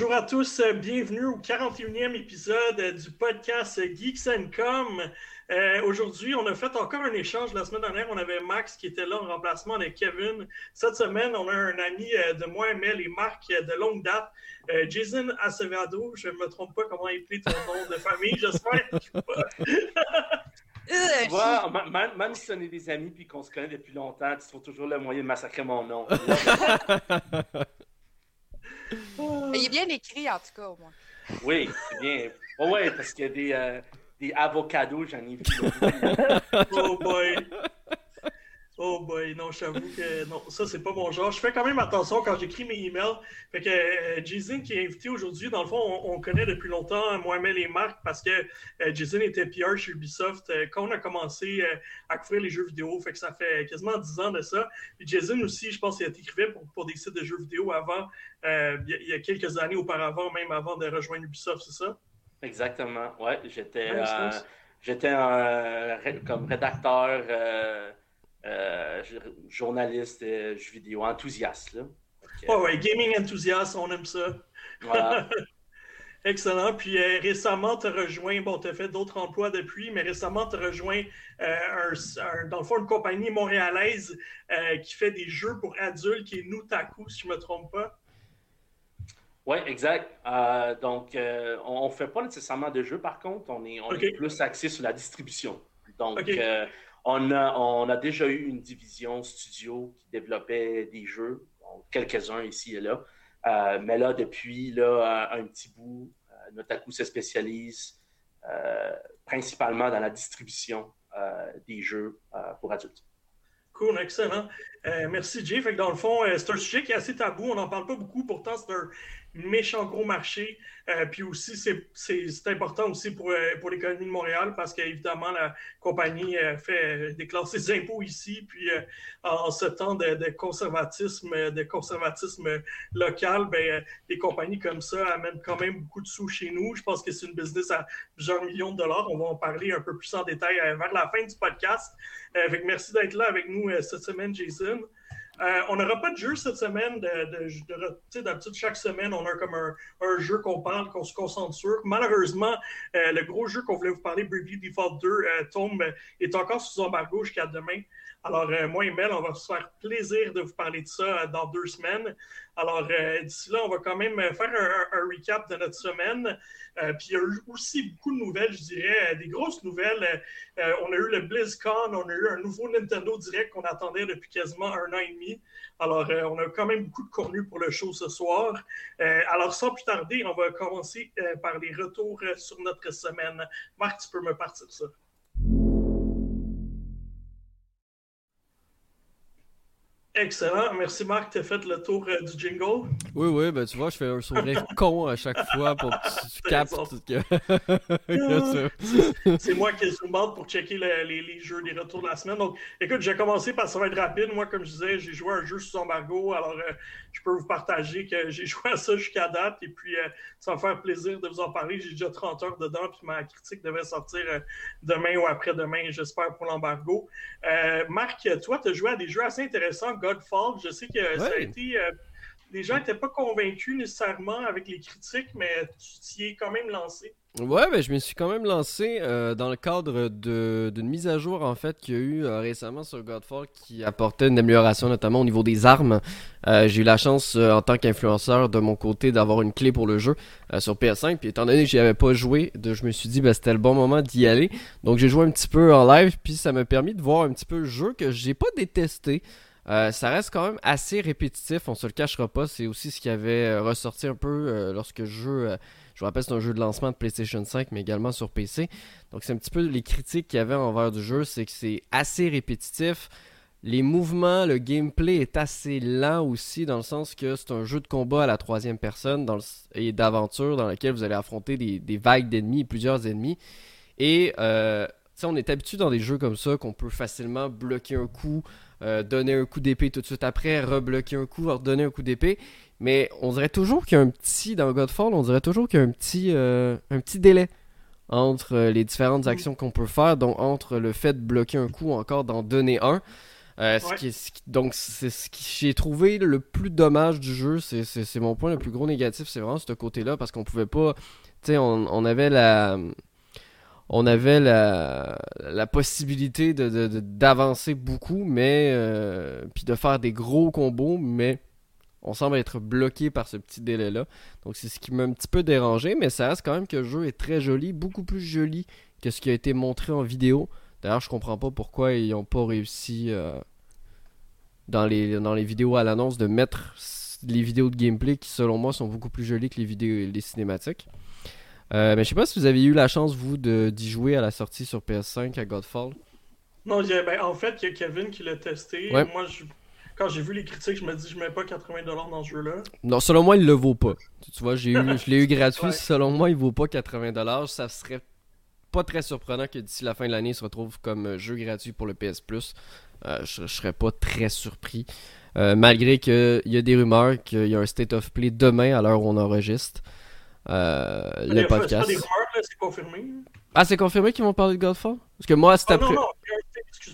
Bonjour à tous, bienvenue au 41e épisode du podcast Geeks Com. Euh, aujourd'hui, on a fait encore un échange. La semaine dernière, on avait Max qui était là en remplacement avec Kevin. Cette semaine, on a un ami euh, de moi, Mel et Marc de longue date, euh, Jason Acevedo. Je ne me trompe pas comment il ton nom de famille, j'espère. même, même, si on est des amis et qu'on se connaît depuis longtemps, tu trouves toujours le moyen de massacrer mon nom. Il est bien écrit, en tout cas, au moins. Oui, c'est bien. oui, parce qu'il y a des, euh, des avocados, j'en ai vu. oh boy! Oh boy, non, j'avoue que non, ça c'est pas mon genre. Je fais quand même attention quand j'écris mes emails. Fait que euh, Jason qui est invité aujourd'hui, dans le fond, on, connaît depuis longtemps Mohamed et Marc parce que euh, Jason était PR chez Ubisoft euh, quand on a commencé à couvrir les jeux vidéo. Fait que ça fait quasiment 10 ans de ça. Puis Jason aussi, je pense qu'il a écrivait pour, pour, des sites de jeux vidéo avant, il y, a quelques années auparavant, même avant de rejoindre Ubisoft, c'est ça? Exactement, ouais. J'étais j'étais comme rédacteur euh, journaliste, euh, jeux vidéo, enthousiaste. Là. oh, ouais, gaming enthousiaste, on aime ça. Voilà. Excellent. Puis euh, récemment, tu as rejoint, bon, tu as fait d'autres emplois depuis, mais récemment, tu as rejoint, un, dans le fond, une compagnie montréalaise qui fait des jeux pour adultes, qui est Nutaku, si je ne me trompe pas. Oui, exact. donc, on ne fait pas nécessairement de jeux, par contre, on est, on est plus axé sur la distribution. Donc, on a, déjà eu une division studio qui développait des jeux, quelques-uns ici et là. Euh, mais là, depuis là, un petit bout, euh, Notaku se spécialise euh, principalement dans la distribution des jeux pour adultes. Cool, excellent. merci, Jay. Dans le fond, c'est un sujet qui est assez tabou. On n'en parle pas beaucoup. Pourtant, c'est méchant gros marché. Euh, puis aussi, c'est important aussi pour, euh, pour l'économie de Montréal parce qu'évidemment, la compagnie euh, fait déclare ses impôts ici. Puis en, ce temps de, conservatisme, de conservatisme local, ben, des compagnies comme ça amènent quand même beaucoup de sous chez nous. Je pense que c'est une business à plusieurs millions de dollars. On va en parler un peu plus en détail vers la fin du podcast. merci d'être là avec nous cette semaine, Jason. Euh, on n'aura pas de jeu cette semaine. De, D'habitude, chaque semaine, on a comme un, jeu qu'on parle, qu'on se concentre sur. Malheureusement, euh, le gros jeu qu'on voulait vous parler, Bravely Default 2, euh, tombe, est encore sous embargo jusqu'à demain. Alors, moi et Mel, on va se faire plaisir de vous parler de ça dans deux semaines. Alors, d'ici là, on va quand même faire un recap de notre semaine. Euh, puis il y a eu aussi beaucoup de nouvelles, je dirais, euh, des grosses nouvelles. Euh, on a eu le BlizzCon, on a eu un nouveau Nintendo Direct qu'on attendait depuis quasiment un an et demi. Alors, on a quand même beaucoup de contenu pour le show ce soir. alors, sans plus tarder, on va commencer par les retours sur notre semaine. Marc, tu peux me partir ça. Excellent. Merci Marc, tu as fait le tour euh, du jingle? Oui, oui, ben tu vois, je fais un sourire con à chaque fois pour que tu, captes que... C'est moi qui vous demande pour checker les, les, jeux des retours de la semaine. Donc, écoute, j'ai commencé par ça va être rapide. Moi, comme je disais, j'ai joué un jeu sous embargo. Alors, euh, je peux vous partager que j'ai joué à ça jusqu'à date. Et puis, euh, ça va me faire plaisir de vous en parler. J'ai déjà 30 heures dedans. Puis ma critique devrait sortir demain ou après-demain, j'espère, pour l'embargo. Marc, toi, tu as joué à des jeux assez intéressants. Godfall. Je sais que ça a été. Euh, les gens n'étaient pas convaincus nécessairement avec les critiques, mais tu t'y es quand même lancé. Ouais, ben, je me suis quand même lancé euh, dans le cadre d'une mise à jour en fait qu'il y a eu euh, récemment sur Godfall qui apportait une amélioration notamment au niveau des armes. J'ai eu la chance en tant qu'influenceur de mon côté d'avoir une clé pour le jeu sur PS5. Puis étant donné que j'y avais pas joué, de, je me suis dit ben, c'était le bon moment d'y aller. Donc j'ai joué un petit peu en live, puis ça m'a permis de voir un petit peu le jeu que j'ai pas détesté. Euh, ça reste quand même assez répétitif, on se le cachera pas. C'est aussi ce qui avait euh, ressorti un peu euh, lorsque le jeu, je vous rappelle, c'est un jeu de lancement de PlayStation 5, mais également sur PC. Donc c'est un petit peu les critiques qu'il y avait envers du jeu, c'est que c'est assez répétitif. Les mouvements, le gameplay est assez lent aussi, dans le sens que c'est un jeu de combat à la troisième personne et d'aventure dans lequel vous allez affronter des, vagues d'ennemis, plusieurs ennemis. Et on est habitué dans des jeux comme ça qu'on peut facilement bloquer un coup, euh, donner un coup d'épée tout de suite après, rebloquer un coup, redonner un coup d'épée. Mais on dirait toujours qu'il y a un petit, dans Godfall, on dirait toujours qu'il y a un petit, euh, un petit délai entre euh, les différentes mm. actions qu'on peut faire, donc entre le fait de bloquer un coup ou encore d'en donner un. donc, c'est ce que j'ai trouvé le plus dommage du jeu. C'est mon point le plus gros négatif. C'est vraiment ce côté-là parce qu'on pouvait pas. Tu sais, on, avait la. On avait la, possibilité d'avancer beaucoup, mais. puis de faire des gros combos, mais on semble être bloqué par ce petit délai-là. Donc c'est ce qui m'a un petit peu dérangé, mais ça reste quand même que le jeu est très joli, beaucoup plus joli que ce qui a été montré en vidéo. D'ailleurs, je comprends pas pourquoi ils n'ont pas réussi euh, dans, les, dans les vidéos à l'annonce de mettre les vidéos de gameplay qui, selon moi, sont beaucoup plus jolies que les vidéos les cinématiques. Euh, mais je sais pas si vous avez eu la chance, vous, d'y jouer à la sortie sur PS5 à Godfall. Non, ben, en fait, il y a Kevin qui l'a testé. Moi, je quand j'ai vu les critiques, je me dis je mets pas 80$ dans ce jeu-là. Non, selon moi, il le vaut pas. Tu vois, j'ai eu, je l'ai eu gratuit. Selon moi, il vaut pas 80$. Ça serait pas très surprenant que d'ici la fin de l'année, il se retrouve comme jeu gratuit pour le PS Plus. Euh, je, serais pas très surpris. Euh, malgré qu'il y a des rumeurs qu'il y a un State of Play demain à l'heure où on enregistre euh, le podcast. C'est c'est confirmé. Ah, c'est confirmé qu'ils vont parler de Godfall? Parce que moi, c'était ah, après. Non, non,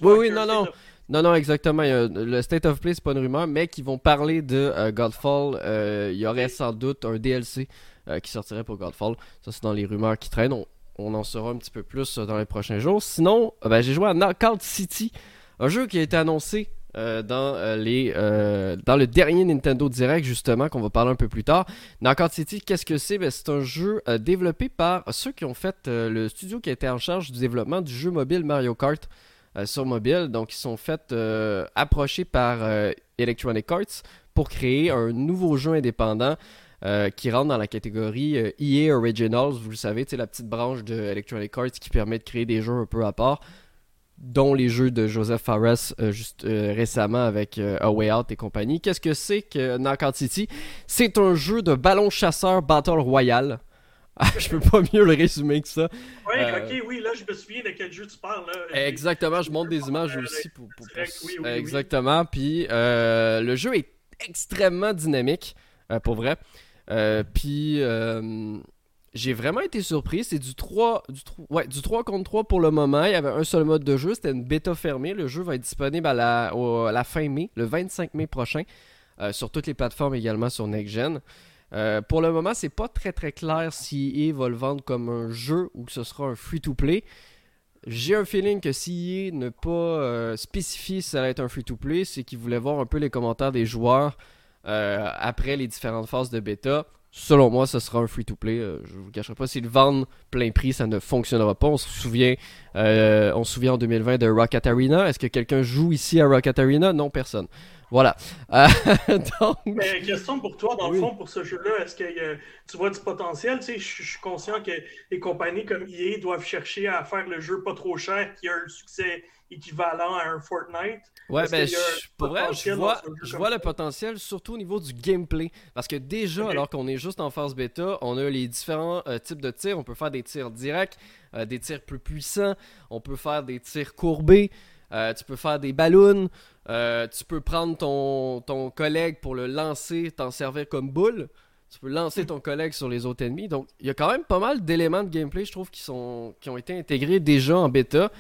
oui, oui, non, non. Non, non, exactement. le State of Play, c'est pas une rumeur, mais qu'ils vont parler de euh, Godfall. Euh, il y aurait sans doute un DLC euh, qui sortirait pour Godfall. Ça, c'est dans les rumeurs qui traînent. On, en saura un petit peu plus dans les prochains jours. Sinon, ben, j'ai joué à Knockout City, un jeu qui a été annoncé dans, les, dans le dernier Nintendo Direct, justement, qu'on va parler un peu plus tard. Knockout City, qu'est-ce que c'est? Ben, C'est un jeu développé par ceux qui ont fait le studio qui a été en charge du développement du jeu mobile Mario Kart. Euh, sur mobile. Donc, ils sont faits euh, approcher par euh, Electronic Arts pour créer un nouveau jeu indépendant qui rentre dans la catégorie EA e Originals. Vous le savez, c'est la petite branche de Electronic Arts qui permet de créer des jeux un peu à part dont les jeux de Joseph Fares juste récemment avec A Way Out et compagnie. Qu'est-ce que c'est que Knockout City? C'est un jeu de ballon chasseur Battle Royale. Ah, je peux pas mieux le résumer que ça. Oui, euh, ok, oui, là, je me souviens de quel jeu tu parles. Là. Exactement, je montre des images aussi pour. Exactement, puis euh, le jeu est extrêmement dynamique, euh, pour vrai. puis j'ai vraiment été surpris. C'est du 3, du, ouais, du 3 contre 3 pour le moment. Il y avait un seul mode de jeu, c'était une bêta fermée. Le jeu va être disponible à la, fin mai, le 25 mai prochain, sur toutes les plateformes également sur Next Gen. Euh, pour le moment, c'est pas très très clair si EA va le vendre comme un jeu ou que ce sera un free-to-play. J'ai un feeling que si EA ne pas euh, spécifier si ça va être un free-to-play, c'est qu'il voulait voir un peu les commentaires des joueurs euh, après les différentes phases de bêta. Selon moi, ce sera un free-to-play. je vous cacherai pas, s'ils le vendent plein prix, ça ne fonctionnera pas. On se souvient, on se souvient en 2020 de Rocket Arena. Est-ce que quelqu'un joue ici à Rocket Arena? Non, personne. Voilà. Euh, Mais question pour toi, dans le fond, pour ce jeu-là, est-ce que tu vois du potentiel? Tu sais, je suis conscient que les compagnies comme EA doivent chercher à faire le jeu pas trop cher, qui a un succès équivalent à un Fortnite. Ouais, ben, je, pour vrai, je vois, je vois le potentiel surtout au niveau du gameplay. Parce que déjà, alors qu'on est juste en phase bêta, on a les différents euh, types de tirs. On peut faire des tirs directs, euh, des tirs plus puissants, on peut faire des tirs courbés. Euh, tu peux faire des ballons. Tu peux prendre ton, ton collègue pour le lancer, t'en servir comme boule. Tu peux lancer ton collègue sur les autres ennemis. Donc, il y a quand même pas mal d'éléments de gameplay, je trouve, qui, sont, qui ont été intégrés déjà en bêta.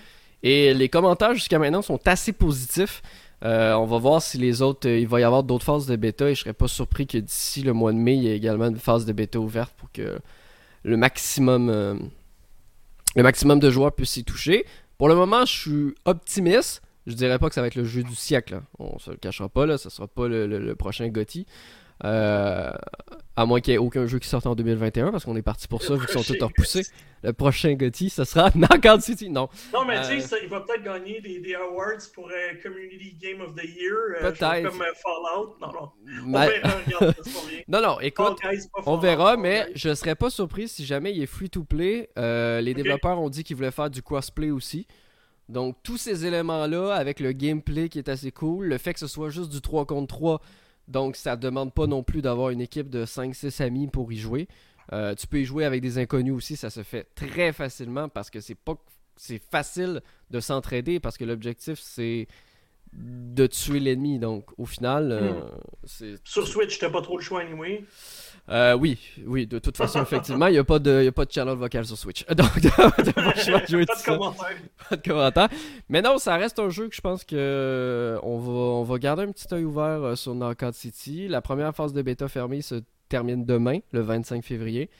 Et les commentaires jusqu'à maintenant sont assez positifs. Euh, on va voir si les autres. il va y avoir d'autres phases de bêta et je serais pas surpris que d'ici le mois de mai, il y ait également une phase de bêta ouverte pour que le maximum, le maximum de joueurs puissent s'y toucher. Pour le moment, je suis optimiste. Je dirais pas que ça va être le jeu du siècle. On se le cachera pas, là. Ça sera pas le, prochain GOTY. Euh, à moins qu'il n'y ait aucun jeu qui sorte en 2021, parce qu'on est parti pour ça, vu qu'ils sont tous repoussés. Le prochain GOTY, ce sera Knockout City. Non. Non, mais tu sais, euh, il va peut-être gagner des, awards pour euh, Community Game of the Year. peut-être. Comme Fallout. Non, non. non, non, écoute, on verra, mais je ne serais pas surpris si jamais il est free-to-play. les développeurs ont dit qu'ils voulaient faire du crossplay aussi. Donc, tous ces éléments-là, avec le gameplay qui est assez cool, le fait que ce soit juste du 3 contre 3 donc, ça ne demande pas non plus d'avoir une équipe de 5-6 amis pour y jouer. Euh, tu peux y jouer avec des inconnus aussi, ça se fait très facilement parce que c'est pas c'est facile de s'entraider parce que l'objectif c'est de tuer l'ennemi. Donc, au final, euh, Hmm. c'est. Sur Switch, t'as pas trop le choix anyway. Euh, oui, oui, de toute façon, effectivement, il n'y a, pas de- pas de channel vocal sur Switch. Donc, pas de commentaires. Mais non, ça reste un jeu que je pense que euh, on va, garder un petit œil ouvert euh, sur Knockout City. La première phase de bêta fermée se termine demain, le 25 février.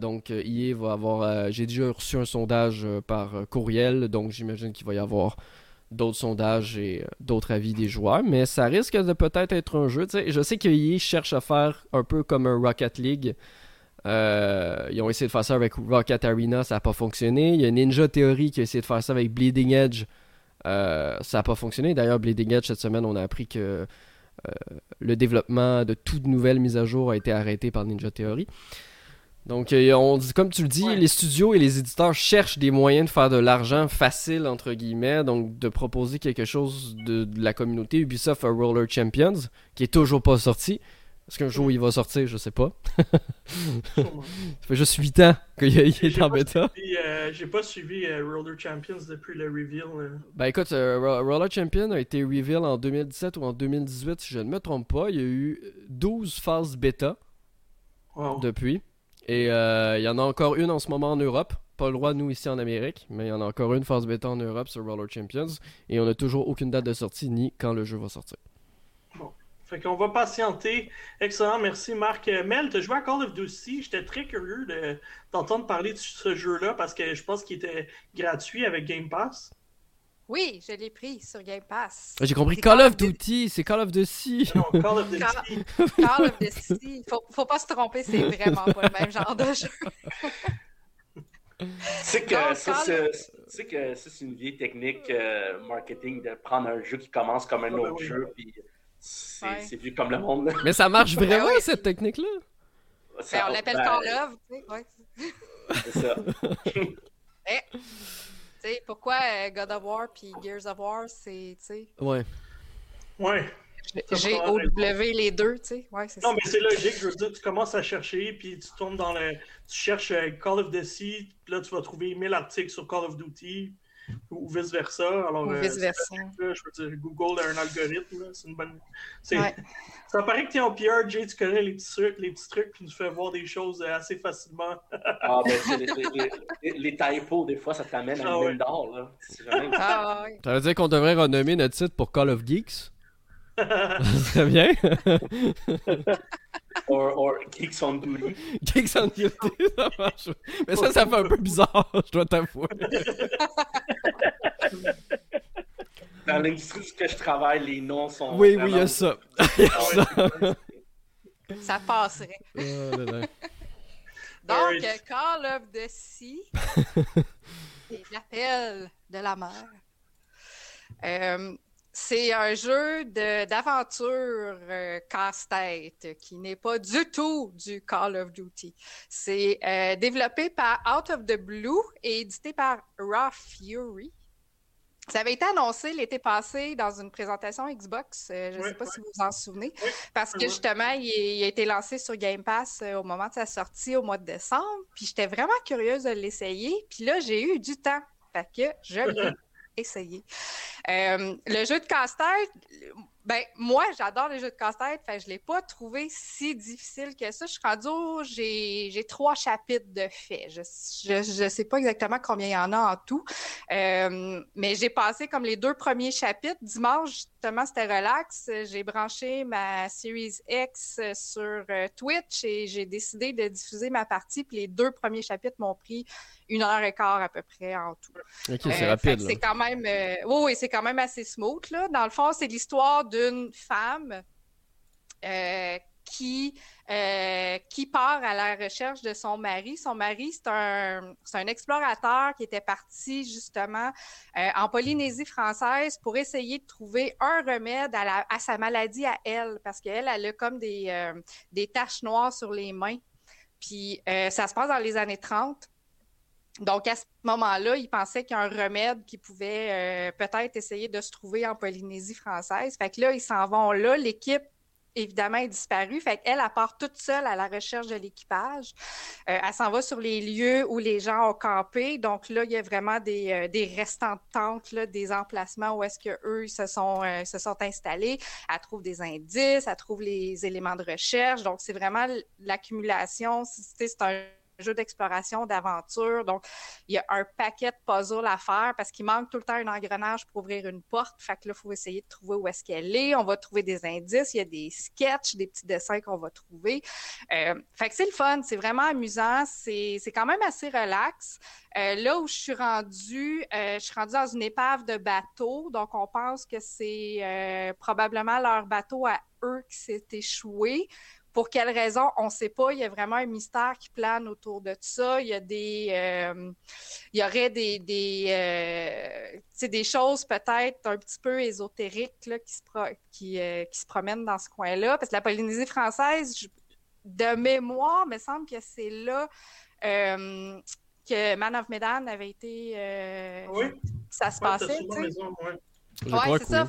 Donc, EA va avoir. J'ai déjà reçu un sondage par courriel, donc j'imagine qu'il va y avoir d'autres sondages et euh, d'autres avis des joueurs. Mais ça risque de peut-être être un jeu. Je sais que EA cherche à faire un peu comme un Rocket League. Euh, ils ont essayé de faire ça avec Rocket Arena, ça n'a pas fonctionné. Il y a Ninja Theory qui a essayé de faire ça avec Bleeding Edge. Euh, ça n'a pas fonctionné. D'ailleurs, Bleeding Edge, cette semaine, on a appris que le développement de toute nouvelle mise à jour a été arrêté par Ninja Theory. Donc, euh, on dit, comme tu le dis, Ouais. les studios et les éditeurs cherchent des moyens de faire de l'argent facile, entre guillemets, donc de proposer quelque chose de, de la communauté. Ubisoft a Roller Champions, qui est toujours pas sorti. Est-ce qu'un jour il va sortir? Je sais pas. Ça fait juste 8 ans qu'il est en bêta. euh, J'ai pas suivi euh, Roller Champions depuis le reveal. euh. Ben écoute, euh, Ro- Roller Champion a été reveal en 2017 ou en 2018, si je ne me trompe pas. Il y a eu 12 phases bêta Wow. depuis. Et euh, il y en a encore une en ce moment en Europe. Pas le droit, nous, ici en Amérique. Mais il y en a encore une phase bêta en Europe sur Roller Champions. Et on n'a toujours aucune date de sortie ni quand le jeu va sortir. Fait qu'on va patienter. Excellent, merci Marc. Euh, Mel, tu joué à Call of Duty. J'étais très curieux de- d'entendre parler de ce jeu-là parce que je pense qu'il était gratuit avec Game Pass. Oui, je l'ai pris sur Game Pass. Ah, J'ai compris Call of Duty. C'est Call of Duty. Non, Call of Duty. Call of Duty. Faut, faut pas se tromper, c'est vraiment pas le même genre de jeu. C'est que, ça, c'est- que ça, c'est une vieille technique euh, marketing de prendre un jeu qui commence comme un Ah, ben autre oui. jeu, puis c'est Ouais. vu comme le monde. Mais ça marche vraiment, oui. cette technique-là? Ça- Ben, on l'appelle ben, Call of. Tu sais, ouais. C'est ça. Sais, pourquoi euh, God of War puis Gears of War, c'est, tu sais, Ouais. Ouais. Ça G prend O W les deux, tu sais, ouais, c'est ça. Non, mais c'est logique. Je veux dire, tu commences à chercher, puis tu tombes dans le. Tu cherches euh, Call of Duty, puis là, tu vas trouver 1000 articles sur Call of Duty, ou vice-versa. Alors, Ou euh, vice-versa. là, je veux dire, Google a un algorithme, là, c'est une bonne. c'est- Ouais. Ça paraît que tu es en PR, Jay, tu connais les petits trucs, les petits trucs, puis tu fais voir des choses euh, assez facilement. Ah, ben, c'est les, les, les, les typos, des fois, ça t'amène à Ah une ouais. mine d'or. là. Jamais- Ah, ouais. Ça veut dire qu'on devrait renommer notre site pour Call of Geeks? Très bien. Or, or Geeks on Duty. Geeks on Duty, ça marche. Mais ça, ça fait un peu bizarre, je dois t'avouer. Dans l'industrie où que je travaille, les noms sont. Oui, oui, il y a ça. Il y a ça. ça passerait. Oh là là. Donc, euh, Call of Duty, c'est l'appel de la mer. Euh, c'est un jeu d'aventure euh, casse-tête qui n'est pas du tout du Call of Duty. C'est euh, développé par Out of the Blue et édité par Raw Fury. Ça avait été annoncé l'été passé dans une présentation Xbox. euh, je ne sais pas si vous vous en souvenez. Oui, Parce que justement, il, a été lancé sur Game Pass au moment de sa sortie au mois de décembre. Puis j'étais vraiment curieuse de l'essayer. Puis là, j'ai eu du temps. Fait que je l'ai essayé. Euh, le jeu de casse-tête, ben moi, j'adore les jeux de casse-tête. Je ne l'ai pas trouvé si difficile que ça. Je suis rendue j'ai trois chapitres de fait. Je ne sais pas exactement combien il y en a en tout. Euh, mais j'ai passé comme les deux premiers chapitres. Dimanche, justement, c'était relax. J'ai branché ma Series X euh, sur euh, Twitch et j'ai décidé de diffuser ma partie. Puis les deux premiers chapitres m'ont pris une heure et quart à peu près en tout. Ok, c'est Euh, fait rapide. C'est quand même, euh, oui, oui, c'est quand même assez smooth. Là. Dans le fond, c'est l'histoire d'une femme euh, qui, euh, qui part à la recherche de son mari. Son mari, c'est un, un explorateur qui était parti justement euh, en Polynésie française pour essayer de trouver un remède à, sa maladie à elle, parce qu'elle, elle a comme des, euh, des taches noires sur les mains. Puis ça se passe dans les années 30. Donc, à ce moment-là, il pensait qu'il y a un remède qui pouvait peut-être essayer de se trouver en Polynésie française. Fait que là, ils s'en vont là. L'équipe évidemment, est disparue. Fait qu'elle, elle part toute seule à la recherche de l'équipage. Euh, elle s'en va sur les lieux où les gens ont campé. Donc là, il y a vraiment des, euh, des restants de tentes, là, des emplacements où est-ce qu'eux se sont, euh, se sont installés. Elle trouve des indices, elle trouve les éléments de recherche. Donc, c'est vraiment l'accumulation. C'est un d'exploration, d'aventure. Donc, il y a un paquet de puzzles à faire parce qu'il manque tout le temps un engrenage pour ouvrir une porte. Fait que là, il faut essayer de trouver où est-ce qu'elle est. On va trouver des indices. Il y a des sketchs, des petits dessins qu'on va trouver. Euh, fait que c'est le fun. C'est vraiment amusant. C'est quand même assez relax. Euh, là où je suis rendue, euh, je suis rendue dans une épave de bateau. Donc, on pense que c'est probablement leur bateau à eux qui s'est échoué pour quelle raison, on ne sait pas. Il y a vraiment un mystère qui plane autour de ça. Il y a des, euh, il y aurait des, des, euh, des choses peut-être un petit peu ésotériques là, qui, se qui, euh, qui se promènent dans ce coin-là. Parce que la Polynésie française, de mémoire, me semble que c'est là que Man of Medan avait été. oui. Ça se passait. Oui, c'est ça.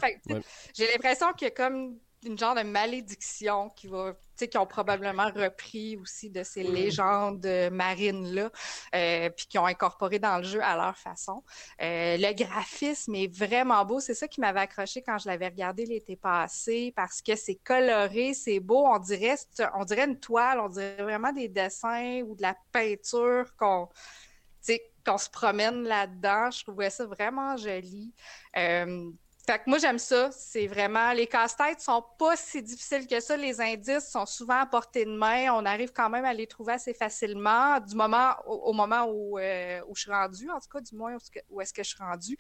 J'ai l'impression que comme une genre de malédiction qui va, qui ont probablement repris aussi de ces légendes marines-là, euh, puis qui ont incorporé dans le jeu à leur façon. Euh, le graphisme est vraiment beau. C'est ça qui m'avait accroché quand je l'avais regardé l'été passé, parce que c'est coloré, c'est beau. On dirait, on dirait une toile, on dirait vraiment des dessins ou de la peinture qu'on qu'on se promène là-dedans. Je trouvais ça vraiment joli. Euh, fait que moi, j'aime ça. C'est vraiment. Les casse-têtes sont pas si difficiles que ça. Les indices sont souvent à portée de main. On arrive quand même à les trouver assez facilement. Du moment, au, moment où, euh, où, je suis rendue, en tout cas, du moins où est-ce que je suis rendue.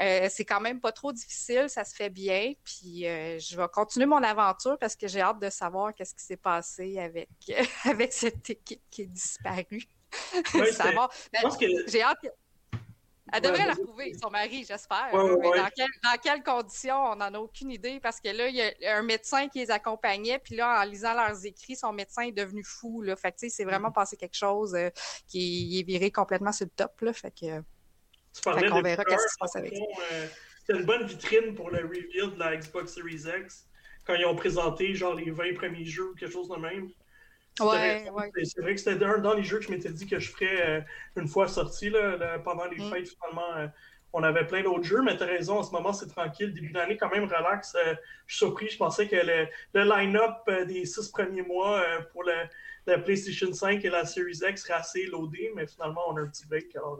Euh, c'est quand même pas trop difficile. Ça se fait bien. Puis euh, je vais continuer mon aventure parce que j'ai hâte de savoir qu'est-ce qui s'est passé avec, avec cette équipe qui est disparue. savoir. Ben, j'ai hâte. Elle devrait la retrouver, son mari, j'espère. dans, quelles conditions, on n'en a aucune idée parce que là, il y a un médecin qui les accompagnait, puis là, en lisant leurs écrits, son médecin est devenu fou. Là. Fait que, c'est vraiment mm-hmm. passé quelque chose euh, qui est viré complètement sur le top. Là. Fait que, tu parlais fait verra qu'est-ce qui se passe avec ça. Euh, C'était une bonne vitrine pour le reveal de la Xbox Series X quand ils ont présenté genre les 20 premiers jeux ou quelque chose de même. Ouais, C'est vrai que c'était un dans les jeux que je m'étais dit que je ferais euh, une fois sorti là, pendant les mm. fêtes. Finalement, euh, on avait plein d'autres jeux, mais tu as raison, en ce moment, c'est tranquille. Début d'année, quand même, relax. Euh, je suis surpris. Je pensais que le, le line-up des six premiers mois pour le, la PlayStation 5 et la Series X serait assez loadé, mais finalement, on a un petit break. Alors,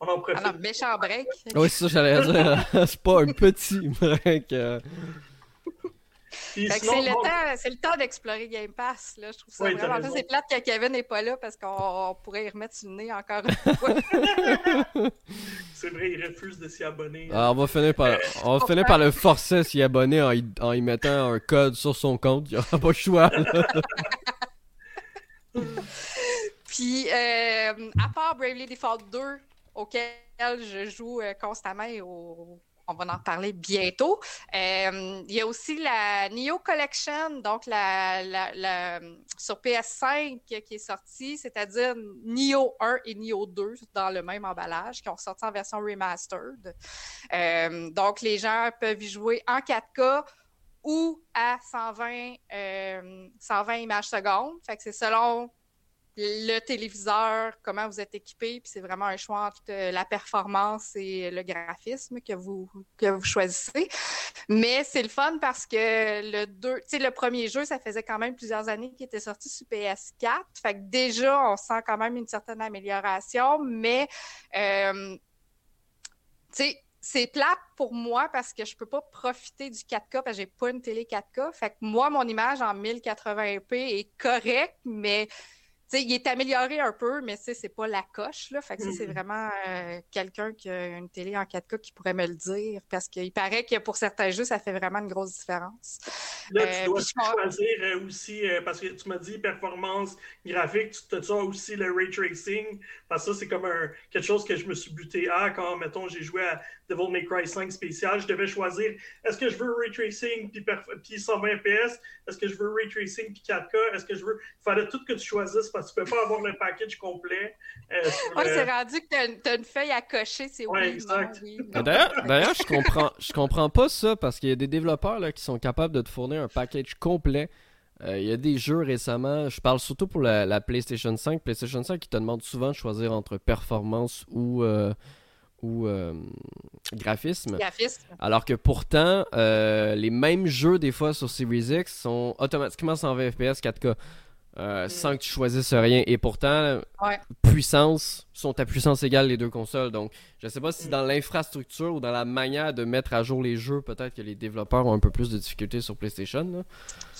on en profite. Alors, méchant break. Oui, c'est ça, j'allais dire. c'est pas un petit break. C'est le, temps, d'explorer Game Pass. Là. Je trouve ça vraiment. C'est plate que Kevin n'est pas là parce qu'on pourrait y remettre le nez encore une fois. c'est vrai, il refuse de s'y abonner. Ah, on va finir par, on va finir par le forcer à s'y abonner en y, en y, mettant un code sur son compte. Il n'y aura pas le choix. Puis, euh, à part Bravely Default 2, auquel je joue euh, constamment et au on va en parler bientôt. Euh, il y a aussi la Neo Collection, donc la, sur PS5 qui est sortie, c'est-à-dire Neo 1 et Neo 2 dans le même emballage, qui ont sorti en version remastered. Euh, donc, les gens peuvent y jouer en 4K ou à 120, 120 euh, images secondes. C'est selon le téléviseur, comment vous êtes équipé, puis c'est vraiment un choix entre euh, la performance et le graphisme que vous, que vous choisissez. Mais c'est le fun parce que le le premier jeu, ça faisait quand même plusieurs années qu'il était sorti sur PS4. Fait que déjà, on sent quand même une certaine amélioration, mais euh, c'est plat pour moi parce que je peux pas profiter du 4K parce que j'ai pas une télé 4K. Fait que moi, mon image en 1080p est correcte, mais il est amélioré un peu, mais c'est pas la coche. Là. Fait que c'est mm-hmm. vraiment euh, quelqu'un qui a une télé en 4K qui pourrait me le dire parce qu'il paraît que pour certains jeux, ça fait vraiment une grosse différence. Là, tu euh, dois choisir euh, aussi, parce que tu m'as dit performance graphique, tu as aussi le ray tracing, parce que ça, c'est comme un, quelque chose que je me suis buté à quand, mettons, j'ai joué à Devil May Cry 5 spécial. Je devais choisir est-ce que je veux ray tracing puis, puis 120 PS, est-ce que je veux ray tracing puis 4K, est-ce que je veux. Il fallait tout que tu choisisses parce que tu peux pas avoir le package complet. Euh, oui, c'est rendu que tu as, une feuille à cocher, c'est oui, exact. D'ailleurs, je comprends, je comprends pas ça parce qu'il y a des développeurs là, qui sont capables de te fournir un package complet Euh, il y a des jeux récemment, je parle surtout pour la, PlayStation 5. PlayStation 5 qui te demande souvent de choisir entre performance ou, euh, ou euh, graphisme. graphisme. Alors que pourtant, les mêmes jeux des fois sur Series X sont automatiquement 120 FPS 4K. Euh, mm. sans que tu choisisses rien. Et pourtant, puissance, sont à puissance égale les deux consoles. Donc, je sais pas si mm. dans l'infrastructure ou dans la manière de mettre à jour les jeux, peut-être que les développeurs ont un peu plus de difficultés sur PlayStation.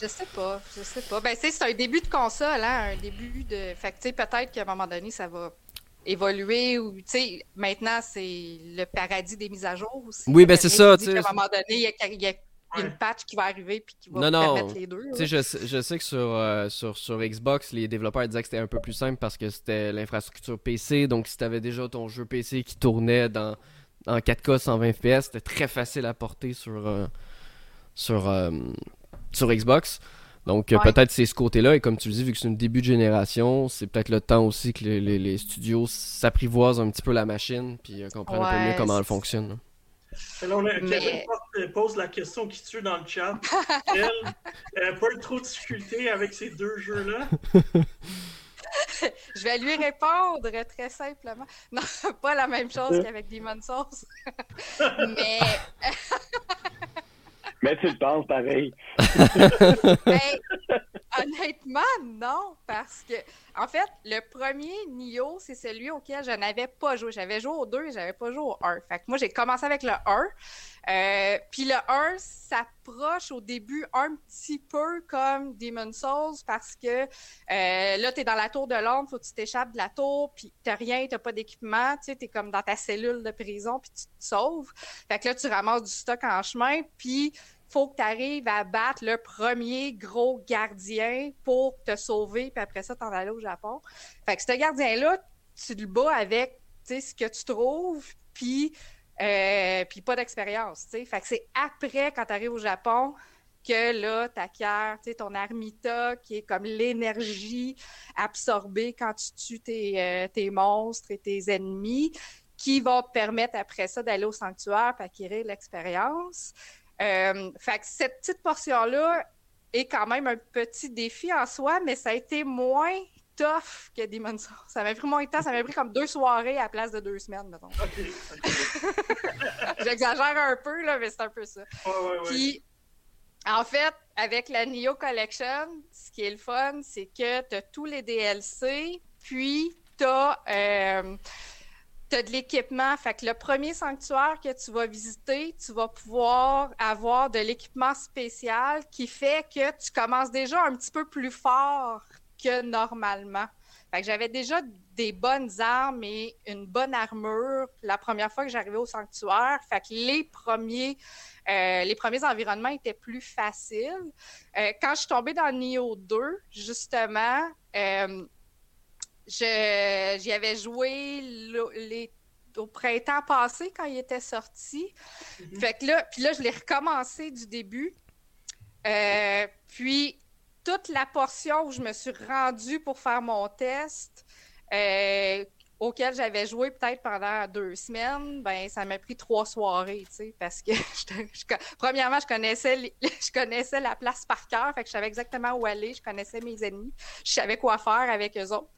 Je sais pas, je sais pas. Ben, c'est un début de console, hein, un début de. Fait que, peut-être qu'à un moment donné, ça va évoluer ou tu sais maintenant c'est le paradis des mises à jour aussi. Oui, ben c'est ça, À un moment donné, il y a, une patch qui va arriver puis qui va permettre les deux. Je, je, sais que sur, euh, sur, sur, Xbox, les développeurs disaient que c'était un peu plus simple parce que c'était l'infrastructure PC. Donc, si tu avais déjà ton jeu PC qui tournait dans, en 4K 120 FPS, c'était très facile à porter sur, euh, sur, euh, sur Xbox. Donc, peut-être c'est ce côté-là. Et comme tu le dis, vu que c'est une début de génération, c'est peut-être le temps aussi que les, les, studios s'apprivoisent un petit peu la machine puis comprennent un peu mieux comment elle fonctionne. Là, on a, Kevin pose la question qui tue dans le chat. Elle, n'a pas eu trop de difficultés avec ces deux jeux-là? Je vais lui répondre très simplement. Non, pas la même chose qu'avec Demon's Souls. Mais. Mais tu le penses pareil. Ben, honnêtement, non, parce que, en fait, le premier Nioh, c'est celui auquel je n'avais pas joué. J'avais joué au 2 et j'avais pas joué au 1. Fait que moi, j'ai commencé avec le 1. Euh, puis le 1 s'approche au début un petit peu comme Demon's Souls parce que euh, là, tu es dans la tour de l'ombre, faut que tu t'échappes de la tour, puis t'as rien, t'as pas d'équipement, tu sais, t'es comme dans ta cellule de prison, puis tu te sauves. Fait que là, tu ramasses du stock en chemin, puis faut que tu arrives à battre le premier gros gardien pour te sauver, puis après ça, t'en aller au Japon. Fait que ce gardien-là, tu le bats avec ce que tu trouves, puis euh, puis pas d'expérience. Fait c'est après, quand tu arrives au Japon, que là, tu ton Armita, qui est comme l'énergie absorbée quand tu tues tes, euh, tes, monstres et tes ennemis, qui va te permettre après ça d'aller au sanctuaire pour acquérir l'expérience. Euh, fait que cette petite portion-là est quand même un petit défi en soi, mais ça a été moins tough que Demon's Souls. Ça m'a pris moins de temps, ça m'a pris comme deux soirées à la place de deux semaines, mettons. J'exagère un peu, là, mais c'est un peu ça. Puis, en fait, avec la Neo Collection, ce qui est le fun, c'est que tu as tous les DLC, puis tu as, euh, de l'équipement. Fait que le premier sanctuaire que tu vas visiter, tu vas pouvoir avoir de l'équipement spécial qui fait que tu commences déjà un petit peu plus fort que normalement. Fait que j'avais déjà des bonnes armes et une bonne armure la première fois que j'arrivais au sanctuaire. Fait que les premiers, euh, les premiers environnements étaient plus faciles. Euh, quand je suis tombée dans Neo 2, justement, euh, j'y avais joué les, au printemps passé quand il était sorti. Mm-hmm. Fait que là, puis là, je l'ai recommencé du début. puis toute la portion où je me suis rendue pour faire mon test, euh, auquel j'avais joué peut-être pendant deux semaines, ben ça m'a pris trois soirées, tu sais, parce que premièrement, je connaissais la place par cœur, fait que je savais exactement où aller, je connaissais mes ennemis, je savais quoi faire avec eux autres.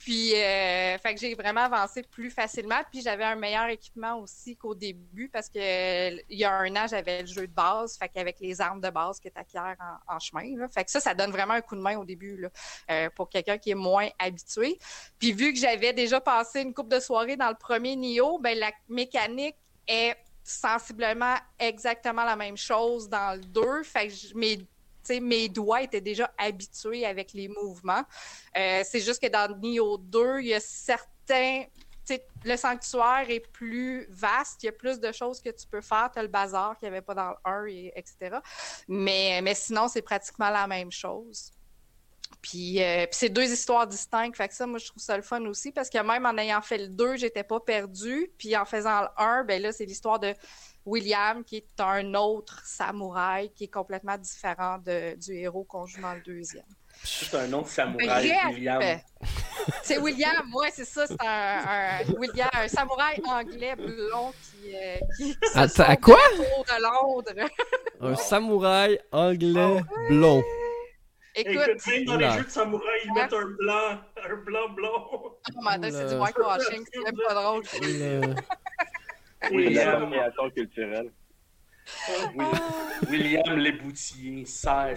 Puis euh, fait que j'ai vraiment avancé plus facilement, puis j'avais un meilleur équipement aussi qu'au début parce que il y a un an, j'avais le jeu de base, fait qu'avec les armes de base que tu acquiers en, chemin, là, fait que ça ça donne vraiment un coup de main au début là, euh, pour quelqu'un qui est moins habitué. Puis vu que j'avais déjà passé une coupe de soirée dans le premier Nio, ben, la mécanique est sensiblement exactement la même chose dans le 2. Fait que mes, mes doigts étaient déjà habitués avec les mouvements. Euh, c'est juste que dans Nio 2, il y a certains. Le sanctuaire est plus vaste, il y a plus de choses que tu peux faire. Tu as le bazar qu'il n'y avait pas dans le 1, et, etc. Mais, mais sinon, c'est pratiquement la même chose. Puis, euh, puis c'est deux histoires distinctes. Fait que ça, moi, je trouve ça le fun aussi parce que même en ayant fait le 2, j'étais pas perdue. Puis en faisant le 1, ben là, c'est l'histoire de William qui est un autre samouraï qui est complètement différent de, du héros qu'on joue dans le deuxième. C'est un autre samouraï, William. C'est William, ouais, c'est ça. C'est un, William, un samouraï anglais blond qui. Euh, qui, à quoi? de Londres. un samouraï anglais blond. Écoute, Écoute dans les jeux de samouraï, ils mettent un blanc, un blanc blond. Oh my c'est du whitewashing, c'est même pas drôle. William, William Leboutier, Sir,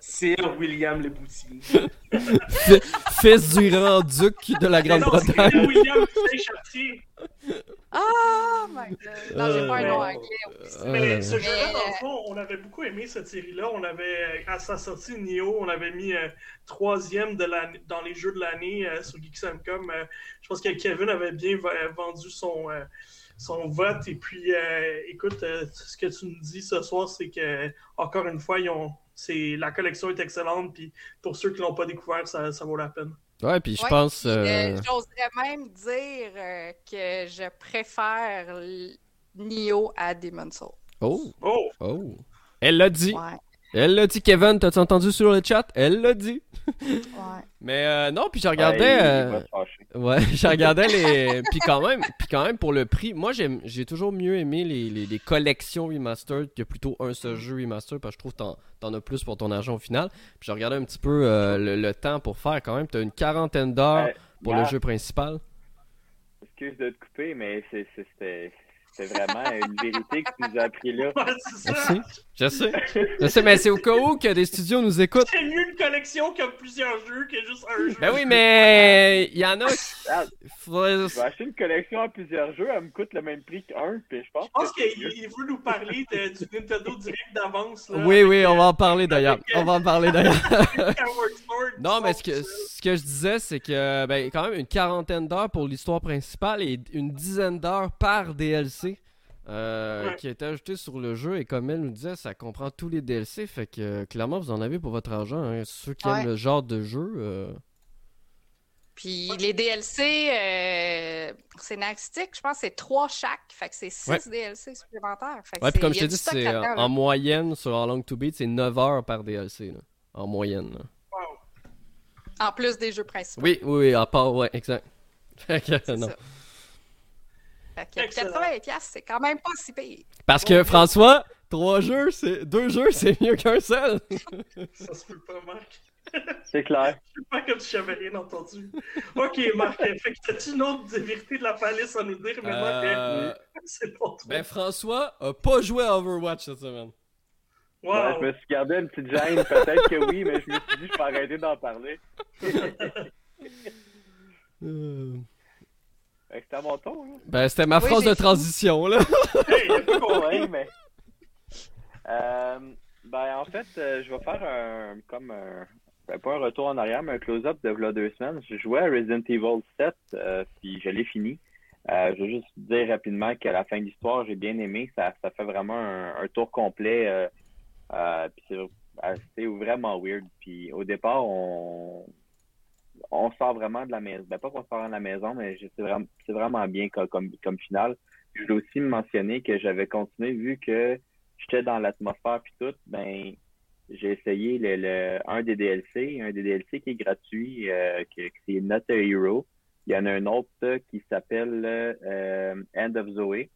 Sir William Leboutier. Fils du grand duc de la Grande-Bretagne. William Oh my god! Non, j'ai pas un nom anglais. Mais ce jeu-là, dans le fond, on avait beaucoup aimé cette série-là. On avait, à sa sortie, Nioh, on avait mis euh, troisième de dans les jeux de l'année euh, sur Geeks.com. Euh, je pense que Kevin avait bien vendu son, son vote. Et puis, écoute, ce que tu nous dis ce soir, c'est que, encore une fois, ils ont, la collection est excellente. Puis, pour ceux qui l'ont pas découvert, ça, ça vaut la peine. Ouais, puis je pense. Euh, euh, j'oserais même dire euh, que je préfère Nio à Demon's Soul. Oh! Oh! oh. Elle l'a dit! Ouais. Elle l'a dit, Kevin, t'as-tu entendu sur le chat? Elle l'a dit. ouais. Mais euh, non, puis je regardais. Euh, ouais, je regardais les. puis quand même, puis quand même pour le prix, moi j'ai toujours mieux aimé les, les, les, collections remastered que plutôt un seul jeu remastered parce que je trouve que t'en as plus pour ton argent au final. Puis je regardais un petit peu euh, le, temps pour faire quand même. T'as une quarantaine d'heures pour le jeu principal. Excuse de te couper, mais c'était c'est vraiment une vérité que tu nous as appris là. je sais. Je sais, mais c'est au cas où que des studios nous écoutent. C'est mieux une collection qui a plusieurs jeux que juste un jeu. Ben oui, mais il y en a ah, Je vais acheter une collection à plusieurs jeux, elle me coûte le même prix qu'un, puis je pense. Je pense qu'il veut nous parler de, du Nintendo Direct d'avance. Oui, oui, on va en parler d'ailleurs. On va en parler d'ailleurs. non, mais ce que, ce que je disais, c'est que, ben, quand même, une quarantaine d'heures pour l'histoire principale et une dizaine d'heures par DLC. Euh, qui a été ajouté sur le jeu et comme elle nous disait, ça comprend tous les DLC. Fait que euh, clairement, vous en avez pour votre argent. Hein, ceux qui aiment le genre de jeu. Euh. Puis les DLC scénaristiques, je pense que c'est 3 chaque. Fait que c'est 6 DLC supplémentaires. ouais, puis comme je t'ai dit, c'est en moyenne sur A Long to Beat, c'est 9 heures par DLC. en moyenne. En plus des jeux principaux. Oui, oui, oui, à part, ouais, exact. Fait que, non. 80$, c'est quand même pas si pire. Parce que François, trois jeux, c'est deux jeux, c'est mieux qu'un seul. Ça se peut pas, Marc. C'est clair. Je pas comme si j'avais rien entendu. Ok, Marc, fait que t'as-tu une autre vérité de la palisse à nous dire? Mais moi, euh... c'est pas trop. Ben, François a pas joué à Overwatch cette semaine. Wow. je me suis gardé une petite gêne. Peut-être que oui, mais je me suis dit, je peux arrêter d'en parler. euh... C'était à mon tour, là. Ben, c'était ma phrase de transition, là. hey, mais... Euh, ben, en fait, euh, je vais faire un, comme un, ben, pas un retour en arrière, mais un close-up de là deux semaines. Je jouais à Resident Evil 7, euh, puis je l'ai fini. Euh, je veux juste dire rapidement qu'à la fin de l'histoire, j'ai bien aimé. Ça, ça fait vraiment un, un tour complet. puis c'est vraiment weird. Puis au départ, on, on sort vraiment de la maison. Ben, pas qu'on sort de la maison, mais c'est vraiment, bien comme, finale. Je voulais aussi mentionner que j'avais continué, vu que j'étais dans l'atmosphère puis tout, ben j'ai essayé un des DLC, un des DLC qui est gratuit, euh, qui, c'est Not Hero. Il y en a un autre qui s'appelle euh, End of Zoe.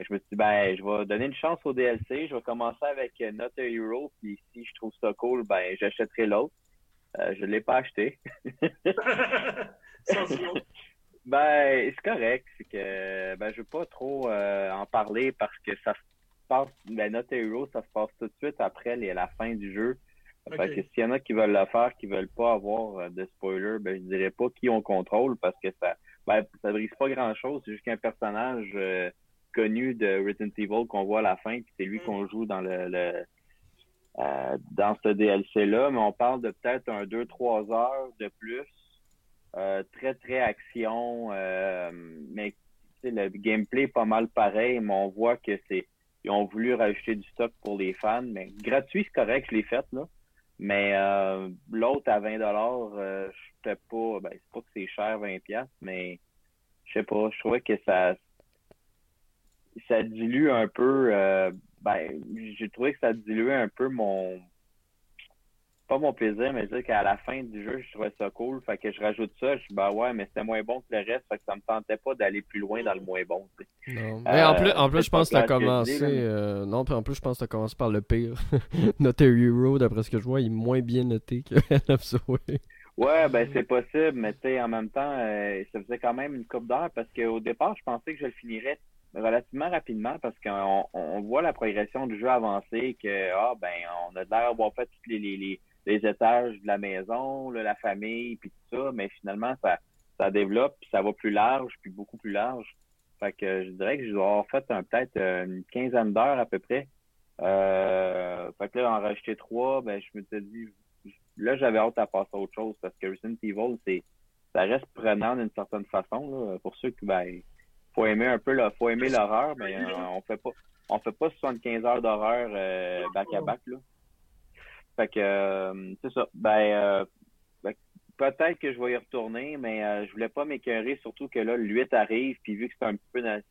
Je me suis dit, ben, je vais donner une chance au DLC. Je vais commencer avec Not Hero, puis si je trouve ça cool, ben, j'achèterai l'autre. Euh, je ne l'ai pas acheté. ben, c'est correct. C'est que ben, je ne veux pas trop euh, en parler parce que ça se passe, ben, Not Hero, ça se passe tout de suite après la fin du jeu. Fait que s'il y en a qui veulent le faire, qui veulent pas avoir euh, de spoiler, ben, je dirais pas qui on contrôle parce que ça, ben, ça brise pas grand chose. C'est juste qu'un personnage connu de Resident Evil qu'on voit à la fin, puis c'est lui mm. qu'on joue dans le euh, dans ce DLC-là, mais on parle de peut-être un 2-3 heures de plus. Euh, très, très action, euh, mais le gameplay est pas mal pareil, mais on voit que c'est. Ils ont voulu rajouter du stock pour les fans, mais gratuit, c'est correct, je l'ai fait, là. Mais l'autre à 20 dollars, sais pas, ben, c'est pas que c'est cher 20 pièces, mais je sais pas, je trouvais que ça ça dilue un peu ben, j'ai trouvé que ça diluait un peu mon pas mon plaisir, mais dire qu'à la fin du jeu, je trouvais ça cool. Fait que je rajoute ça. Je suis bah ouais, mais c'était moins bon que le reste. Fait que ça me tentait pas d'aller plus loin dans le moins bon. Non. Mais en plus, en plus je pense que tu as commencé. Euh, non, puis en plus, je pense que tu as commencé par le pire. Noté Hero, d'après ce que je vois, il est moins bien noté que Way. Ouais, ben c'est possible, mais tu sais, en même temps, euh, ça faisait quand même une coupe d'heure parce qu'au départ, je pensais que je le finirais relativement rapidement parce qu'on on voit la progression du jeu avancer, que ah ben on a l'air fait tous les, les, les, étages de la maison, la famille, puis tout ça, mais finalement ça, ça développe, puis ça va plus large, puis beaucoup plus large. Fait que je dirais que je dois avoir fait peut-être une quinzaine d'heures à peu près. Euh, fait là, en rajouter trois, ben je me suis dit là, j'avais hâte à passer à autre chose parce que Resident Evil, c'est, ça reste prenant d'une certaine façon. Là, pour ceux qui, ben, faut aimer un peu, là, faut aimer l'horreur, mais euh, on fait pas, on fait pas 75 heures d'horreur euh, back à back, là. Fait que, euh, c'est ça. Ben, ben, peut-être que je vais y retourner, mais je voulais pas m'écœurer, surtout que là, le 8 arrive, puis vu que c'est un peu dans,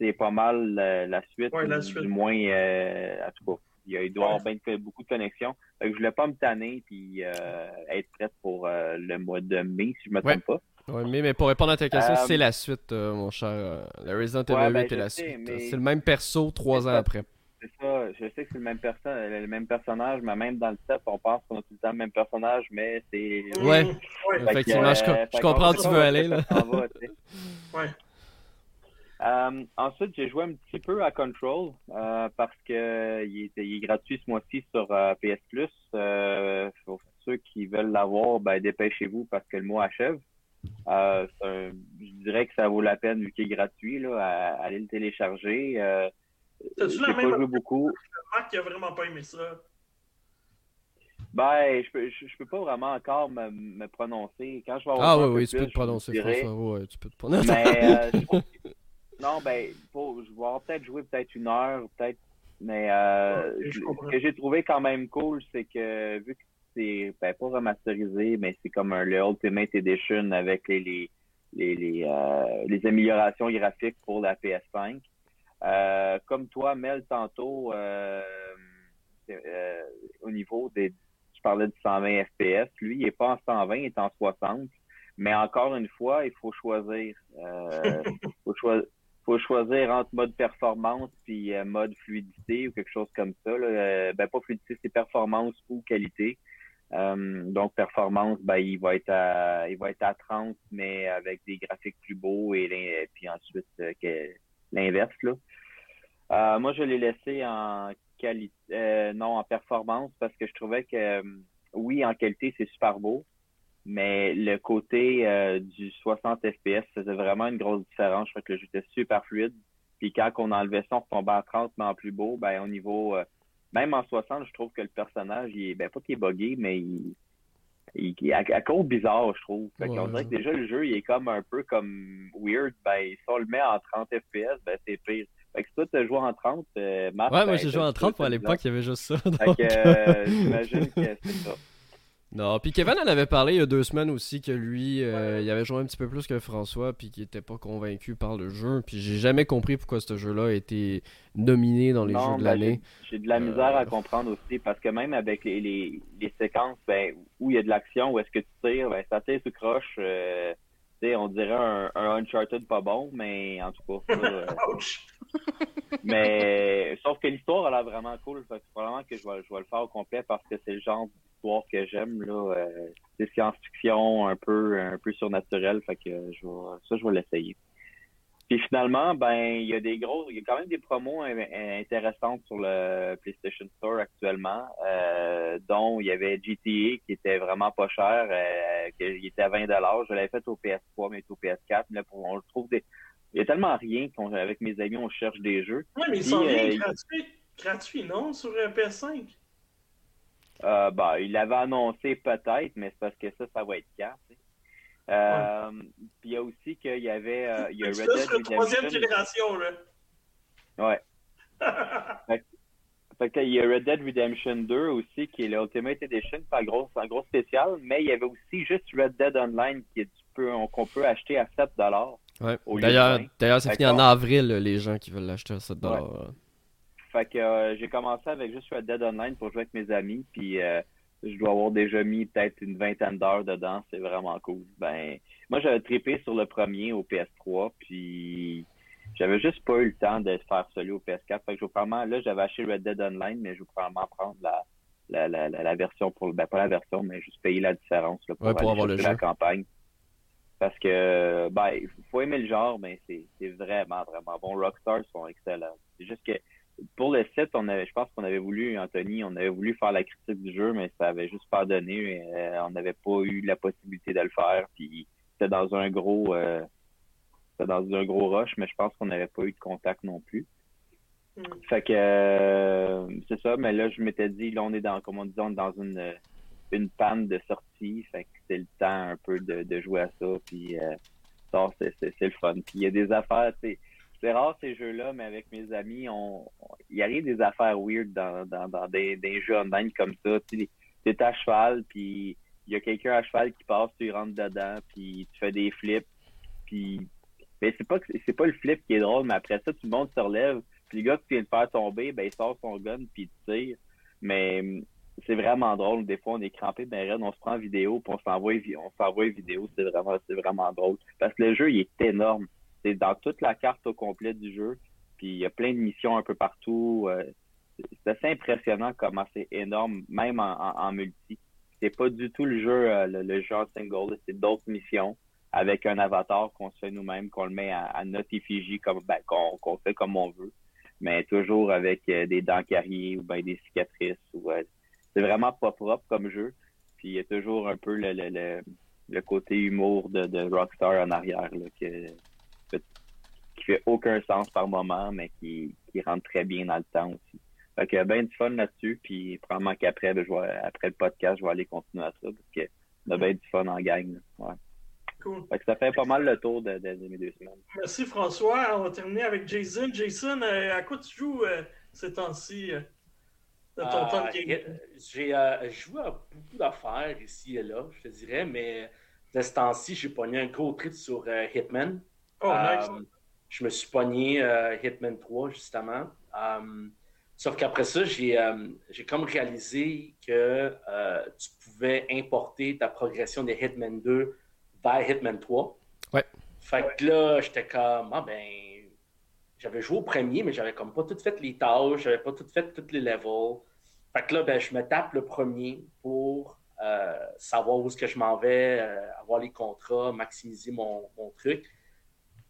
c'est pas mal la, suite, du moins, à tout cas il, doit y avoir beaucoup de connexions. Je je voulais pas me tanner puis euh, être prête pour euh, le mois de mai, si je me trompe pas. Oui, mais, mais pour répondre à ta question, euh, c'est la suite, mon cher. La Resident Evil 8 ben, est la suite. C'est le même perso trois ans après. C'est ça, je sais que c'est le même, le même personnage, mais même dans le set, on pense qu'on a tout le temps le même personnage, mais c'est. Ouais, effectivement, je, comprends où tu veux aller. Là. ouais. Euh, ensuite, j'ai joué un petit peu à Control euh, parce que il est, gratuit ce mois-ci sur euh, PS Plus. pour ceux qui veulent l'avoir, ben, dépêchez-vous parce que le mois achève. Je dirais que ça vaut la peine vu qu'il est gratuit. Là, à, aller le télécharger. T'as-tu la même joué beaucoup. Marc qui a vraiment pas aimé ça? Ben, je peux, je, peux pas vraiment encore me, me prononcer. Quand je vais avoir ah oui, oui, tu peux te prononcer, François. Ouais, tu peux te prononcer. Mais Non, ben, je vais peut-être jouer peut-être une heure, peut-être. Mais euh, ce que j'ai trouvé quand même cool, c'est que vu que c'est ben, pas remasterisé, mais c'est comme un, le Ultimate Edition avec les, les, les, les, euh, les améliorations graphiques pour la PS5. Euh, comme toi, Mel, tantôt, euh, au niveau des. Je parlais de 120 FPS. Lui, il est pas en 120, il est en 60. Mais encore une fois, il faut choisir. Faut choisir faut choisir entre mode performance puis mode fluidité ou quelque chose comme ça. Là. Ben pas fluidité, c'est performance ou qualité. Euh, donc performance, ben il va être à il va être à 30, mais avec des graphiques plus beaux et, puis ensuite que l'inverse là. moi je l'ai laissé en qualité non en performance parce que je trouvais que oui en qualité c'est super beau, mais le côté euh, du 60 FPS faisait vraiment une grosse différence. Je crois que le jeu était super fluide. Puis quand on enlevait ça, on retombait à 30, mais en plus beau, ben au niveau euh, même en 60, je trouve que le personnage, il est ben pas qu'il est buggé, mais il, il, il à, cause bizarre, je trouve. Fait on dirait que déjà le jeu, il est comme un peu comme weird. Ben, si on le met en 30 FPS, ben c'est pire. Fait que si toi, tu joué en 30, euh, Ouais, moi ben, j'ai joué en 30, à l'époque, il y avait juste ça. Fait que, j'imagine que c'est ça. Non, puis Kevin en avait parlé il y a deux semaines aussi que lui, euh, il avait joué un petit peu plus que François, puis qu'il était pas convaincu par le jeu. Puis j'ai jamais compris pourquoi ce jeu-là a été nominé dans les jeux de ben, l'année. J'ai de la misère à euh, comprendre aussi, parce que même avec les, les, les séquences ben, où il y a de l'action, où est-ce que tu tires, ben, ça tire sous croche. Euh, on dirait un, un, Uncharted pas bon, mais en tout cas. mais sauf que l'histoire a l'air vraiment cool. Fait que probablement que je vais, je vais le faire au complet parce que c'est le genre que j'aime. Là, euh, c'est science-fiction un peu, un peu surnaturel. Fait que je ça, je vais l'essayer. Puis finalement, ben, il y a des gros, il y a quand même des promos intéressantes sur le PlayStation Store actuellement, euh, dont il y avait GTA qui était vraiment pas cher, euh, qui était à 20 dollars. Je l'avais fait au PS3, mais au PS4. Mais on le trouve des, il y a tellement rien qu'avec mes amis on cherche des jeux. Oui, mais ils sont euh, gratuits, gratuits, non, sur PS5. Euh, bah, il l'avait annoncé peut-être, mais c'est parce que ça, ça va être car. Euh, Puis il y a aussi qu'il y avait euh, il y a Red Dead Redemption. troisième génération, là. Ouais. fait, il y a Red Dead Redemption 2 aussi, qui est l'Ultimate Edition, pas gros, un gros spécial, mais il y avait aussi juste Red Dead Online qui qu'on peut acheter à 7 Ouais. D'ailleurs, d'ailleurs, c'est fini en avril, les gens qui veulent l'acheter à 7 ouais. Fait que j'ai commencé avec juste Red Dead Online pour jouer avec mes amis, puis je dois avoir déjà mis peut-être une vingtaine d'heures dedans, c'est vraiment cool. Ben, moi j'avais trippé sur le premier au PS3, puis j'avais juste pas eu le temps de faire celui au PS4. Fait que je vraiment, là, j'avais acheté Red Dead Online, mais je vais probablement prendre la, la, la, la, version pour ben pas la version, mais juste payer la différence là, pour, avoir le la campagne. Parce que ben, il faut aimer le genre, mais c'est vraiment, vraiment bon. Rockstar sont excellents. C'est juste que pour le site, on avait, je pense qu'on avait voulu, Anthony, on avait voulu faire la critique du jeu, mais ça avait juste pas donné. Euh, on n'avait pas eu la possibilité de le faire. Puis c'était dans un gros euh, dans un gros rush, mais je pense qu'on n'avait pas eu de contact non plus. Mm. Fait que euh, c'est ça, mais là je m'étais dit, là on est dans, comme on dit, dans une, une panne de sortie, fait que c'est le temps un peu de, jouer à ça, puis euh, ça c'est le fun. Puis il y a des affaires, c'est c'est rare ces jeux-là, mais avec mes amis, on, il arrive des affaires weird dans, dans, des, jeux online comme ça. Tu es à cheval, puis il y a quelqu'un à cheval qui passe, tu rentres dedans, puis tu fais des flips, puis mais c'est pas c'est pas le flip qui est drôle, mais après ça, tout le monde se relève. Puis le gars qui vient de faire tomber, ben il sort son gun puis il tire. Mais c'est vraiment drôle. Des fois, on est crampé ben on se prend en vidéo, puis on s'envoie on s'envoie vidéo. C'est vraiment c'est vraiment drôle. Parce que le jeu, il est énorme. C'est dans toute la carte au complet du jeu. Puis il y a plein de missions un peu partout. Euh, c'est assez impressionnant comment c'est énorme, même en, multi. C'est pas du tout le jeu, euh, le, le, jeu en single, c'est d'autres missions avec un avatar qu'on se fait nous-mêmes, qu'on le met à, notre effigie, comme ben, qu'on fait comme on veut, mais toujours avec euh, des dents carriées ou ben, des cicatrices. Ou, c'est vraiment pas propre comme jeu. Puis il y a toujours un peu le, le, le, côté humour de, de, Rockstar en arrière là, que, qui fait aucun sens par moment, mais qui, qui rentre très bien dans le temps aussi. Fait que ben du fun là-dessus, puis probablement qu'après, ben, après le podcast, je vais aller continuer à ça, parce que on a bien du fun en gang. Ouais ça fait pas mal le tour de, mes deux semaines. Merci François. On va terminer avec Jason. Jason, euh, à quoi tu joues euh, ces temps-ci euh, de ton temps de J'ai joué à beaucoup d'affaires ici et là, je te dirais, mais de ce temps-ci, j'ai pogné un gros trip sur Hitman. Oh, nice. Je me suis pogné Hitman 3, justement. Sauf qu'après ça, j'ai comme réalisé que tu pouvais importer ta progression de Hitman 2 vers Hitman 3. Ouais. Fait que là, j'étais comme, ah ben, j'avais joué au premier, mais j'avais comme pas tout fait les tâches, j'avais pas tout fait tous les levels. Fait que là, ben, je me tape le premier pour euh, savoir où est-ce que je m'en vais, euh, avoir les contrats, maximiser mon, mon, truc.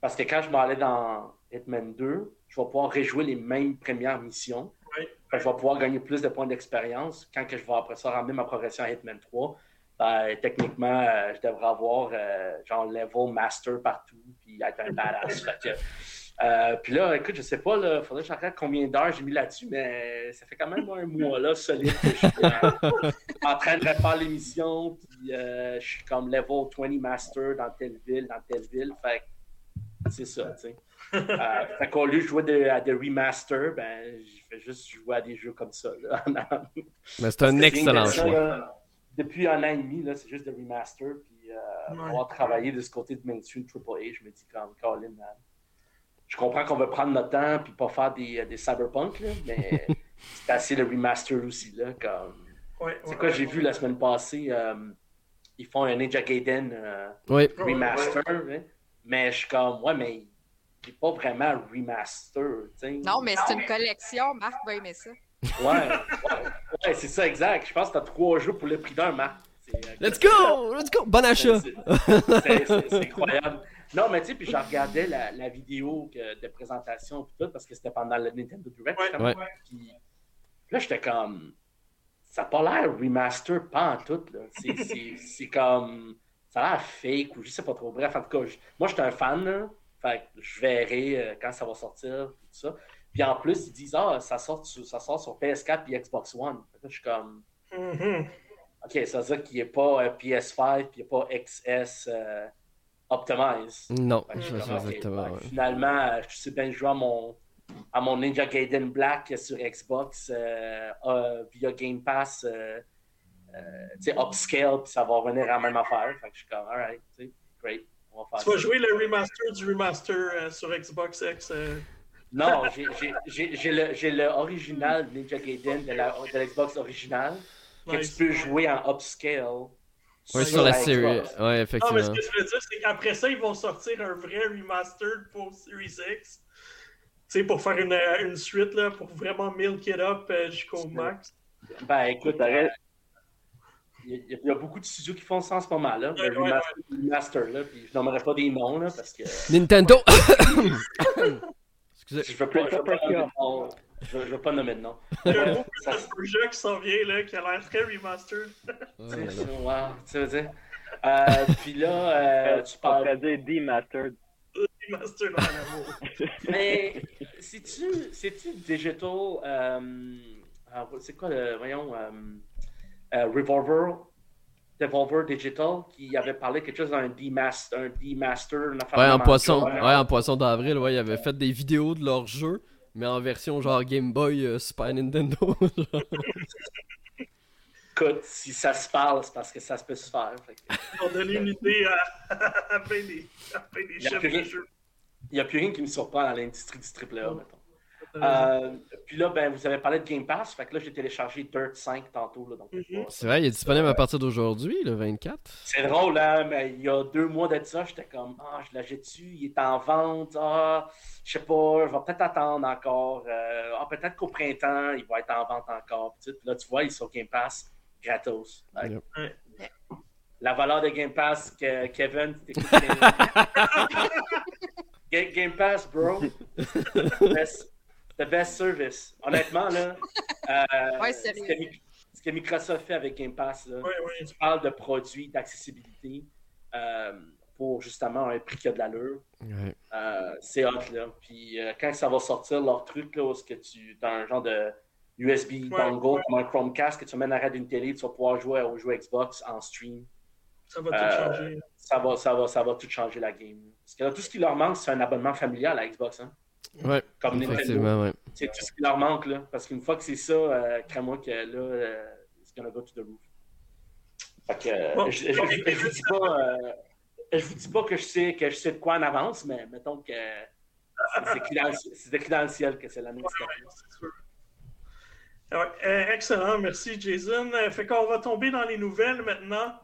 Parce que quand je m'en dans Hitman 2, je vais pouvoir rejouer les mêmes premières missions. je vais pouvoir gagner plus de points d'expérience quand que je vais après ça ramener ma progression à Hitman 3 ben, techniquement, euh, je devrais avoir euh, genre level master partout, puis être un badass. Euh, puis là, écoute, je sais pas, il faudrait que je regarde combien d'heures j'ai mis là-dessus, mais ça fait quand même un mois là, solide que je suis en train de refaire l'émission, puis je suis comme level 20 master dans telle ville, dans telle ville. Fait c'est ça, tu sais. fait qu'au lieu de jouer à des remasters, ben, je vais juste jouer à des jeux comme ça. mais c'est un excellent choix depuis un an et demi, c'est juste de remaster. Puis euh, avoir travaillé de ce côté de mainstream AAA, je me dis comme Colin, je comprends qu'on veut prendre notre temps puis pas faire des, des cyberpunk, mais c'est assez le remaster aussi. Là, comme... c'est quoi, j'ai vu la semaine passée, euh, ils font un Ninja Gaiden euh, remaster, hein. Mais je suis comme, ouais, mais il n'est pas vraiment remaster. Non, mais c'est une collection, Marc va aimer ça. Ouais, ouais, c'est ça, exact. Je pense que tu as trois jeux pour le prix d'un, Marc. Euh, let's go! Let's go! Bon achat! C'est incroyable. Non, mais tu sais, puis je regardais la, la vidéo de présentation tout, parce que c'était pendant le Nintendo Direct. Ouais. Puis là, j'étais comme. Ça n'a pas l'air remaster, pas en tout. C'est comme. Ça a l'air fake ou je sais pas trop. Bref, en tout cas, moi, j'étais un fan. Là, fait je verrai euh, quand ça va sortir. Tout ça. Puis en plus, ils disent Ah, ça sort, ça sort sur PS4 et Xbox One. je suis comme. Mm-hmm. Ok, ça veut dire qu'il n'y a pas euh, PS5 puis il n'y a pas XS euh, Optimize. Non, je sais exactement. Finalement, euh, je sais bien jouer à mon, à mon Ninja Gaiden Black sur Xbox via Game Pass. Tu sais, upscale, puis ça va revenir à la même affaire. Fait que je suis comme, alright, tu sais, great. tu vas jouer le remaster du remaster sur Xbox X Non, j'ai le, original Ninja Gaiden de la Xbox originale que tu peux jouer en upscale. Oui, sur la série. Ouais, effectivement. Non, mais ce que je veux dire, c'est qu'après ça, ils vont sortir un vrai remastered pour Series X. Tu sais, pour faire une, une, suite, là, pour vraiment milk it up euh, jusqu'au max. Ben, écoute, Il y, a, beaucoup de studios qui font ça en ce moment, là. le remaster, là. Puis je nommerai pas des noms, là, parce que. Nintendo! Excusez. Je veux pas, je veux pas, je, ne veux pas nommer de nom. Il y a beaucoup de jeux qui s'en vient, là, qui a l'air très remastered. c'est wow, tu veux dire? Euh, puis là, euh, tu parles. dire demastered. Demastered en amour. Mais, c'est-tu, c'est-tu digital. Euh, c'est quoi le. Voyons. Euh, Revolver. Devolver Digital qui avait parlé quelque chose d'un demaster, un demaster, une affaire ouais, en poisson, ouais, en poisson d'avril, ouais, ils avaient fait des vidéos de leur jeu mais en version genre Game Boy euh, Super Nintendo. Écoute, si ça se parle, c'est parce que ça se peut se faire. On donne une idée à, à, des, chefs de jeu. Il n'y a plus rien qui me surprend dans l'industrie du triple A, mettons. Euh, puis là, ben, vous avez parlé de Game Pass. Fait que là, j'ai téléchargé Dirt 5 tantôt. Là, mhm. C'est vrai, il est disponible à partir d'aujourd'hui, le 24. C'est drôle, hein, mais il y a deux mois de ça, j'étais comme, ah, je l'achète dessus, il est en vente. Ah, je sais pas, je vais peut-être attendre encore. Euh, ah, peut-être qu'au printemps, il va être en vente encore. Puis là, tu vois, il est sur Game Pass gratos. La valeur de Game Pass, que Kevin, Game Pass, bro. the best service. Honnêtement, là, euh, ce, que, Microsoft fait avec Game Pass, là, tu parles de produits, d'accessibilité euh, pour justement un prix qui a de l'allure. Euh, c'est hot, là. Puis quand ça va sortir, leur truc, là, où que tu as un genre de USB dongle comme un Chromecast que tu mets à d'une télé, tu vas pouvoir jouer au jeu Xbox en stream. Ça va tout changer. Ça va, ça, va, ça va tout changer la game. Parce que là, tout ce qui leur manque, c'est un abonnement familial à Xbox. Hein? Ouais, comme Nintendo. C'est tout ce qui leur manque, là. Parce qu'une fois que c'est ça, euh, moi que là, euh, c'est gonna go to the roof. Fait que, euh, je, je, vous dis pas, euh, je vous dis pas que je sais que je sais de quoi en avance, mais mettons que c'est écrit, dans le ciel que c'est l'année ouais, ouais, excellent, merci Jason. Fait qu'on va tomber dans les nouvelles maintenant.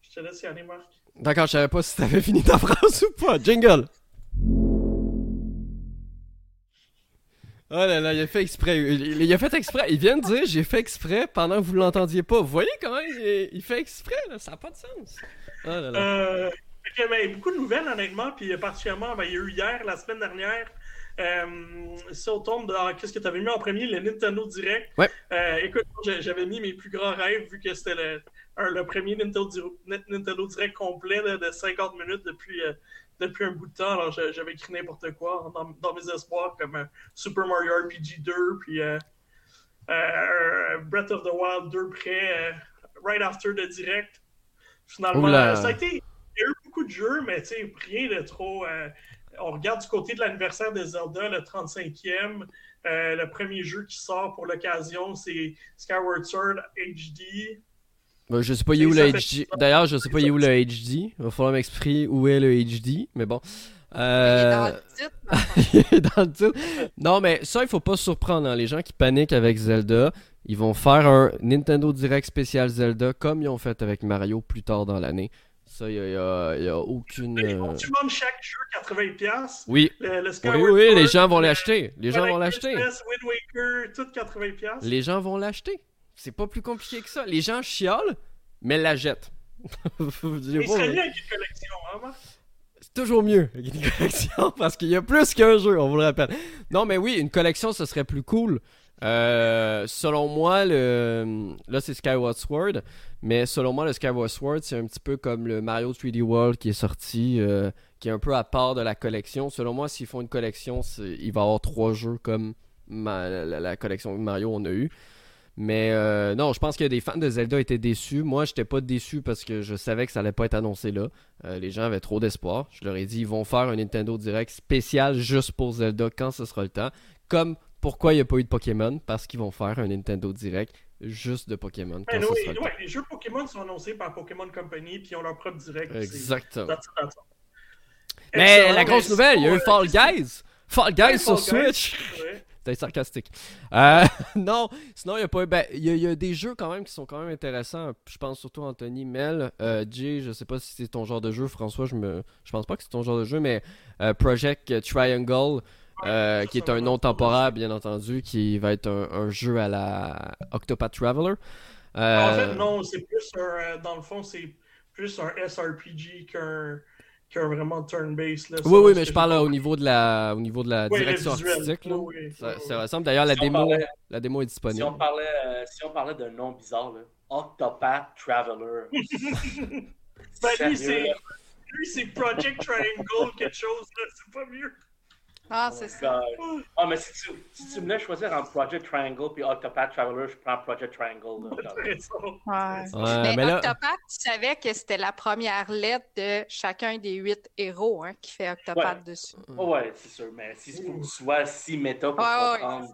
Je te laisse y aller, Marc. D'accord, je savais pas si t'avais fini ta phrase ou pas. Jingle! Oh là là, il a fait exprès. Il, a fait exprès. Il vient de dire j'ai fait exprès pendant que vous l'entendiez pas. Vous voyez comment il, fait exprès, là? Ça n'a pas de sens. Oh là là. Euh, beaucoup de nouvelles, honnêtement. Puis particulièrement, ben, il y a eu hier, la semaine dernière. Euh, si on tombe dans qu'est-ce que tu avais mis en premier, le Nintendo Direct. Ouais. Euh, écoute, j'avais mis mes plus grands rêves vu que c'était le, le, premier Nintendo, Nintendo Direct complet de 50 minutes depuis euh, depuis un bout de temps. Alors, j'avais écrit n'importe quoi dans, mes espoirs, comme euh, Super Mario RPG 2, puis euh, euh, Breath of the Wild 2 près, right after the direct. Finalement, ça a été. Il y a eu beaucoup de jeux, mais rien de trop. on regarde du côté de l'anniversaire de Zelda, le 35e. le premier jeu qui sort pour l'occasion, c'est Skyward Sword HD. Bah, je sais pas où le HD. D'ailleurs, je sais pas où le HD. Il va falloir m'exprimer où est le HD, mais bon. Euh... Il est dans le titre. non, mais ça, il faut pas se surprendre. Hein. Les gens qui paniquent avec Zelda, ils vont faire un Nintendo Direct spécial Zelda comme ils ont fait avec Mario plus tard dans l'année. Ça, il n'y a, y a, aucune. Ils vont tu vends chaque jeu 80$. Oui. Le, oui, oui, les gens vont l'acheter. Les gens vont l'acheter. tout 80$. Les gens vont l'acheter. C'est pas plus compliqué que ça. Les gens chiolent, mais la jettent. Mais serait mieux avec une collection, hein, C'est toujours mieux avec une collection parce qu'il y a plus qu'un jeu, on vous le rappelle. Non, mais oui, une collection, ce serait plus cool. Euh, selon moi, le là c'est Skyward Sword, mais selon moi le Skyward Sword c'est un petit peu comme le Mario 3D World qui est sorti, euh, qui est un peu à part de la collection. Selon moi, s'ils font une collection, il va y avoir trois jeux comme la, la, collection Mario on a eu. Mais euh, non, je pense que des fans de Zelda étaient déçus. Moi, j'étais pas déçu parce que je savais que ça allait pas être annoncé là. Euh, les gens avaient trop d'espoir. Je leur ai dit, ils vont faire un Nintendo Direct spécial juste pour Zelda quand ce sera le temps. Comme pourquoi il n'y a pas eu de Pokémon? Parce qu'ils vont faire un Nintendo Direct juste de Pokémon. Quand ce sera le temps. les jeux Pokémon sont annoncés par Pokémon Company puis ils ont leur propre direct. Exactement. Mais la grosse nouvelle, il y a eu Fall Guys. Fall Guys sur Switch! C'était sarcastique. Euh, non, sinon, il y a pas. Ben, il y, a des jeux quand même qui sont quand même intéressants. Je pense surtout Anthony Mel. Euh, Jay, je sais pas si c'est ton genre de jeu. François, je me je pense pas que c'est ton genre de jeu, mais euh, Project Triangle. qui est un nom temporaire, bien entendu, qui va être un, jeu à la Octopath Traveler. En fait, non, c'est plus un. Dans le fond, c'est plus un SRPG qu'un qui a vraiment turn-based. Oui, oui, mais je parle au niveau de la, au niveau de la direction artistique. Là. ça, ressemble. D'ailleurs, la, démo, la démo est disponible. Si on parlait, euh, si on parlait d'un nom bizarre, là, Octopath Traveler. ben, lui, c'est Project Triangle, quelque chose, c'est pas mieux. Ah, c'est ça. Ah, mais si tu, si tu me laisses choisir entre Project Triangle et Octopath Traveler, je prends Project Triangle. ouais. mais, Octopath, tu savais que c'était la première lettre de chacun des huit héros hein, qui fait Octopath dessus. Oh, ouais, c'est sûr. Mais si tu soit si méta pour comprendre.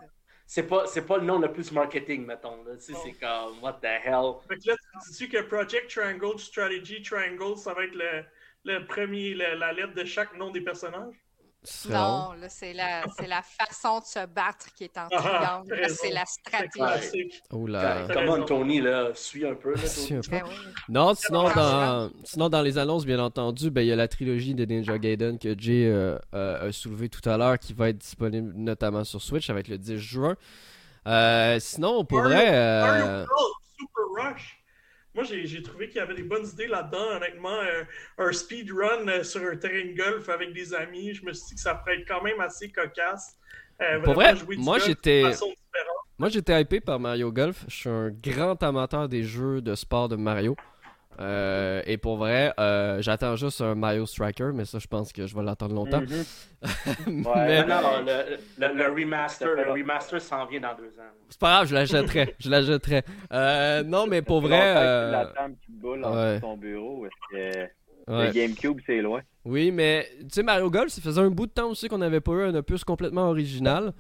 c'est pas, pas le nom le plus marketing, mettons. Là. C'est comme, what the hell? Fait que là, tu dis que Project Triangle, Strategy Triangle, ça va être le, le premier, la lettre de chaque nom des personnages? Non, là, c'est la, la façon de se battre qui est en ah, triangle. c'est la stratégie. Oh là. Comment Tony, là, suit un peu. Là, ben Non, sinon dans, sinon, dans les annonces, bien entendu, ben, il y a la trilogie de Ninja Gaiden que Jay euh, a soulevé tout à l'heure qui va être disponible notamment sur Switch avec le 10 juin. Euh, sinon, on pourrait. Euh... Super Rush? Moi, j'ai trouvé qu'il y avait des bonnes idées là-dedans. Honnêtement, euh, un speedrun euh, sur un terrain de golf avec des amis, je me suis dit que ça pourrait être quand même assez cocasse. Euh, Pour vrai, moi j'étais. Moi j'étais hypé par Mario Golf. Je suis un grand amateur des jeux de sport de Mario. Euh, et pour vrai, euh, j'attends juste un Mario Striker, mais ça, je pense que je vais l'attendre longtemps. Mhm. ouais, non, le, le, remaster, le remaster s'en vient dans deux ans. C'est pas grave, je l'achèterai. je l'achèterai. Euh, non, mais pour vrai. Euh... Tu une petite boule ouais. ton bureau. Le GameCube, c'est loin. Oui, mais tu sais, Mario Golf, ça faisait un bout de temps aussi qu'on n'avait pas eu un opus complètement original.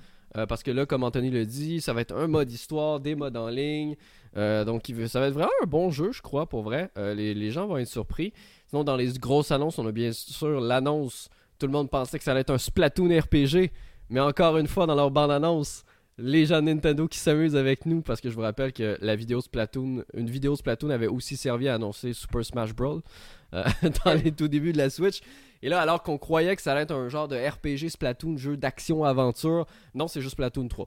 parce que là, comme Anthony le dit, ça va être un mode histoire, des modes en ligne. Euh, donc, ça va être vraiment un bon jeu, je crois, pour vrai. Euh, les, gens vont être surpris. Sinon, dans les grosses annonces, on a bien sûr l'annonce. Tout le monde pensait que ça allait être un Splatoon RPG. Mais encore une fois, dans leur bande-annonce, les gens de Nintendo qui s'amusent avec nous. Parce que je vous rappelle que la vidéo Splatoon, une vidéo Splatoon avait aussi servi à annoncer Super Smash Bros. Euh, dans les tout débuts de la Switch. Et là, alors qu'on croyait que ça allait être un genre de RPG Splatoon, jeu d'action-aventure, non, c'est juste Splatoon 3.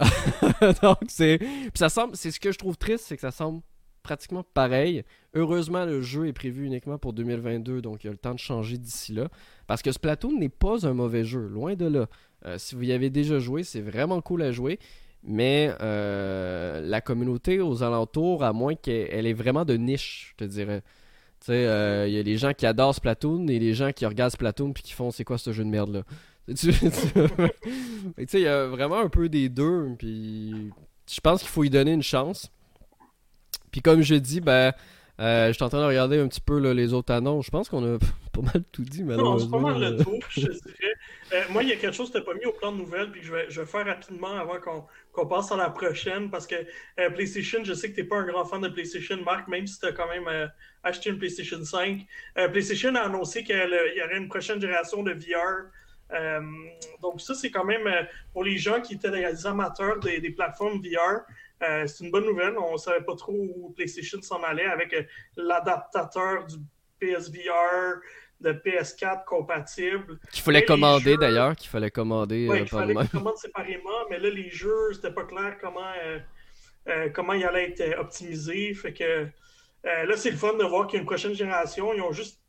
Donc c'est c'est ce que je trouve triste, c'est que ça semble pratiquement pareil. Heureusement, le jeu est prévu uniquement pour 2022, donc il y a le temps de changer d'ici là. Parce que Splatoon n'est pas un mauvais jeu, loin de là. Euh, si vous y avez déjà joué, c'est vraiment cool à jouer. Mais euh, la communauté aux alentours, à moins qu'elle ait vraiment de niche, je te dirais. Tu euh, il y a les gens qui adorent Splatoon et les gens qui regardent Splatoon puis qui font c'est quoi ce jeu de merde là. Tu sais, il y a vraiment un peu des deux. Puis je pense qu'il faut y donner une chance. Puis comme je dis, ben, euh, je suis en train de regarder un petit peu les autres annonces. Je pense qu'on a pas mal tout dit, malheureusement. Non, c'est pas mal le tour, je dirais. Euh, moi, il y a quelque chose que tu pas mis au plan de nouvelles, puis je vais, je vais faire rapidement avant qu'on passe à la prochaine, parce que euh, PlayStation, je sais que tu n'es pas un grand fan de PlayStation, Marc, même si tu as quand même acheté une PlayStation 5. PlayStation a annoncé qu'il y aurait une prochaine génération de VR euh, donc ça, c'est quand même euh, pour les gens qui étaient des amateurs des, plateformes VR, euh, c'est une bonne nouvelle. On ne savait pas trop où PlayStation s'en allait avec l'adaptateur du PSVR de PS4 compatible. Qu'il fallait commander d'ailleurs, qu'il fallait commander. Oui, il fallait commander séparément, mais là, les jeux, c'était pas clair comment, comment ils allaient être optimisés. Fait que là, c'est le fun de voir qu'il y a une prochaine génération. Ils ont juste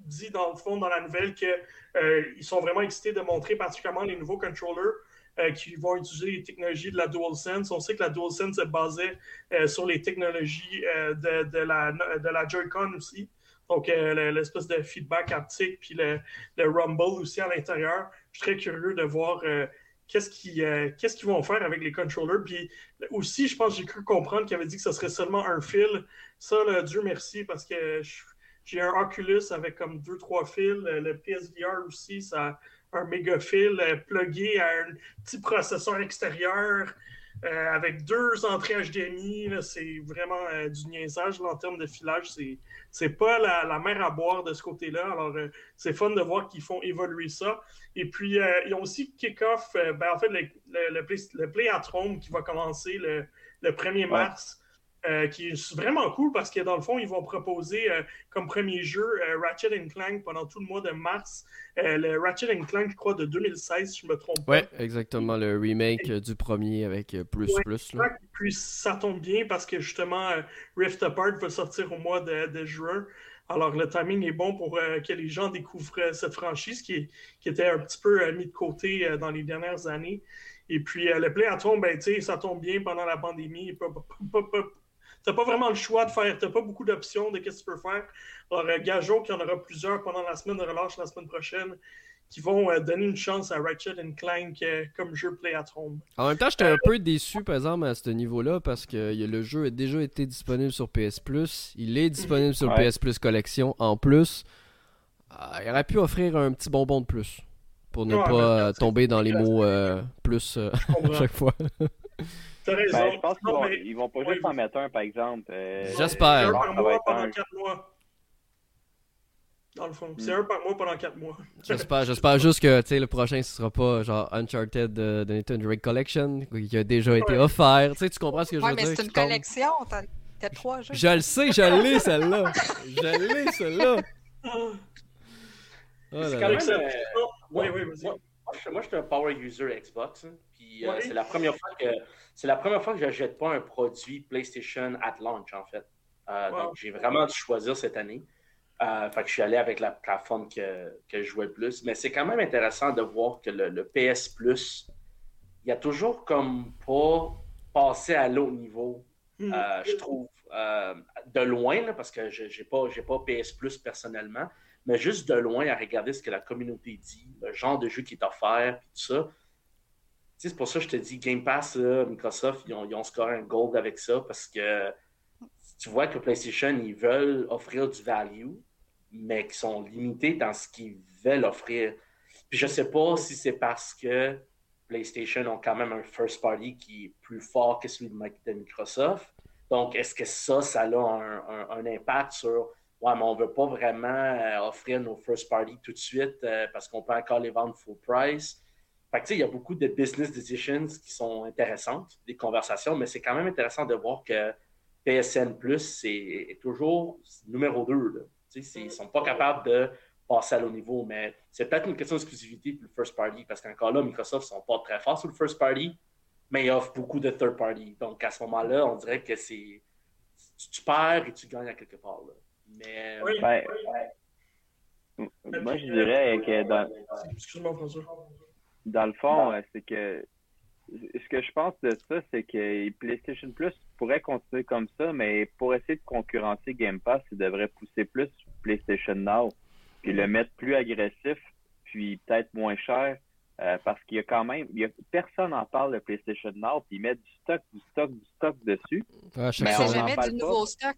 dit dans le fond dans la nouvelle qu'ils euh, sont vraiment excités de montrer particulièrement les nouveaux controllers euh, qui vont utiliser les technologies de la DualSense. On sait que la DualSense est basée euh, sur les technologies de, la, de la Joy-Con aussi. Donc, l'espèce de feedback haptique, puis le, rumble aussi à l'intérieur. Je suis très curieux de voir qu'est-ce qu'ils vont faire avec les controllers. Puis aussi, je pense j'ai cru comprendre qu'ils avaient dit que ce serait seulement un fil. Ça, Dieu merci, parce que je, j'ai un Oculus avec comme deux, trois fils. Le PSVR aussi, ça a un méga fil euh, plugué à un petit processeur extérieur. euh, avec deux entrées HDMI, c'est vraiment euh, du niaisage en termes de filage. C'est pas la, la, mer à boire de ce côté-là. Alors, euh, c'est fun de voir qu'ils font évoluer ça. Et puis, ils ont aussi kick-off, ben, en fait, le, le, play, le, play, at Home qui va commencer le, le 1er mars. Euh, qui est vraiment cool parce que dans le fond, ils vont proposer euh, comme premier jeu euh, Ratchet Clank pendant tout le mois de mars. le Ratchet Clank, je crois, de 2016, si je me trompe pas. Ouais, exactement, le remake du premier avec plus plus. Puis ça tombe bien parce que justement, Rift Apart va sortir au mois de, juin. Alors le timing est bon pour que les gens découvrent cette franchise qui, qui était un petit peu mis de côté dans les dernières années. Et puis le Play at Home, ben, ça tombe bien pendant la pandémie. Pas, n'as pas vraiment le choix de faire, Tu n'as pas beaucoup d'options de qu'est-ce que tu peux faire. Alors, euh, gageons qu'il y en aura plusieurs pendant la semaine de relâche la semaine prochaine qui vont euh, donner une chance à Ratchet Clank euh, comme jeu Play at Home. En même temps, j'étais un peu déçu, par exemple, à ce niveau-là, parce que le jeu a déjà été disponible sur PS Plus. Il est disponible sur PS Plus Collection en plus. il aurait pu offrir un petit bonbon de plus pour ne pas tomber dans les mots plus à chaque fois. Ben, je pense qu'ils vont, ils vont pas juste en mettre un, par exemple. Euh, J'espère. C'est un par mois pendant 4 mois. Dans le fond. C'est un par mois pendant 4 mois. J'espère, j'espère juste que le prochain ce sera pas genre Uncharted de, de Nathan Drake Collection qui a déjà été offert. Tu tu comprends ce que je veux dire? Ouais, mais c'est une collection. T'as trois jeux. Je le sais, je l'ai celle-là. je l'ai celle-là. Oh c'est quand même. Euh... Oui, oui, vas-y. Moi, je suis un power user Xbox. Hein, puis euh, c'est la première fois que c'est la première fois que je n'achète pas un produit PlayStation at launch, en fait. Euh, donc, j'ai vraiment dû choisir cette année. Euh, fait que je suis allé avec la plateforme que, que je jouais le plus. Mais c'est quand même intéressant de voir que le, PS Plus, il y a toujours comme pas passé à l'autre niveau, hmm. euh, je trouve, de loin, parce que je n'ai pas, pas PS Plus personnellement, mais juste de loin à regarder ce que la communauté dit, le genre de jeu qui est offert, tout ça c'est pour ça que je te dis, Game Pass, Microsoft, ils ont, ils ont, scoré un gold avec ça parce que tu vois que PlayStation, ils veulent offrir du value, mais qu'ils sont limités dans ce qu'ils veulent offrir. Puis je ne sais pas si c'est parce que PlayStation ont quand même un first party qui est plus fort que celui de Microsoft. Donc, est-ce que ça, ça a un, un, impact sur Ouais, mais on ne veut pas vraiment euh, offrir nos first party tout de suite euh, parce qu'on peut encore les vendre full price? Fait que, il y a beaucoup de business decisions qui sont intéressantes, des conversations, mais c'est quand même intéressant de voir que PSN Plus est, toujours numéro 2. Ils ne sont pas capables de passer à l'autre niveau, mais c'est peut-être une question d'exclusivité pour le first party, parce qu'encore là, Microsoft ne sont pas très forts sur le first party, mais ils offrent beaucoup de third party. Donc à ce moment-là, on dirait que c'est. Tu, perds et tu gagnes à quelque part. Mais. Oui, ben, Moi, je dirais que dans. Excuse-moi, François dans le fond, euh, c'est que ce que je pense de ça, c'est que PlayStation Plus pourrait continuer comme ça, mais pour essayer de concurrencer Game Pass, il devrait pousser plus PlayStation Now, puis le mettre plus agressif, puis peut-être moins cher, euh, parce qu'il y a quand même, il y a, personne n'en parle de PlayStation Now, puis ils mettent du stock, du stock, du stock dessus. mais on jamais du nouveau stock.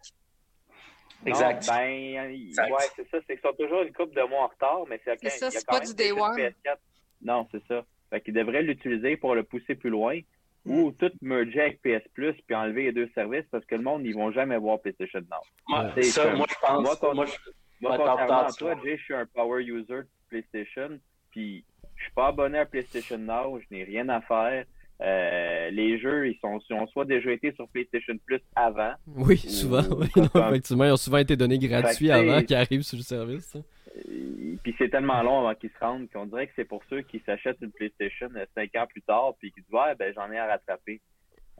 Exact. ben, ouais, c'est ça, c'est qu'ils sont toujours une coupe de mois en retard, mais c'est ça, c'est pas du Day One. Non, c'est ça. Fait qu'ils devraient l'utiliser pour le pousser plus loin ou tout merger avec PS Plus puis enlever les deux services parce que le monde, ils vont jamais voir PlayStation Now. Moi, ça, moi, je pense. Moi, moi, je, contrairement à toi, Jay, je suis un power user de PlayStation puis je suis pas abonné à PlayStation Now, je n'ai rien à faire. Euh, les jeux, ils, sont, ils ont soit déjà été sur PlayStation Plus avant. Oui, souvent. oui, effectivement, ils ont souvent été donnés gratuits avant qu'ils arrivent sur le service. Euh, puis c'est tellement long avant qu'ils se rendent qu'on dirait que c'est pour ceux qui s'achètent une PlayStation 5 ans plus tard puis qui disent Ouais, ben j'en ai à rattraper.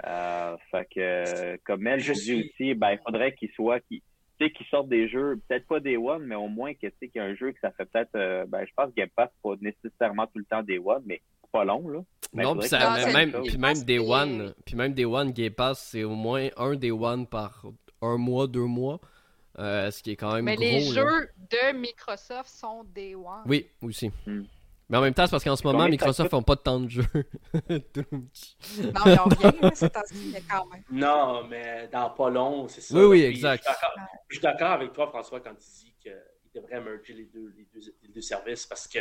Euh, fait que comme elle, je dis aussi, ben il faudrait qu'ils soient qui sais qu'ils sortent des jeux, peut-être pas des One, mais au moins que tu sais qu'il y a un jeu que ça fait peut-être euh, ben je pense Game Pass pas nécessairement tout le temps des One, mais pas long là. Non, puis, ça, même, puis même des One, puis même des One Game Pass, c'est au moins un des One par un mois, deux mois. Euh, ce qui est quand même Mais gros, les jeux de Microsoft sont des One. Oui, aussi. Hmm. Mais en même temps, c'est parce qu'en ce moment, Microsoft n'a pas tant de jeux. non, ils ont rien, c'est quand même. Non, mais dans pas long, c'est ça. Oui, oui, exact. Je suis d'accord avec toi, François, quand tu dis qu'il devrait merger les deux, les, deux, les deux services parce que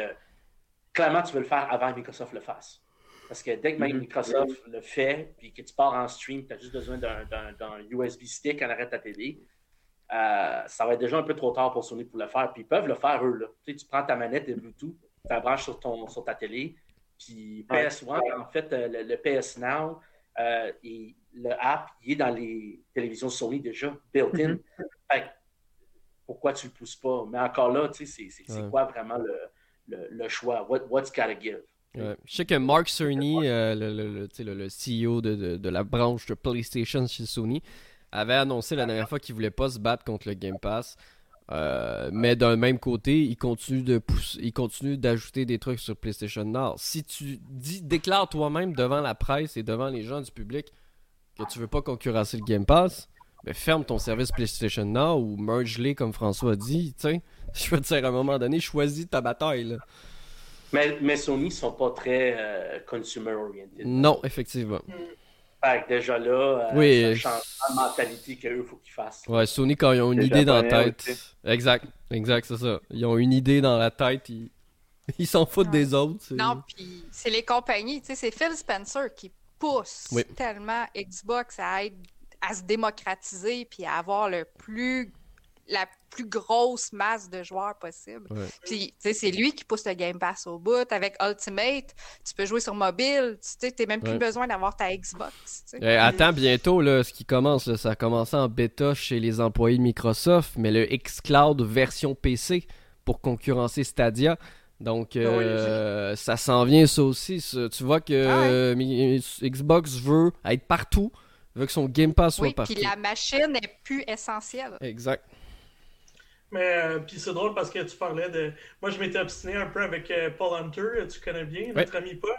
clairement, tu veux le faire avant que Microsoft le fasse. Parce que dès que mm-hmm. Microsoft le fait, puis que tu pars en stream, tu as juste besoin d'un USB stick en arrêt de ta télé, euh, ça va être déjà un peu trop tard pour Sony pour le faire. Puis ils peuvent le faire eux. Là. Tu, sais, tu prends ta manette et Bluetooth, tu la branches sur, ton, sur ta télé. Puis PS1, en fait, euh, le, PS Now, euh, et le app, il est dans les télévisions Sony déjà, built-in. Mm-hmm. pourquoi tu le pousses pas? Mais encore là, tu sais, c'est quoi vraiment le, le, choix? What, what's gotta give? Je sais que Mark Cerny, le, le, CEO de, de, la branche de PlayStation chez Sony, avait annoncé la dernière fois qu'il voulait pas se battre contre le Game Pass. Euh, mais d'un même côté, il continue de pousser, il continue d'ajouter des trucs sur PlayStation Now. Si tu dis, déclares toi-même devant la presse et devant les gens du public que tu veux pas concurrencer le Game Pass, ben ferme ton service PlayStation Now ou merge-les comme François a dit. Je veux dire, à un moment donné, choisis ta bataille. Mais, mais Sony sont pas très euh, consumer oriented. Non, effectivement. Fait déjà là, euh, oui, ça change la mentalité qu'eux, il faut qu'ils fassent. Ouais, Sony, quand ils ont une idée dans la tête. Exact, exact, c'est ça. Ils ont une idée dans la tête, ils ils s'en foutent des autres. Non, puis c'est les compagnies. Tu sais, c'est Phil Spencer qui pousse tellement Xbox à, être, à se démocratiser puis à avoir le plus la plus grosse masse de joueurs possible. Puis, c'est lui qui pousse le Game Pass au bout. Avec Ultimate, tu peux jouer sur mobile. Tu n'as même plus besoin d'avoir ta Xbox. Eh, attends, bientôt, là, ce qui commence, ça a commencé en bêta chez les employés de Microsoft, mais le xCloud version PC pour concurrencer Stadia. Donc, euh, ça s'en vient, ça aussi. Tu vois que ah euh, Xbox veut être partout, veut que son Game Pass soit partout. Puis la machine est plus essentielle. Exact. Mais euh, puis c'est drôle parce que tu parlais de. Moi, je m'étais obstiné un peu avec euh, Paul Hunter, tu connais bien, notre ami Paul.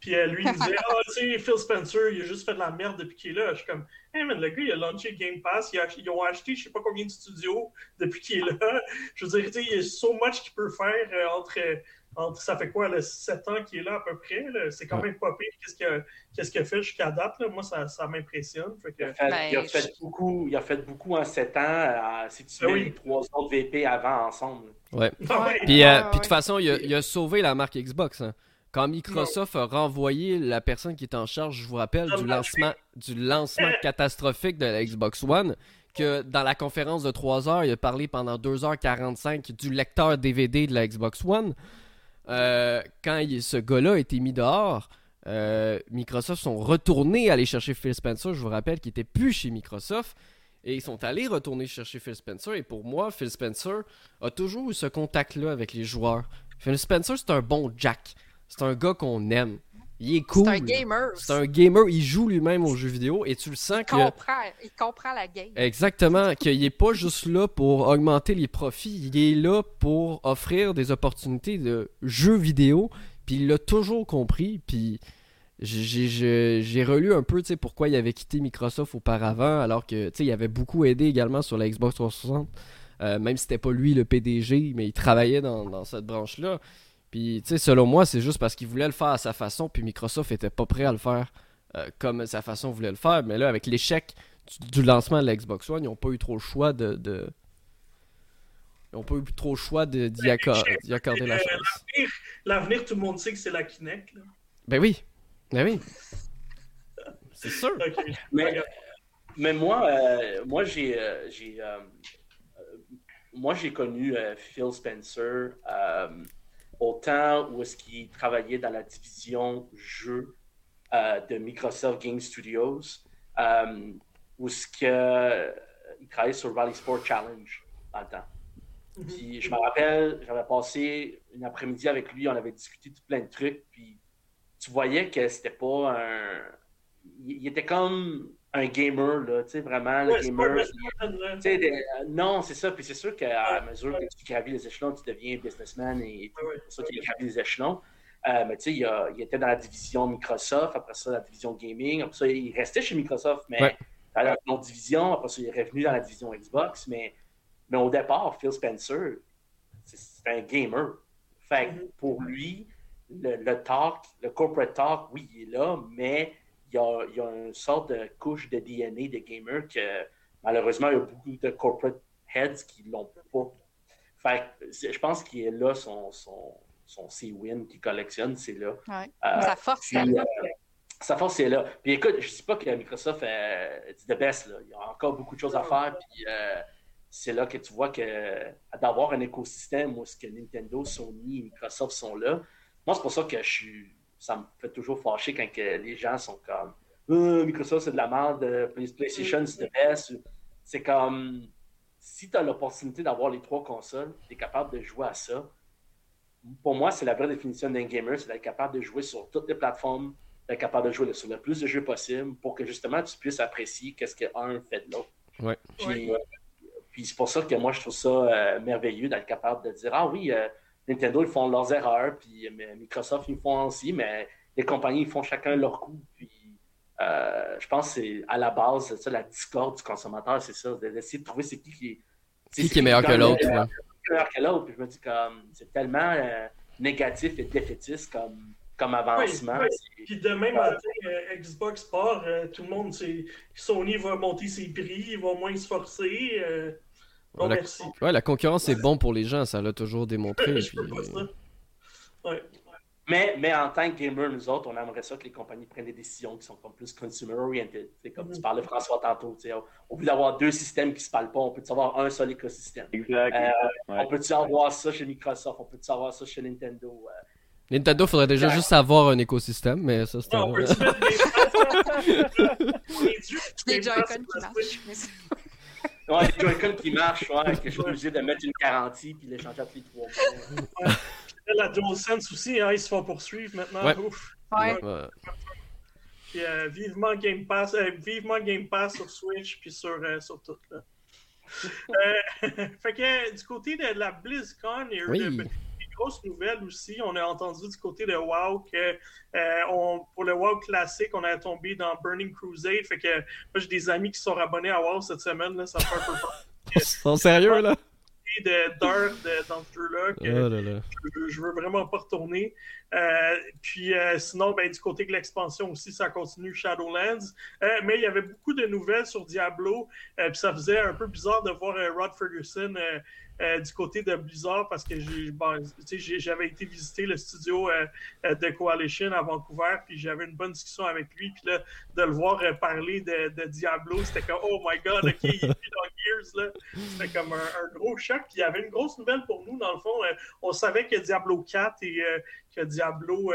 Puis euh, lui, il disait Ah, oh, tu sais, Phil Spencer, il a juste fait de la merde depuis qu'il est là. Je suis comme Hey, mais le gars, il a lancé Game Pass, ils ont acheté je sais pas combien de studios depuis qu'il est là. Je veux dire, tu sais, il y a so much qu'il peut faire entre ça fait quoi, le 7 ans qu'il est là à peu près? C'est quand même pas pire. Qu'est-ce qu'il a, fait jusqu'à date? Moi, ça, ça m'impressionne. Il, a fait, ben, beaucoup, il a fait beaucoup en 7 ans. Euh, si tu ben mets les trois autres VP avant ensemble. Ouais. Ah puis, euh, puis de toute façon, il a, sauvé la marque Xbox. Hein. Quand Microsoft a renvoyé la personne qui est en charge, je vous rappelle, du lancement, du lancement catastrophique de la Xbox One, que dans la conférence de 3 heures, il a parlé pendant 2h45 du lecteur DVD de la Xbox One. Euh, quand ce gars-là a été mis dehors, euh, Microsoft sont retournés aller chercher Phil Spencer. Je vous rappelle qu'il était plus chez Microsoft. Et ils sont allés retourner chercher Phil Spencer. Et pour moi, Phil Spencer a toujours eu ce contact-là avec les joueurs. Phil Spencer, c'est un bon Jack. C'est un gars qu'on aime. Il est cool. C'est un gamer. C'est un gamer. Il joue lui-même aux jeux vidéo et tu le sens que. Comprend, il comprend la game. Exactement. qu'il n'est pas juste là pour augmenter les profits. Il est là pour offrir des opportunités de jeux vidéo. Puis il l'a toujours compris. Puis j'ai relu un peu pourquoi il avait quitté Microsoft auparavant. Alors que il avait beaucoup aidé également sur la Xbox 360. Euh, même si c'était pas lui le PDG, mais il travaillait dans, dans cette branche-là. Puis, tu sais, selon moi, c'est juste parce qu'il voulait le faire à sa façon, puis Microsoft était pas prêt à le faire euh, comme sa façon voulait le faire. Mais là, avec l'échec du, lancement de l'Xbox One, ils n'ont pas eu trop le choix de. Ils n'ont pas eu trop le choix d'y ben, accorder, la euh, chance. L'avenir, tout le monde sait que c'est la Kinect. Ben oui. Ben oui. c'est sûr. Mais, mais moi, euh, moi j'ai. moi, j'ai connu Phil Spencer autant où est-ce qu'il travaillait dans la division jeux euh, de Microsoft Game Studios, euh, où ce que, euh, il travaillait sur Rally Sport Challenge dans le temps. Mhm. Puis je me rappelle, j'avais passé une après-midi avec lui, on avait discuté de plein de trucs, puis tu voyais que c'était pas un. Il était comme un gamer, là, tu sais, vraiment, le gamer. Euh, non, c'est ça. Puis c'est sûr qu'à mesure que tu gravis les échelons, tu deviens businessman et c'est ça qu'il a gravi les échelons. Euh, mais tu sais, il, était dans la division Microsoft, après ça, la division gaming. Après ça, il restait chez Microsoft, mais dans la division. Après ça, il est revenu dans la division Xbox. Mais, mais au départ, Phil Spencer, c'est un gamer. Fait mm-hmm. pour lui, le, le talk, le corporate talk, oui, il est là, mais il y, a, une sorte de couche de DNA de gamer que malheureusement, il y a beaucoup de corporate heads qui l'ont pas. Fait je pense qu'il est là son, son, son C-Win qu'il collectionne, c'est là. Ouais. sa force, c'est là. Sa force, là. Puis écoute, je ne dis pas que Microsoft est the best. Là. Il y a encore beaucoup de choses à faire. Puis c'est là que tu vois que d'avoir un écosystème où ce que Nintendo, Sony, Microsoft sont là, moi, c'est pour ça que je suis. Ça me fait toujours fâcher quand les gens sont comme euh, Microsoft, c'est de la merde, euh, PlayStation, c'est de best. C'est comme si tu as l'opportunité d'avoir les trois consoles, tu es capable de jouer à ça. Pour moi, c'est la vraie définition d'un gamer, c'est d'être capable de jouer sur toutes les plateformes, d'être capable de jouer sur le plus de jeux possible pour que justement tu puisses apprécier qu'est-ce qu'un fait de l'autre. Ouais. Puis, puis c'est pour ça que moi, je trouve ça euh, merveilleux d'être capable de dire Ah oui, euh, Nintendo, ils font leurs erreurs, puis euh, Microsoft, ils font aussi, mais les compagnies, ils font chacun leur coup. Puis je pense que c'est à la base, ça, la discorde du consommateur, c'est ça, d'essayer de trouver c'est qui qui est. Qui, qui est meilleur que l'autre. meilleur que l'autre. Puis je me dis comme c'est tellement négatif et défaitiste comme comme avancement. Puis demain matin, Xbox part, tout le monde, Sony va monter ses prix, il va moins se forcer la... Ouais, la concurrence est bon pour les gens, ça l'a toujours démontré. Mais, mais en tant que gamer, nous autres, on aimerait ça que les compagnies prennent des décisions qui sont comme plus consumer-oriented. Comme tu mm. parlais, François, tantôt. Au lieu d'avoir deux systèmes qui ne se parlent pas, on peut avoir un seul écosystème? Exact. Euh, on peut-tu avoir ça chez Microsoft? On peut-tu avoir ça chez Nintendo? Euh? Nintendo, faudrait déjà juste avoir un écosystème, mais ça, c'est... Non, on peut des Joy-Con qui marchent. Ouais, les Joy-Con qui marchent, ouais, que je suis obligé de mettre une garantie puis les changer à tous les trois mois. La DualSense aussi, hein, ils se font poursuivre maintenant. Ouais. Ouf. Ouais. Puis, euh, vivement, Game Pass, euh, vivement Game Pass sur Switch puis sur, euh, sur tout. Là. fait que du côté de la BlizzCon, il y a eu oui grosse nouvelle aussi. On a entendu du côté de WoW que euh, pour le WoW classique, on a tombé dans Burning Crusade. Fait que moi, j'ai des amis qui sont abonnés à WoW cette semaine. Là, ça me fait un peu peur. Sont sérieux, là? de Dark dans ce jeu-là que oh Je, veux vraiment pas retourner. Euh, puis euh, sinon, ben, du côté de l'expansion aussi, ça continue Shadowlands. mais il y avait beaucoup de nouvelles sur Diablo. puis ça faisait un peu bizarre de voir Rod Ferguson euh, du côté de Blizzard parce que j'avais été visiter le studio euh, euh, de Coalition à Vancouver, puis j'avais une bonne discussion avec lui, puis là, de le voir parler de, Diablo, c'était comme Oh my god, ok, il est dans Gears, C'était comme un, gros choc, puis il y avait une grosse nouvelle pour nous, dans le fond. on savait que Diablo 4 et que Diablo,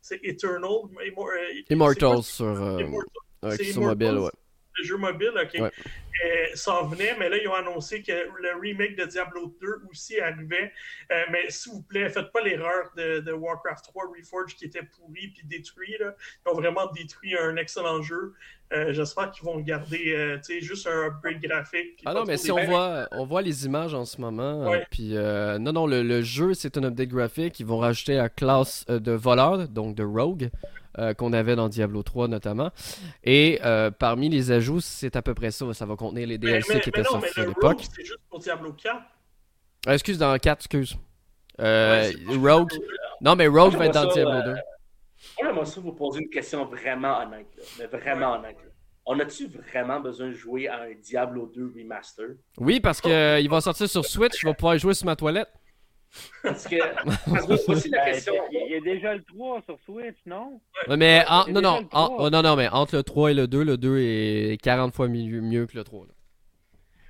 c'est Eternal. Immortals sur, sur mobile, ouais le jeu mobile, OK, ouais. s'en venait, mais là, ils ont annoncé que le remake de Diablo 2 aussi arrivait. Euh, mais s'il vous plaît, faites pas l'erreur de, Warcraft 3 Reforged qui était pourri puis détruit. Là. Ils ont vraiment détruit un excellent jeu. Euh, j'espère qu'ils vont garder euh, juste un upgrade graphique. Ah non, mais si on voit, on voit les images en ce moment, puis non, non, le, le jeu c'est un update graphique. Ils vont rajouter la classe de voleur, donc de rogue. Euh, qu'on avait dans Diablo 3 notamment. Et euh, parmi les ajouts, c'est à peu près ça. Ça va contenir les DLC qui étaient sortis à l'époque. C'est juste pour Diablo 4. Euh, excuse, dans 4, excuse. Rogue. Non, mais Rogue va être dans Diablo 2. Moi, ça vous poser une question vraiment honnête. Mais vraiment honnête. On a-tu vraiment besoin de jouer à un Diablo 2 remaster? Oui, parce qu'il va sortir sur Switch, je vais pouvoir jouer sur ma toilette. Parce que, c'est la question. Il y a déjà le 3 sur Switch, non? mais non, non, oh, non, non, mais entre le 3 et le 2, le 2 est 40 fois mieux, mieux que le 3.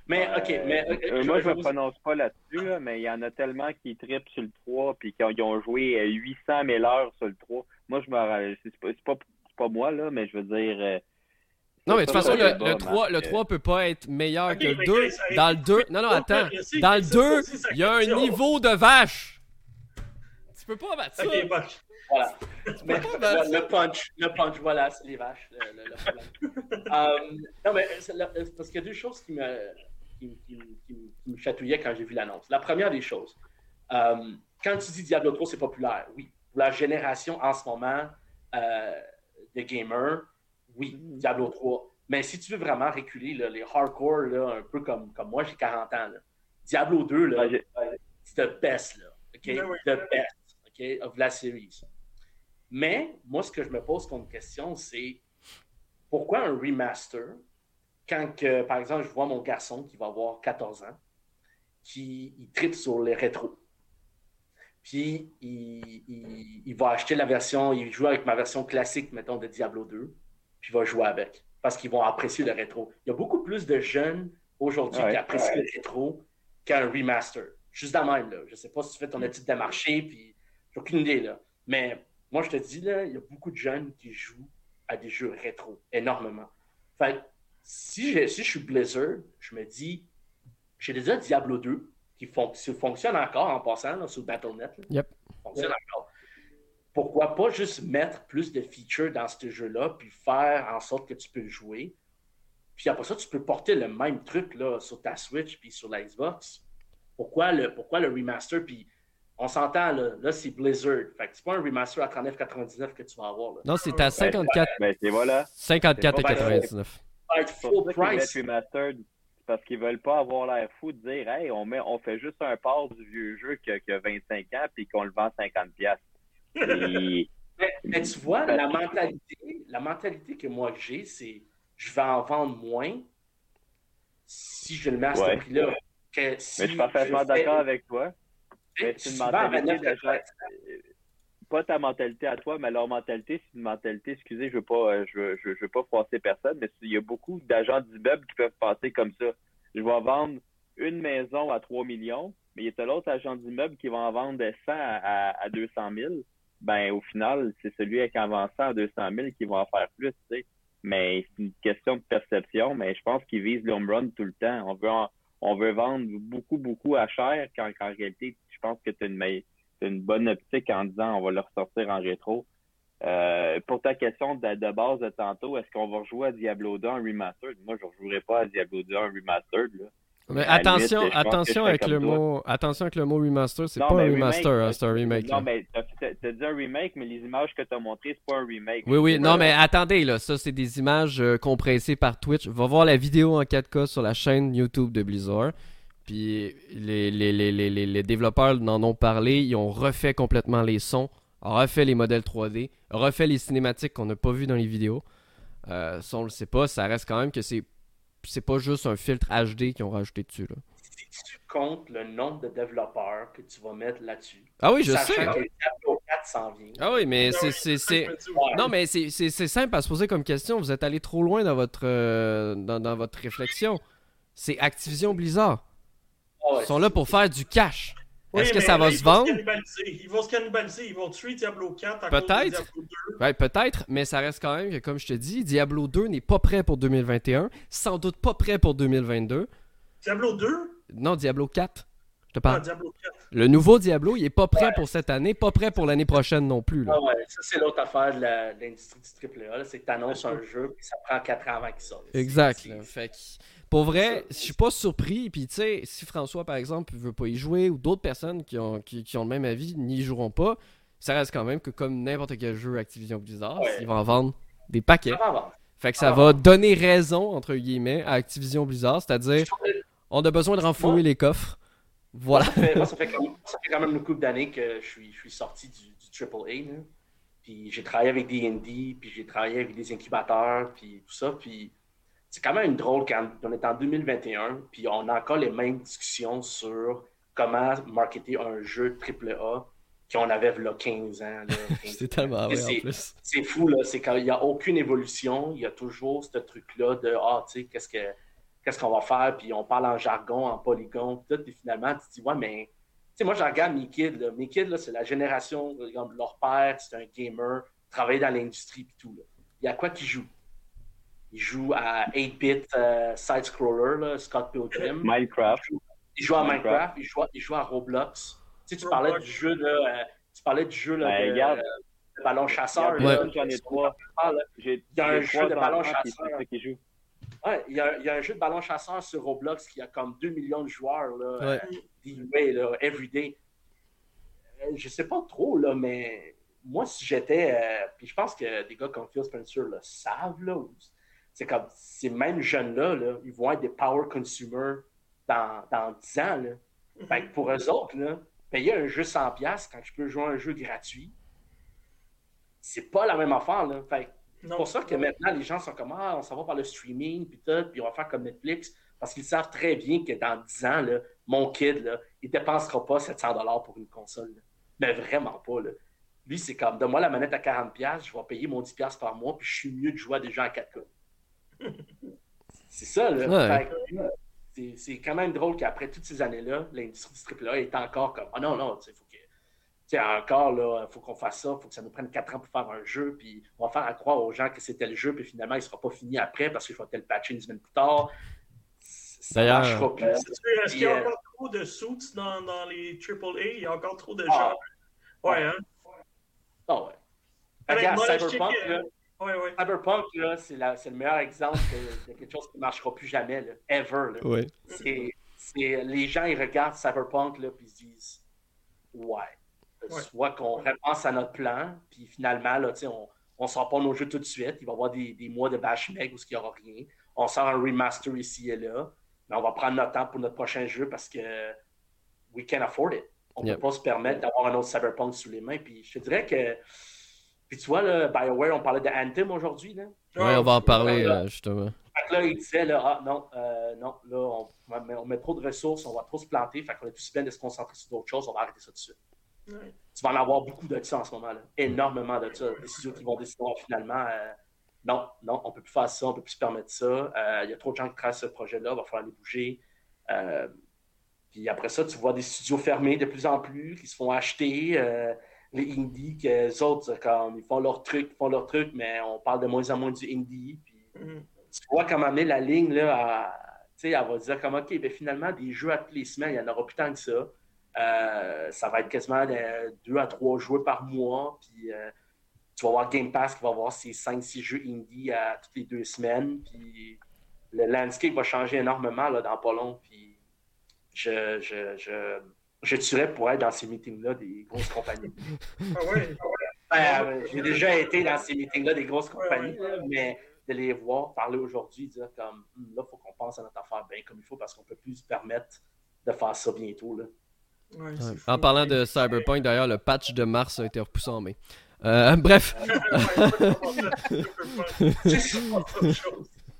Mais, ok, mais. Euh, moi, je ne me prononce pas là-dessus, mais il y en a tellement qui trippent sur le 3 puis qui ont, joué 800 000 heures sur le 3. Moi, je me. C'est pas, pas, pas moi, là, mais je veux dire. Euh, non, mais de toute façon, le, le, 3, le 3 peut pas être meilleur que le 2. Dans le 2, non, non, attends. Dans le 2, il y a un niveau de vache. Tu peux pas battre ça. Ok. Voilà. Mais, le punch, le punch, voilà, c'est les vaches. Le, um, non, mais parce qu'il y a deux choses qui me, qui, qui, qui, me chatouillaient quand j'ai vu l'annonce. La première des choses, um, quand tu dis Diablo 3, c'est populaire, oui. Pour la génération en ce moment euh, de gamers, oui, mm. Diablo 3. Mais si tu veux vraiment reculer, les hardcore, là, un peu comme, comme moi, j'ai 40 ans. Diablo 2, là, c'est the best, là. OK? The best, OK, of la série. Mais moi, ce que je me pose comme question, c'est pourquoi un remaster quand, que, par exemple, je vois mon garçon qui va avoir 14 ans, qui il tripe sur les rétros. puis il, va acheter la version, il joue avec ma version classique, mettons, de Diablo 2, puis va jouer avec, parce qu'ils vont apprécier le rétro. Il y a beaucoup plus de jeunes aujourd'hui qui apprécient le rétro qu'un remaster. Juste de même, là. Je sais pas si tu fais ton étude de marché, puis j'ai aucune idée, là. Mais moi, je te dis, là, il y a beaucoup de jeunes qui jouent à des jeux rétro, énormément. Fait si, si je suis Blizzard, je me dis, j'ai déjà Diablo 2, qui fonctionne encore en passant sur Battle.net. Yep. Fonctionne encore. Pourquoi pas juste mettre plus de features dans ce jeu-là, puis faire en sorte que tu peux jouer. Puis après ça, tu peux porter le même truc là, sur ta Switch puis sur la Xbox. Pourquoi le, pourquoi le remaster? Puis on s'entend, là, là c'est Blizzard. Fait que c'est pas un remaster à 39,99 que tu vas avoir. Là. Non, c'est à 54. Ben, ben, voilà. 54,99. Full price parce qu'ils veulent pas avoir l'air fou de dire Hey, on, met, on fait juste un port du vieux jeu qui a, 25 ans puis qu'on le vend 50$. Et... mais, tu vois, la mentalité, la mentalité que moi j'ai, c'est je vais en vendre moins si je le mets à ce prix-là. mais je suis parfaitement d'accord avec toi. Mais c'est une mentalité d'agent pas ta mentalité à toi, mais leur mentalité, c'est une mentalité, excusez, je veux pas, euh, je, je, veux pas froisser personne, mais il y a beaucoup d'agents d'immeubles qui peuvent passer comme ça. Je vais vendre une maison à 3 millions, mais il y a l'autre agent d'immeuble qui va en vendre 100 à, à, 200 000. Ben, au final, c'est celui en vend 100 à 200 000 qui va en faire plus, tu sais. Mais c'est une question de perception, mais je pense qu'ils visent l'home run tout le temps. On veut, on veut vendre beaucoup, beaucoup à cher quand, en réalité, je pense que tu as une une bonne optique en disant on va le ressortir en rétro. Euh, pour ta question de, base de tantôt, est-ce qu'on va rejouer à Diablo 2 en remastered? Moi, je ne rejouerai pas à Diablo 2 en remastered. Mais attention, attention avec le mot, attention avec le mot remaster, c'est pas un remaster, hein, c'est un remake. Non, mais t'as dit un remake, mais les images que t'as montrées, c'est pas un remake. Oui, oui, non, mais attendez, là, ça, c'est des images euh, compressées par Twitch. Va voir la vidéo en 4K sur la chaîne YouTube de Blizzard. Puis les, les, les, les, développeurs n'en ont parlé, ils ont refait complètement les sons, refait les modèles 3D, refait les cinématiques qu'on n'a pas vues dans les vidéos. Euh, ça, on le sait pas, ça reste quand même que c'est c'est pas juste un filtre HD qu'ils ont rajouté dessus. Là. Si tu comptes le nombre de développeurs que tu vas mettre là-dessus. Ah oui, je sais. Que 4 vient. Ah oui, mais c'est. Non, mais c'est simple à se poser comme question. Vous êtes allé trop loin dans votre, euh, dans, dans votre réflexion. C'est Activision Blizzard. Ah ils sont là pour faire du cash. Est-ce que ça va se vendre? Ils vont se cannibaliser, ils vont tuer Diablo 4 Peut-être. Ouais, peut-être, mais ça reste quand même que, comme je te dis, Diablo 2 n'est pas prêt pour 2021, sans doute pas prêt pour 2022. Diablo 2? Non, Diablo 4. Je te parle. Ah, Diablo 4. Le nouveau Diablo, il est pas prêt pour cette année, pas prêt pour l'année prochaine non plus. Ah ouais, ça c'est l'autre affaire de l'industrie du AAA, c'est que tu annonces un jeu et ça prend 4 ans avant qu'il sorte. Exact. Fait que pour vrai, je suis pas surpris. Puis, tu sais, si François, par exemple, veut pas y jouer ou d'autres personnes qui ont, qui, ont le même avis n'y joueront pas, ça reste quand même que, comme n'importe quel jeu Activision Blizzard, ils vont en vendre des paquets. Fait que ça va donner raison, entre guillemets, à Activision Blizzard, c'est-à-dire, on a besoin de renflouer les coffres. Voilà. Moi, ça fait, quand même une couple d'années que je suis, je suis sorti du, du AAA. Puis j'ai travaillé avec D&D, puis j'ai travaillé avec des incubateurs, puis tout ça. Puis c'est quand même drôle quand on est en 2021, puis on a encore les mêmes discussions sur comment marketer un jeu AAA qu'on avait là 15 ans. c'est tellement vrai, en plus. C'est fou, là. C'est quand il n'y a aucune évolution, il y a toujours ce truc-là de Ah, tu sais, qu'est-ce que qu'est-ce qu'on va faire, puis on parle en jargon, en polygone, tout, puis finalement, tu te dis, ouais, mais, tu sais, moi, je regarde mes kids, là. mes kids, là, c'est la génération, leur père, c'est un gamer, travaille dans l'industrie, puis tout, là. Il y a quoi qui joue? Il joue à 8-bit euh, side-scroller, Scott Pilgrim. Minecraft. Il joue, à Minecraft, il, joue, il joue à Roblox. Tu sais, tu parlais du jeu de. Euh, tu parlais du jeu là, ben, de, euh, de, ballon chasseur. J'en ai trois. Il y a un jeu de ballon chasseur. Qui joue. Ouais, il y, a, il y, a, un jeu de ballon chasseur sur Roblox qui a comme 2 millions de joueurs là, ouais. là, everyday. Je sais pas trop, là, mais moi, si j'étais. puis je pense que des gars comme Phil Spencer le savent, là, c'est comme ces mêmes jeunes-là, là, ils vont être des power consumers dans, dans 10 ans. Là. Mhm. pour eux autres, là, payer un jeu 100$ quand je peux jouer un jeu gratuit, c'est pas la même affaire. Là. c'est pour ça que maintenant, les gens sont comme Ah, on s'en va par le streaming, puis tout, puis on va faire comme Netflix, parce qu'ils savent très bien que dans 10 ans, là, mon kid, là, il dépensera pas 700$ pour une console. Mais vraiment pas. Là. Lui, c'est comme, donne-moi la manette à 40$, je vais payer mon 10$ par mois, puis je suis mieux de jouer à des gens à 4K. C'est ça, là. C'est quand même drôle qu'après toutes ces années-là, l'industrie du AAA est encore comme, ah oh non, non, il faut que sais, encore, là, il faut qu'on fasse ça, il faut que ça nous prenne quatre ans pour faire un jeu, puis on va faire à croire aux gens que c'était le jeu, puis finalement, il ne sera pas fini après parce qu'il faut tel patcher une semaine plus tard. D'ailleurs, est-ce qu'il y a encore trop de suits dans, dans les AAA? Il y a encore trop de ah. gens. Ouais, hein? Ah ouais. Regarde, Cyberpunk, là, Cyberpunk, là, c'est, le meilleur exemple de, quelque chose qui ne marchera plus jamais, là, ever. Là. Ouais. C'est, les gens, ils regardent Cyberpunk, là, puis ils se disent, ouais, Soit qu'on repense à notre plan, puis finalement, là, on ne sort pas nos jeux tout de suite. Il va y avoir des, des mois de bash meg où il n'y aura rien. On sort un remaster ici et là. Mais on va prendre notre temps pour notre prochain jeu parce que we can afford it. On ne peut pas se permettre d'avoir un autre Cyberpunk sous les mains. Puis je te dirais que. Puis tu vois, là, BioWare, on parlait de Anthem aujourd'hui. Oui, on va en parler, euh, justement. là, il disait, là, ah non, euh, non, là, on, on, met trop de ressources, on va trop se planter. Fait qu'on est plus bien de se concentrer sur d'autres choses, on va arrêter ça tout de suite. Tu vas en avoir beaucoup de ça en ce moment. Là. Énormément de ça. Des studios qui vont décider finalement, euh, non, non, on ne peut plus faire ça, on ne peut plus se permettre ça. Euh, il y a trop de gens qui créent ce projet-là, il va falloir les bouger. Euh, puis après ça, tu vois des studios fermés de plus en plus qui se font acheter. Les indies, que les autres, comme, ils font leur truc, ils font leur truc, mais on parle de moins en moins du indie. Puis, mm-hmm. Tu vois comment amener la ligne, là, à, elle va dire comme, OK, ben, finalement, des jeux à toutes les semaines, il n'y en aura plus tant que ça. Euh, ça va être quasiment deux à trois jeux par mois. Puis euh, tu vas voir Game Pass qui va avoir ses 5-6 jeux indie à toutes les deux semaines. Puis le landscape va changer énormément là, dans pas long. Puis je, je, je, je tuerais pour être dans ces meetings-là des grosses compagnies. ah ouais, ben, euh, J'ai déjà été dans ces meetings-là des grosses compagnies, mais de les voir parler aujourd'hui, dire comme hum, là, il faut qu'on pense à notre affaire bien comme il faut parce qu'on ne peut plus se permettre de faire ça bientôt. Là. En parlant de Cyberpunk, d'ailleurs, le patch de mars a été repoussé en mai. Euh, bref.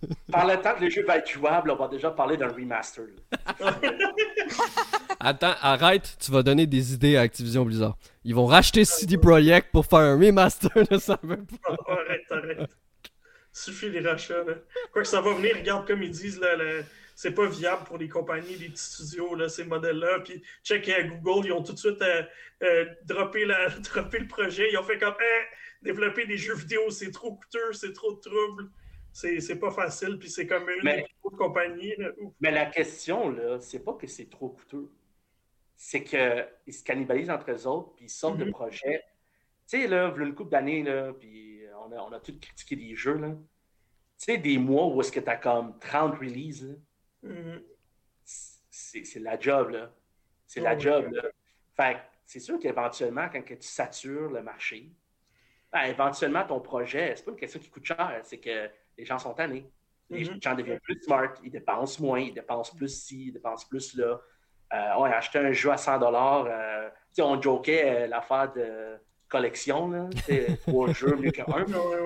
Par le temps que le jeu va être jouable, on va déjà parler d'un remaster. Attends, arrête, tu vas donner des idées à Activision Blizzard. Ils vont racheter CD Projekt pour faire un remaster de Cyberpunk. arrête, arrête. Suffit les rachats. Quoi que ça va venir, regarde comme ils disent là, c'est pas viable pour les compagnies, les petits studios, là, ces modèles-là. Puis, check à Google, ils ont tout de suite euh, euh droppé, la, le projet. Ils ont fait comme, hein, développer des jeux vidéo, c'est trop coûteux, c'est trop de trouble. C'est pas facile, puis c'est comme une mais, compagnie. Mais la question, là, c'est pas que c'est trop coûteux. C'est qu'ils se cannibalisent entre eux autres, puis ils sortent de mm-hmm. projets. Tu sais, là, une couple d'années, là, puis on a, on a tout critiqué des jeux, là. Tu sais, des mois où est-ce que tu as comme 30 releases, Mm-hmm. C'est la job, là. C'est la job, là. Fait c'est sûr qu'éventuellement, quand tu satures le marché, ben, éventuellement, ton projet, c'est pas une question qui coûte cher, c'est que les gens sont tannés. Les mm-hmm. gens deviennent plus smart, ils dépensent moins, ils dépensent plus ci, ils dépensent plus là. Euh, on a acheté un jeu à 100 dollars. Euh, on jokait euh, l'affaire de collection, là, trois jeux mieux qu'un.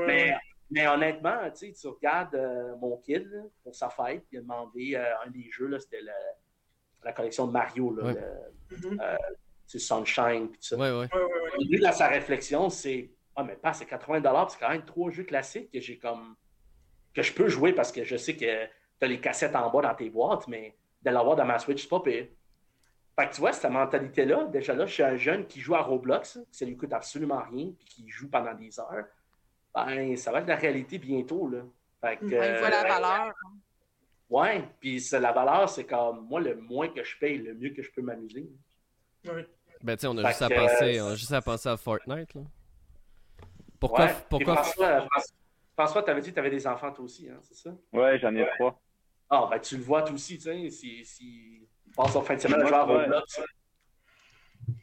mais mais honnêtement, tu regardes euh, mon kid pour sa fête, il a demandé euh, un des jeux, c'était la collection de Mario, là, mm-hmm. euh, c'est Sunshine. Tout ça. Ouais, ouais. Lui, dans sa réflexion, c'est Ah, mais pas, c'est 80 c'est quand même trois jeux classiques que j'ai comme que je peux jouer parce que je sais que tu as les cassettes en bas dans tes boîtes, mais de l'avoir dans ma Switch, c'est pas pire. Fait que tu vois, cette mentalité-là, déjà là, je suis un jeune qui joue à Roblox, ça lui coûte absolument rien, puis qui joue pendant des heures ben, ça va être la réalité bientôt. Là. Fait que, il voit la valeur. ouais, puis la valeur, c'est comme moi, le moins que je paye, le mieux que je peux m'amuser. Ouais. Ben, tu sais, on a juste, à penser, on a juste à penser à Fortnite. Là. Pourquoi, pourquoi... François, François tu avais dit que tu avais des enfants toi aussi, hein, c'est ça? Ouais, j'en ai trois. Ah, ben tu le vois toi aussi, tu sais, si, si... passe en fin de semaine à jouer à Roblox.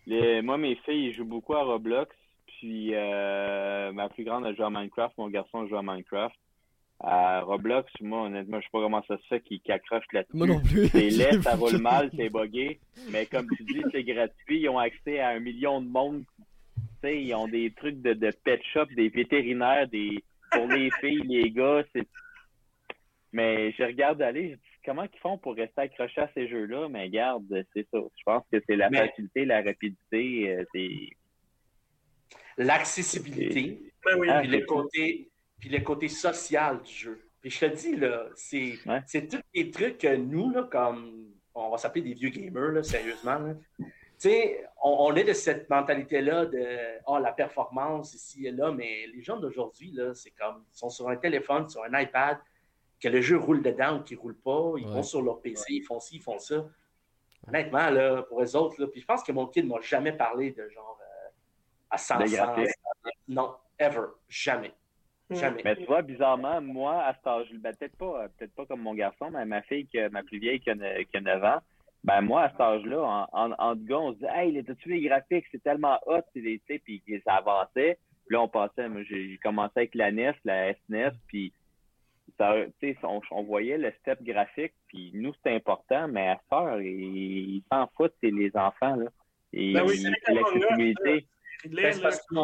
Les... Moi, mes filles, ils jouent beaucoup à Roblox. Puis euh, ma plus grande a joué à Minecraft, mon garçon joue à Minecraft. À Roblox, moi, honnêtement, je sais pas comment ça se fait qu'il accroche là-dessus. Moi non plus. C'est laid, ça roule mal, c'est buggé. Mais comme tu dis, c'est gratuit. Ils ont accès à un million de monde. Tu sais, ils ont des trucs de, de pet shop, des vétérinaires, des pour les filles, les gars. C'est... Mais je regarde aller, comment ils font pour rester accrochés à ces jeux-là, mais garde, c'est ça. Je pense que c'est la facilité, la rapidité, euh, c'est. L'accessibilité, ben oui. puis, le côté, puis le côté social du jeu. Puis je te dis, là, c'est c'est tous les trucs que nous, là, comme on va s'appeler des vieux gamers, là, sérieusement. Tu sais, on, est de cette mentalité-là de oh, la performance ici et là, mais les gens d'aujourd'hui, là, c'est comme ils sont sur un téléphone, sur un iPad, que le jeu roule dedans ou qu'il ne roule pas, ils vont sur leur PC, ils font ci, ils font ça. Honnêtement, là, pour les autres, là, puis je pense que mon kid ne m'a jamais parlé de genre euh, à 100 Non, ever, jamais. Hmm. Jamais. Mais tu vois, bizarrement, moi, à cet âge, ben, peut-être pas, peut-être pas comme mon garçon, mais ma fille, qui, ma plus vieille, qui a, 9 ans, ben moi, à cet âge-là, en, en, en on se dit Hey, les, tu les graphiques, c'est tellement hot, puis ça avançait. Puis là, on passait, j'ai commencé avec la NES, la SNES, puis on, on, voyait le step graphique, puis nous, c'était important, mais à ce heure, ils s'en foutent, c'est les enfants. Là. Et ben oui, Ben, parce qu'ils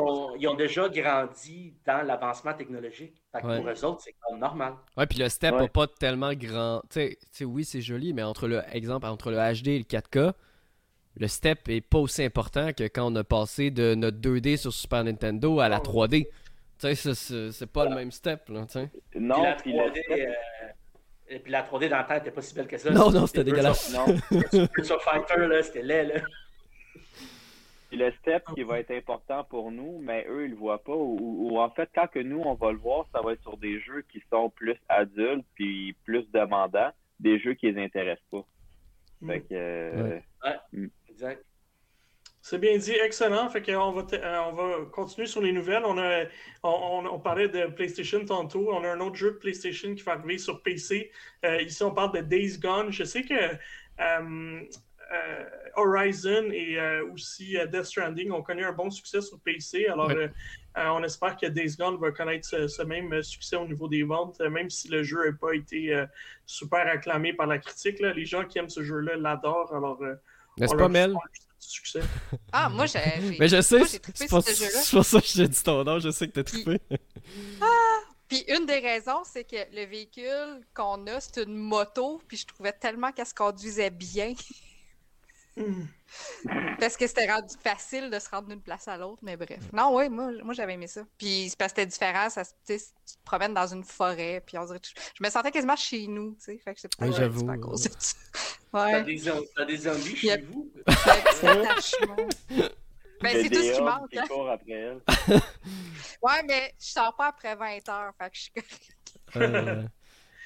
ont, déjà grandi dans l'avancement technologique. Pour eux autres, c'est comme normal. Ouais, puis le step n'a pas tellement grand. Tu sais, oui, c'est joli, mais entre le exemple entre le HD et le 4K, le step est pas aussi important que quand on a passé de notre 2D sur Super Nintendo à la 3D. Tu sais, c'est pas le même step, là. Non, puis la 3D, euh, et puis la 3D dans la tête n'était pas si belle que ça. Non, non, c'était dégueulasse. Non, Sur Fighter, là, c'était laid, là. Puis le step qui va être important pour nous, mais eux, ils le voient pas. Ou, en fait, quand que nous, on va le voir, ça va être sur des jeux qui sont plus adultes puis plus demandants, des jeux qui les intéressent pas. Fait que... Euh, ouais. Mm. exact. C'est bien dit, excellent. Fait qu'on va, euh, on va continuer sur les nouvelles. On, a, on, parlait de PlayStation tantôt. On a un autre jeu de PlayStation qui va arriver sur PC. Euh, ici, on parle de Days Gone. Je sais que euh, Horizon et aussi Death Stranding ont connu un bon succès sur PC. Alors, on espère que Days Gone va connaître ce, même succès au niveau des ventes, même si le jeu n'a pas été super acclamé par la critique. Les gens qui aiment ce jeu-là l'adorent. Alors, n'est-ce pas, Mel? succès. Ah, moi, j'ai. Mais je sais, c'est pour, ça que j'ai dit ton nom, je sais que t'as trippé. ah! Puis une des raisons, c'est que le véhicule qu'on a, c'est une moto, puis je trouvais tellement qu'elle se conduisait bien. Hmm. parce que c'était rendu facile de se rendre d'une place à l'autre, mais bref. Non, oui, moi, moi j'avais aimé ça. Puis c'est parce que c'était différent, ça, tu te promènes dans une forêt, puis on dirait, je me sentais quasiment chez nous, tu sais. Fait que c'est pas, oui, j'avoue. à cause de ça. Ouais. T'as des, des zombies chez vous? Ben, c'est tout ce qui manque. Hein? après elle. ouais, mais je sors pas après 20 heures, fait que je suis correct.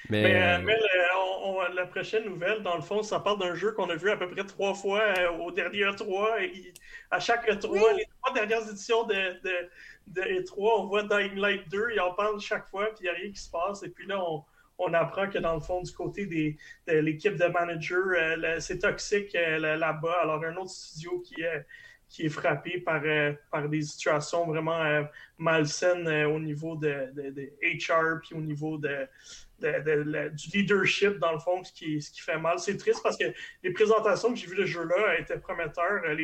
Mais, mais, euh, euh, la prochaine nouvelle, dans le fond, ça parle d'un jeu qu'on a vu à peu près trois fois euh, au dernier E3. Et à chaque E3, les trois dernières éditions de, de, de, E3, on voit Dying Light 2, et on parle chaque fois, puis il n'y a rien qui se passe. Et puis là, on, on apprend que dans le fond, du côté des, de l'équipe de managers, c'est toxique là-bas. Alors, un autre studio qui est qui est frappé par, par des situations vraiment malsaines au niveau de, de, de, HR, puis au niveau de, du leadership, dans le fond, ce qui, ce qui fait mal. C'est triste parce que les présentations que j'ai vues de jeu-là étaient prometteurs. Euh,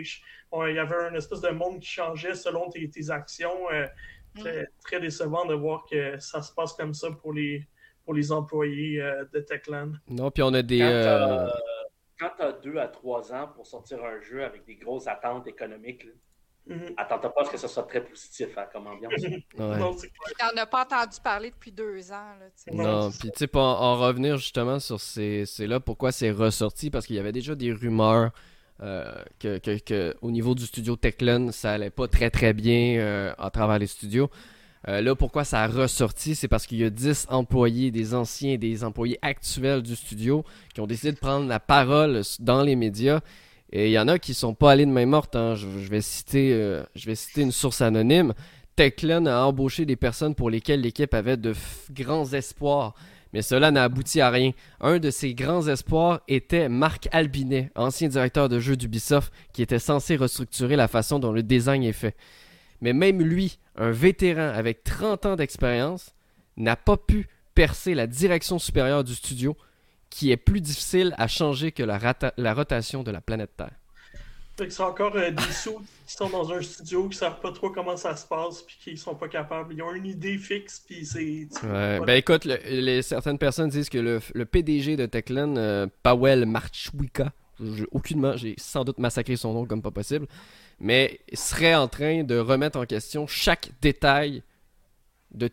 il y avait un espèce de monde qui changeait selon tes, actions. Euh, mm. très, décevant de voir que ça se passe comme ça pour les, pour les employés euh, de Techland. Non, puis on a des. Quand tu as, deux à trois ans pour sortir un jeu avec des grosses attentes économiques, Mm Attends pas à ce que ce soit très positif hein, comme ambiance. ouais. On n'a pas entendu parler depuis deux ans. Là, non, puis tu sais, pour en, revenir justement sur ces, là pourquoi c'est ressorti, parce qu'il y avait déjà des rumeurs euh, que, que, au niveau du studio Techland, ça allait pas très très bien euh, à travers les studios. Euh, là, pourquoi ça a ressorti, c'est parce qu'il y a 10 employés, des anciens des employés actuels du studio, qui ont décidé de prendre la parole dans les médias et il y en a qui sont pas allés de main morte. Hein. Je, vais citer, euh, je vais citer une source anonyme. Techland a embauché des personnes pour lesquelles l'équipe avait de grands espoirs. Mais cela n'a abouti à rien. Un de ces grands espoirs était Marc Albinet, ancien directeur de jeux d'Ubisoft, qui était censé restructurer la façon dont le design est fait. Mais même lui, un vétéran avec 30 ans d'expérience, n'a pas pu percer la direction supérieure du studio qui est plus difficile à changer que la, la rotation de la planète Terre. C'est encore des sous qui sont dans un studio, qui savent pas trop comment ça se passe, puis qui sont pas capables. Ils ont une idée fixe, puis c'est. Ouais, ben écoute, les, certaines personnes disent que le, le PDG de Techland, Powell Marchwika, aucunement, j'ai sans doute massacré son nom comme pas possible, mais serait en train de remettre en question chaque détail de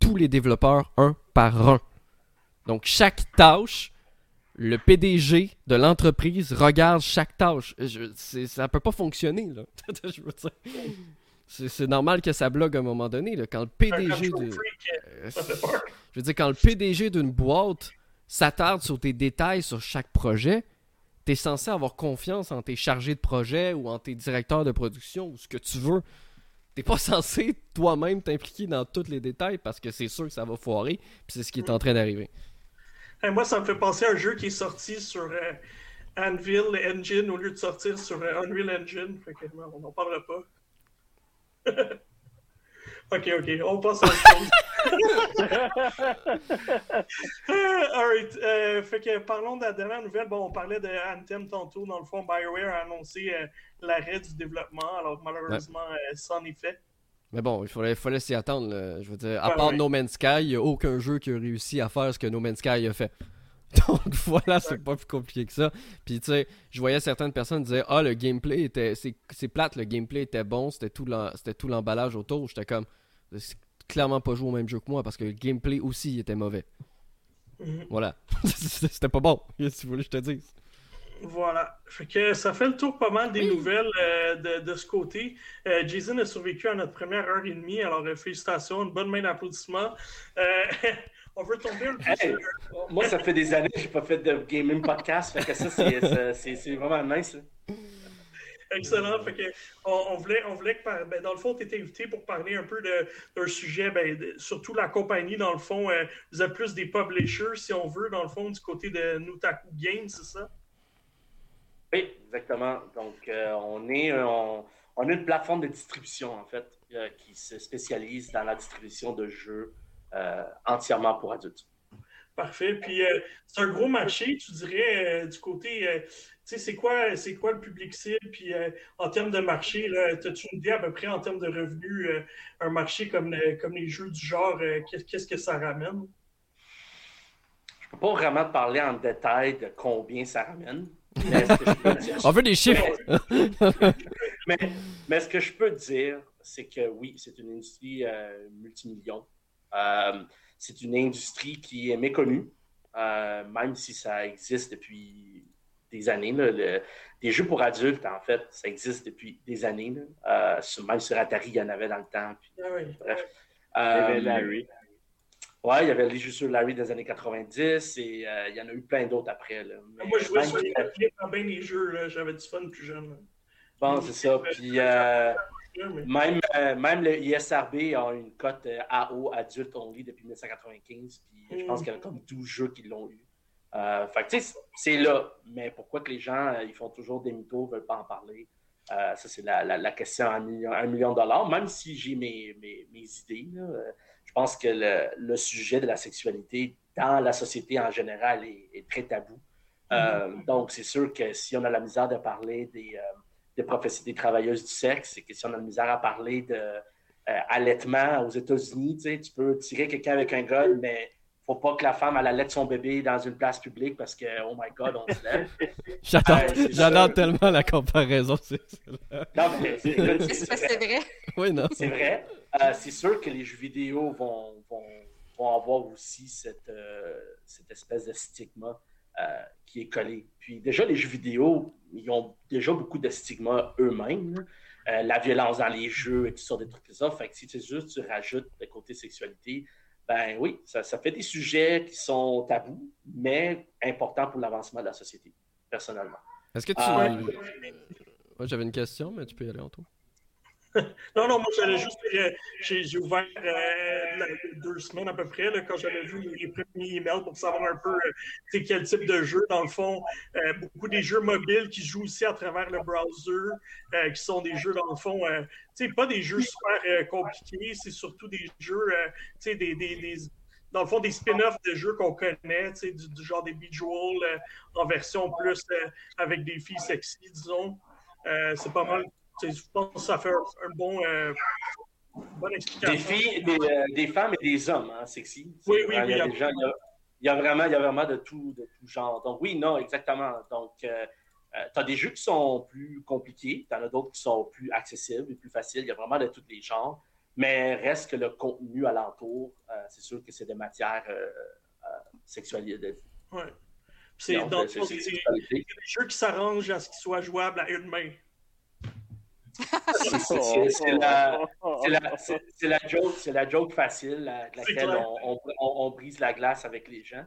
tous les développeurs un par un. Donc chaque tâche, le PDG de l'entreprise regarde chaque tâche. Je, ça peut pas fonctionner là. C'est normal que ça bloque à un moment donné. Là. Quand le PDG de... Euh, je veux dire, quand le PDG d'une boîte s'attarde sur tes détails sur chaque projet, tu es censé avoir confiance en tes chargés de projet ou en tes directeurs de production ou ce que tu veux. T'es pas censé toi-même t'impliquer dans tous les détails parce que c'est sûr que ça va foirer, puis c'est ce qui est en train d'arriver. moi, ça me fait penser à un jeu qui est sorti sur euh, Anvil Engine au lieu de sortir sur euh, Unreal Engine. Fait on n'en parlera pas. ok, ok, on passe à autre chose. Alright, euh, fait que parlons de la dernière nouvelle. Bon, on parlait de Anthem tantôt. Dans le fond, BioWare a annoncé euh, l'arrêt du développement. Alors, malheureusement, ouais. Euh, c'en est fait. Mais bon, il fallait, fallait s'y attendre. Je veux dire, à part No Man's Sky, il n'y a aucun jeu qui a réussi à faire ce que No Man's Sky a fait. Donc voilà, c'est pas plus compliqué que ça. Puis tu sais, je voyais certaines personnes dire Ah, le gameplay était. C'est plate, le gameplay était bon, c'était tout l'emballage autour. J'étais comme C'est clairement pas joué au même jeu que moi parce que le gameplay aussi était mauvais. Mhm. Voilà. c'était pas bon, si vous voulez que je te dise. Voilà. Fait que ça fait le tour pas mal des nouvelles euh, de, de, ce côté. Euh, Jason a survécu à notre première heure et demie, alors euh, félicitations, une bonne main d'applaudissement. On veut tomber un peu Moi, ça fait des années que j'ai pas fait de gaming podcast, fait que ça, c'est vraiment nice. Excellent. Fait que on, voulait, on voulait que, ben, dans le fond, tu étais invité pour parler un peu d'un sujet, ben, surtout la compagnie, dans le fond. Euh, vous êtes plus des publishers, si on veut, dans le fond, du côté de Nutaku Games, c'est ça? Oui, exactement. Donc, euh, on, est, on, on, a une plateforme de distribution, en fait, euh, qui se spécialise dans la distribution de jeux entièrement pour adultes. Parfait. Puis, c'est un gros marché, tu dirais, du côté sais, c'est quoi, c'est quoi le public cible? Puis euh, en termes de marché, as-tu une idée à peu près en termes de revenus, euh, un marché comme, comme les jeux du genre, euh, qu'est-ce que ça ramène? Je peux pas vraiment te parler en détail de combien ça ramène. On veut des chiffres! mais, ce que je peux dire, c'est que oui, c'est une industrie multimillion. C'est une industrie qui est méconnue, même si ça existe depuis des années. des jeux pour adultes, en fait, ça existe depuis des années. Euh, même sur Atari, il y en avait dans le temps. ah oui. Bref. il y avait euh, Larry. Ouais, il y avait les jeux sur Larry des années 90 et euh, il y en a eu plein d'autres après. Là. Moi, je jouais sur les papiers dans bien les jeux. J'avais du fun plus jeune. Bon, c'est ça. Puis même, même le ISRB a une cote AO adulte only depuis 1995. Puis je pense mm. qu'il y a comme 12 jeux qui l'ont eu. Euh, c'est là. Mais pourquoi que les gens, euh, ils font toujours des mythos, ne veulent pas en parler? Euh, ça, c'est la, question à un million, de dollars. Même si j'ai mes, idées, je pense que le, sujet de la sexualité dans la société en général est, très tabou. Mm-hmm. Donc, c'est sûr que si on a la misère de parler des, des, des travailleuses du sexe, et que si on a la misère à parler de allaitement aux États-Unis, tu peux tirer quelqu'un avec un gun, mais faut pas que la femme elle allait son bébé dans une place publique parce que oh my god on se lève. J'adore tellement la comparaison. Non mais c'est vrai? Oui non. C'est vrai. Euh, c'est sûr que les jeux vidéo vont, vont, vont avoir aussi cette, euh, cette espèce de stigma euh, qui est collé. Puis déjà les jeux vidéo ils ont déjà beaucoup de stigma eux-mêmes. la violence dans les jeux et tout ça, des trucs comme ça. Fait que si tu juste tu rajoutes le côté sexualité, ben oui, ça, fait des sujets qui sont tabous, mais importants pour l'avancement de la société, personnellement. Est-ce que tu. Euh, j'avais une question, mais tu peux y aller en tout. Non, non, moi j'allais juste. Euh, j'ai ouvert euh, deux semaines à peu près quand j'avais vu les, premiers emails pour savoir un peu euh, quel type de jeu. Dans le fond, beaucoup des jeux mobiles qui jouent aussi à travers le browser, qui sont des jeux, dans le fond, pas des jeux super compliqués, c'est surtout des jeux, des, des, des dans le fond, des spin-offs de jeux qu'on connaît, du, du genre des visuals en version plus avec des filles sexy, disons. c'est pas mal. Je pense que ça fait un bon. Bonne explication. Des filles, des, femmes et des hommes, hein, sexy. Oui, oui, oui. Il y, a, il, y a, vraiment, il y a vraiment de tout, de tout genre. Donc, oui, non, exactement. Donc, tu as des jeux qui sont plus compliqués, tu en as d'autres qui sont plus accessibles et plus faciles. Il y a vraiment de tous les genres. Mais reste que le contenu alentour, c'est sûr que c'est des matières sexualisées. Oui. C'est des jeux qui s'arrangent à ce qu'ils soient jouables à une main. c'est la, joke, la joke facile avec laquelle on, on, brise la glace avec les gens.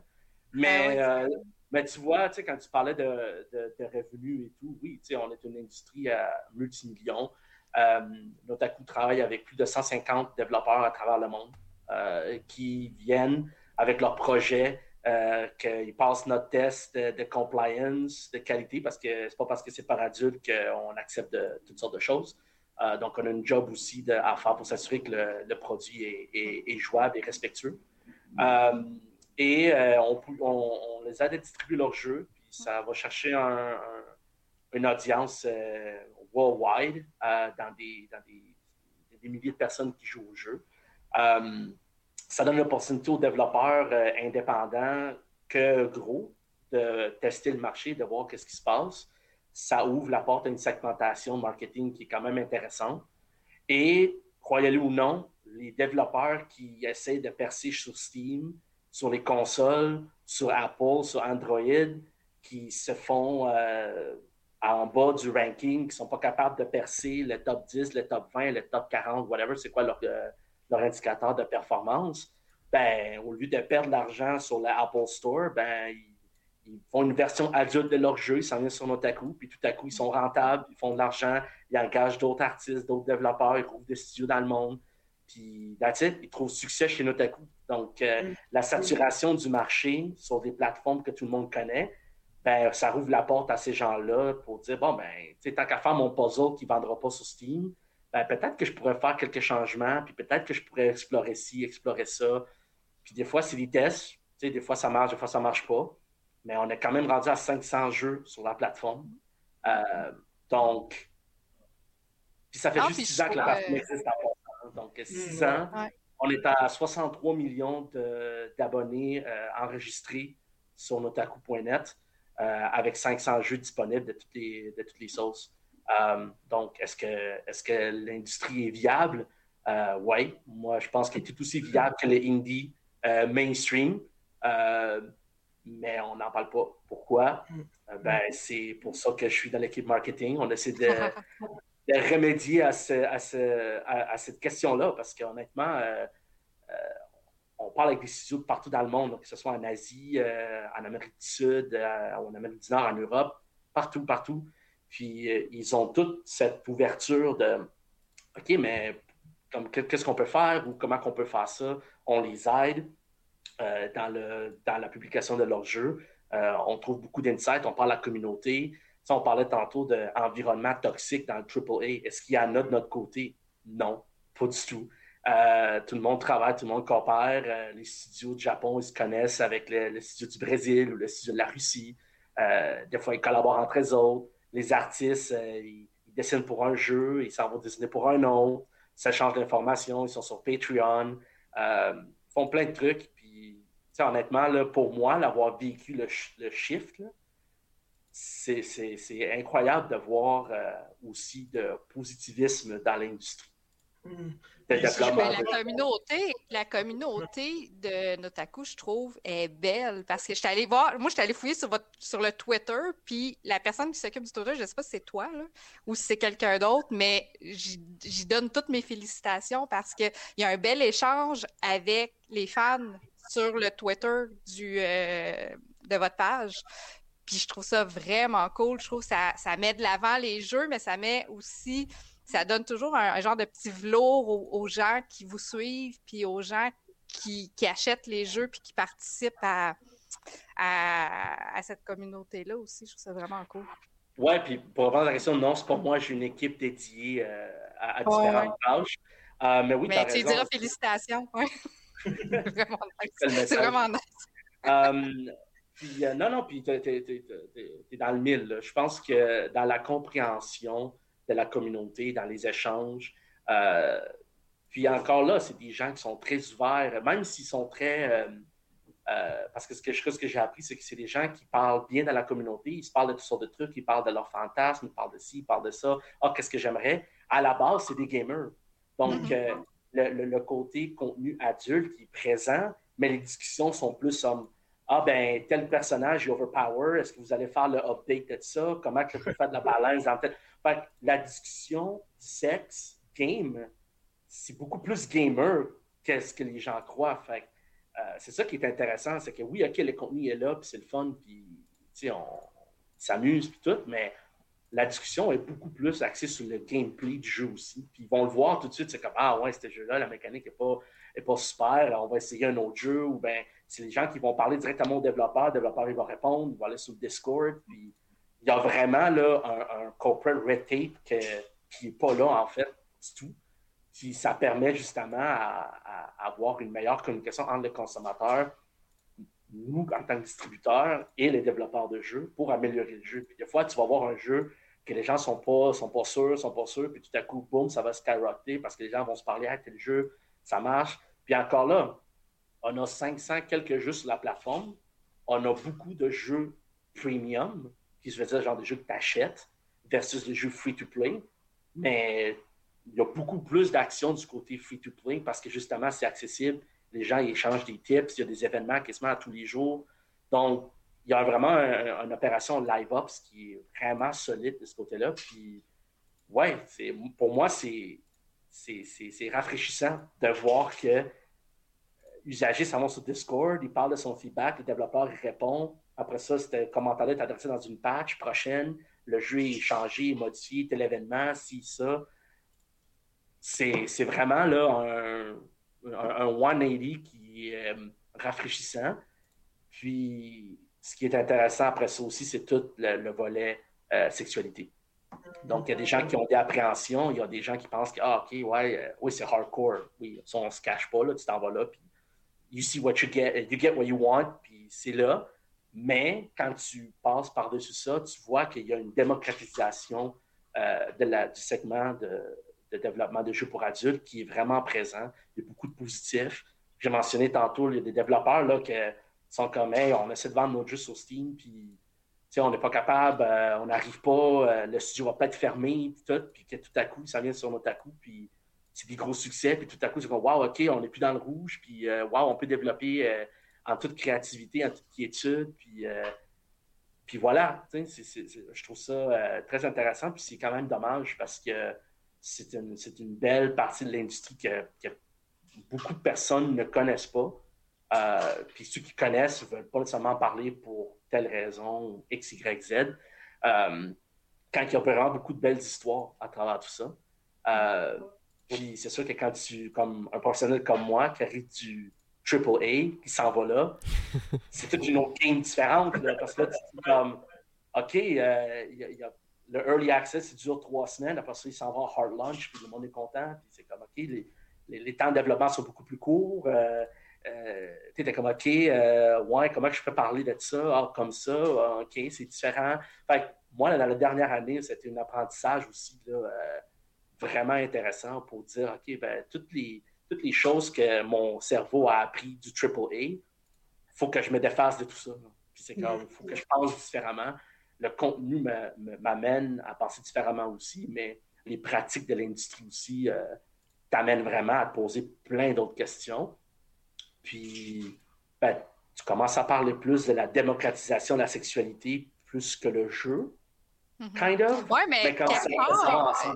Mais, ah euh, mais tu vois, quand tu parlais de, de, de, revenus et tout, oui, on est une industrie à multimillions. Euh, Notaku travaille avec plus de 150 développeurs à travers le monde euh, qui viennent avec leurs projets euh, qu'ils passent notre test de, compliance, de qualité, parce que c'est pas parce que c'est par adulte qu'on accepte toutes sortes de choses. Euh, donc, on a un job aussi à faire pour s'assurer que le, produit est, jouable et respectueux. Euh, et on, les aide à distribuer leurs jeux, puis ça va chercher une audience worldwide dans, des, dans des, milliers de personnes qui jouent au jeu ça donne l'opportunité aux développeurs euh, indépendants que gros de tester le marché, de voir qu'est-ce qui se passe. Ça ouvre la porte à une segmentation marketing qui est quand même intéressante. Et, croyez-le ou non, les développeurs qui essaient de percer sur Steam, sur les consoles, sur Apple, sur Android, qui se font euh, en bas du ranking, qui ne sont pas capables de percer le top 10, le top 20, le top 40, whatever, c'est quoi leur, euh, leur indicateur de performance, ben, au lieu de perdre de l'argent sur l'Apple Store, ben, ils, font une version adulte de leur jeu, ils s'en viennent sur Notaku, puis tout à coup, ils sont rentables, ils font de l'argent, ils engagent d'autres artistes, d'autres développeurs, ils trouvent des studios dans le monde. Puis, that's it, ils trouvent succès chez Notaku. Donc, euh, mm. la saturation du marché sur des plateformes que tout le monde connaît, ben, ça rouvre la porte à ces gens-là pour dire, bon, ben, tant qu'à faire mon puzzle qui ne vendra pas sur Steam, ben, peut-être que je pourrais faire quelques changements, puis peut-être que je pourrais explorer ci, explorer ça. Puis des fois, c'est des tests. des fois, ça marche, des fois, ça marche pas. Mais on est quand même rendu à 500 jeux sur la plateforme. Euh, donc, puis ça fait juste 6 ans que la plateforme existe en Donc, 6 mm, ans, on est à 63 millions d'abonnés euh, enregistrés sur notaku.net euh, avec 500 jeux disponibles de toutes les, de toutes les sauces. Euh, donc, est-ce que, est que l'industrie est viable? Euh, oui, moi, je pense qu'elle est tout aussi viable que les indies euh, mainstream, mais on n'en parle pas. Pourquoi? ben, c'est pour ça que je suis dans l'équipe marketing. On essaie de, remédier à, cette question-là parce qu'honnêtement, on parle avec des de partout dans le monde, que ce soit en Asie, en Amérique du Sud, en Amérique du Nord, en Europe, partout, partout. Puis euh, ils ont toute cette ouverture de OK, mais qu'est-ce qu'on peut faire ou comment qu'on peut faire ça? On les aide euh, dans, le, dans la publication de leurs jeux. Euh, on trouve beaucoup d'insights, on parle à la communauté. on parlait tantôt d'environnement toxique dans le AAA. Est-ce qu'il y en a de notre côté? Non, pas du tout. tout le monde travaille, tout le monde coopère. les studios du Japon, ils se connaissent avec le, le, studio du Brésil ou le studio de la Russie. des fois, ils collaborent entre eux autres les artistes, euh, ils, dessinent pour un jeu, ils s'en vont dessiner pour un autre, ça change d'information, ils sont sur Patreon, euh, font plein de trucs. Puis, honnêtement, là, pour moi, l'avoir vécu le, le shift, c'est incroyable de voir euh, aussi de positivisme dans l'industrie. La, communauté, la communauté de Notaku, je trouve, est belle parce que je suis allée voir, moi, je suis allée fouiller sur, votre, sur le Twitter, puis la personne qui s'occupe du Twitter, je ne sais pas si c'est toi là, ou si c'est quelqu'un d'autre, mais j'y donne toutes mes félicitations parce qu'il y a un bel échange avec les fans sur le Twitter du, euh, de votre page. Puis je trouve ça vraiment cool. Je trouve que ça, ça met de l'avant les jeux, mais ça met aussi ça donne toujours un, genre de petit velours aux, gens qui vous suivent, puis aux gens qui, achètent les jeux, puis qui participent à, à, cette communauté-là aussi. Je trouve ça vraiment cool. Oui, puis pour répondre à la question, non, c'est pas moi, j'ai une équipe dédiée euh, à, différentes tâches. Euh, mais oui, mais tu diras félicitations. c'est vraiment nice. C'est vraiment nice. Euh, Puis, euh, non, non, puis tu es, dans le mille. Je pense que dans la compréhension de la communauté, dans les échanges, euh, puis encore là, c'est des gens qui sont très ouverts, même s'ils sont très. Euh, parce que ce que, ce que j'ai appris, c'est que c'est des gens qui parlent bien dans la communauté, ils se parlent de toutes sortes de trucs, ils parlent de leurs fantasmes, ils parlent de ci, ils parlent de ça. Ah, qu'est-ce que j'aimerais? À la base, c'est des gamers. Donc, mm-hmm. le, côté contenu adulte qui est présent, mais les discussions sont plus comme ah ben tel personnage est overpower, est-ce que vous allez faire le update de ça, comment que je faire de la balance dans tête. Fait la discussion sexe, game, c'est beaucoup plus gamer qu'est-ce que les gens croient. Fait euh, c'est ça qui est intéressant, c'est que oui, ok, le contenu est là, puis c'est le fun, puis on s'amuse, puis tout, mais la discussion est beaucoup plus axée sur le gameplay du jeu aussi. Puis ils vont le voir tout de suite, c'est comme Ah ouais, ce jeu-là, la mécanique n'est pas, est pas super, on va essayer un autre jeu, ou bien c'est les gens qui vont parler directement au développeur, le développeur il va répondre, il va aller sur le Discord, puis il y a vraiment là, un, corporate red tape qui n'est pas là en fait du tout. Puis ça permet justement à, avoir une meilleure communication entre les consommateurs, nous en tant que distributeurs et les développeurs de jeux pour améliorer le jeu. Puis des fois, tu vas voir un jeu que les gens sont pas, sont pas sûrs, sont pas sûrs, puis tout à coup, boum, ça va skyrocketer parce que les gens vont se parler, ah, tel jeu, ça marche. Puis encore là, on a 500 quelques jeux sur la plateforme. On a beaucoup de jeux premium, qui se veut dire genre des jeux que tu achètes, versus des jeux free-to-play. Mais il y a beaucoup plus d'action du côté free-to-play parce que justement, c'est accessible. Les gens échangent des tips, il y a des événements mettent à tous les jours. Donc, il y a vraiment une opération live ops qui est vraiment solide de ce côté-là. Puis, ouais, pour moi, c'est rafraîchissant de voir que l'usager s'en va sur Discord, il parle de son feedback, le développeur répond. Après ça, le commentaire est adressé dans une patch prochaine. Le jeu est changé, modifié, tel événement, si, ça. C'est vraiment là un, un, 180 qui est euh, rafraîchissant. Puis, ce qui est intéressant après ça aussi, c'est tout le, volet euh, sexualité. Donc, il y a des gens qui ont des appréhensions, il y a des gens qui pensent que, ah, OK, ouais, euh, oui, c'est hardcore. Oui, ça, on se cache pas, là, tu t'en vas là, puis you see what you get, you get what you want, puis c'est là. Mais quand tu passes par-dessus ça, tu vois qu'il y a une démocratisation euh, du segment de, développement de jeux pour adultes qui est vraiment présent. Il y a beaucoup de positifs. J'ai mentionné tantôt, il y a des développeurs là, qui sont comme hey, on essaie de vendre nos jeux sur Steam, puis on n'est pas capable, euh, on n'arrive pas, euh, le studio va peut-être fermer, puis tout, puis que tout à coup, ça vient sur notre à coup, puis c'est des gros succès, puis tout à coup, c'est comme, wow, OK, on n'est plus dans le rouge, puis euh, wow, on peut développer euh, en toute créativité, en toute quiétude, puis, euh, puis voilà, je trouve ça très intéressant, puis c'est quand même dommage parce que c'est une, une, belle partie de l'industrie que, beaucoup de personnes ne connaissent pas. puis ceux qui connaissent ne veulent pas nécessairement parler pour telle raison, X, Y, Z. quand il y a vraiment beaucoup de belles histoires à travers tout ça. Puis c'est sûr que quand tu, comme un professionnel comme moi, qui arrive du AAA, qui s'en va là, c'est toute une autre game différente. parce que là, tu dis comme, OK, euh, y a, le early access, il dure trois semaines. Après ça, il s'en va en hard launch, puis le monde est content. Puis c'est comme, OK, les, les, temps de développement sont beaucoup plus courts. Euh, euh, tu es comme, OK, euh, ouais, comment je peux parler de ça? Ah, comme ça, ah, OK, c'est différent. Fait moi, dans la dernière année, c'était un apprentissage aussi. Là, vraiment intéressant pour dire, OK, ben, toutes, les, toutes les choses que mon cerveau a appris du AAA, il faut que je me défasse de tout ça. Puis c'est comme, il faut que je pense différemment. Le contenu m'amène à penser différemment aussi, mais les pratiques de l'industrie aussi euh, t'amènent vraiment à te poser plein d'autres questions. Puis, ben, tu commences à parler plus de la démocratisation de la sexualité plus que le jeu. Mm-hmm. Kind of. Oui, mais, quand ça,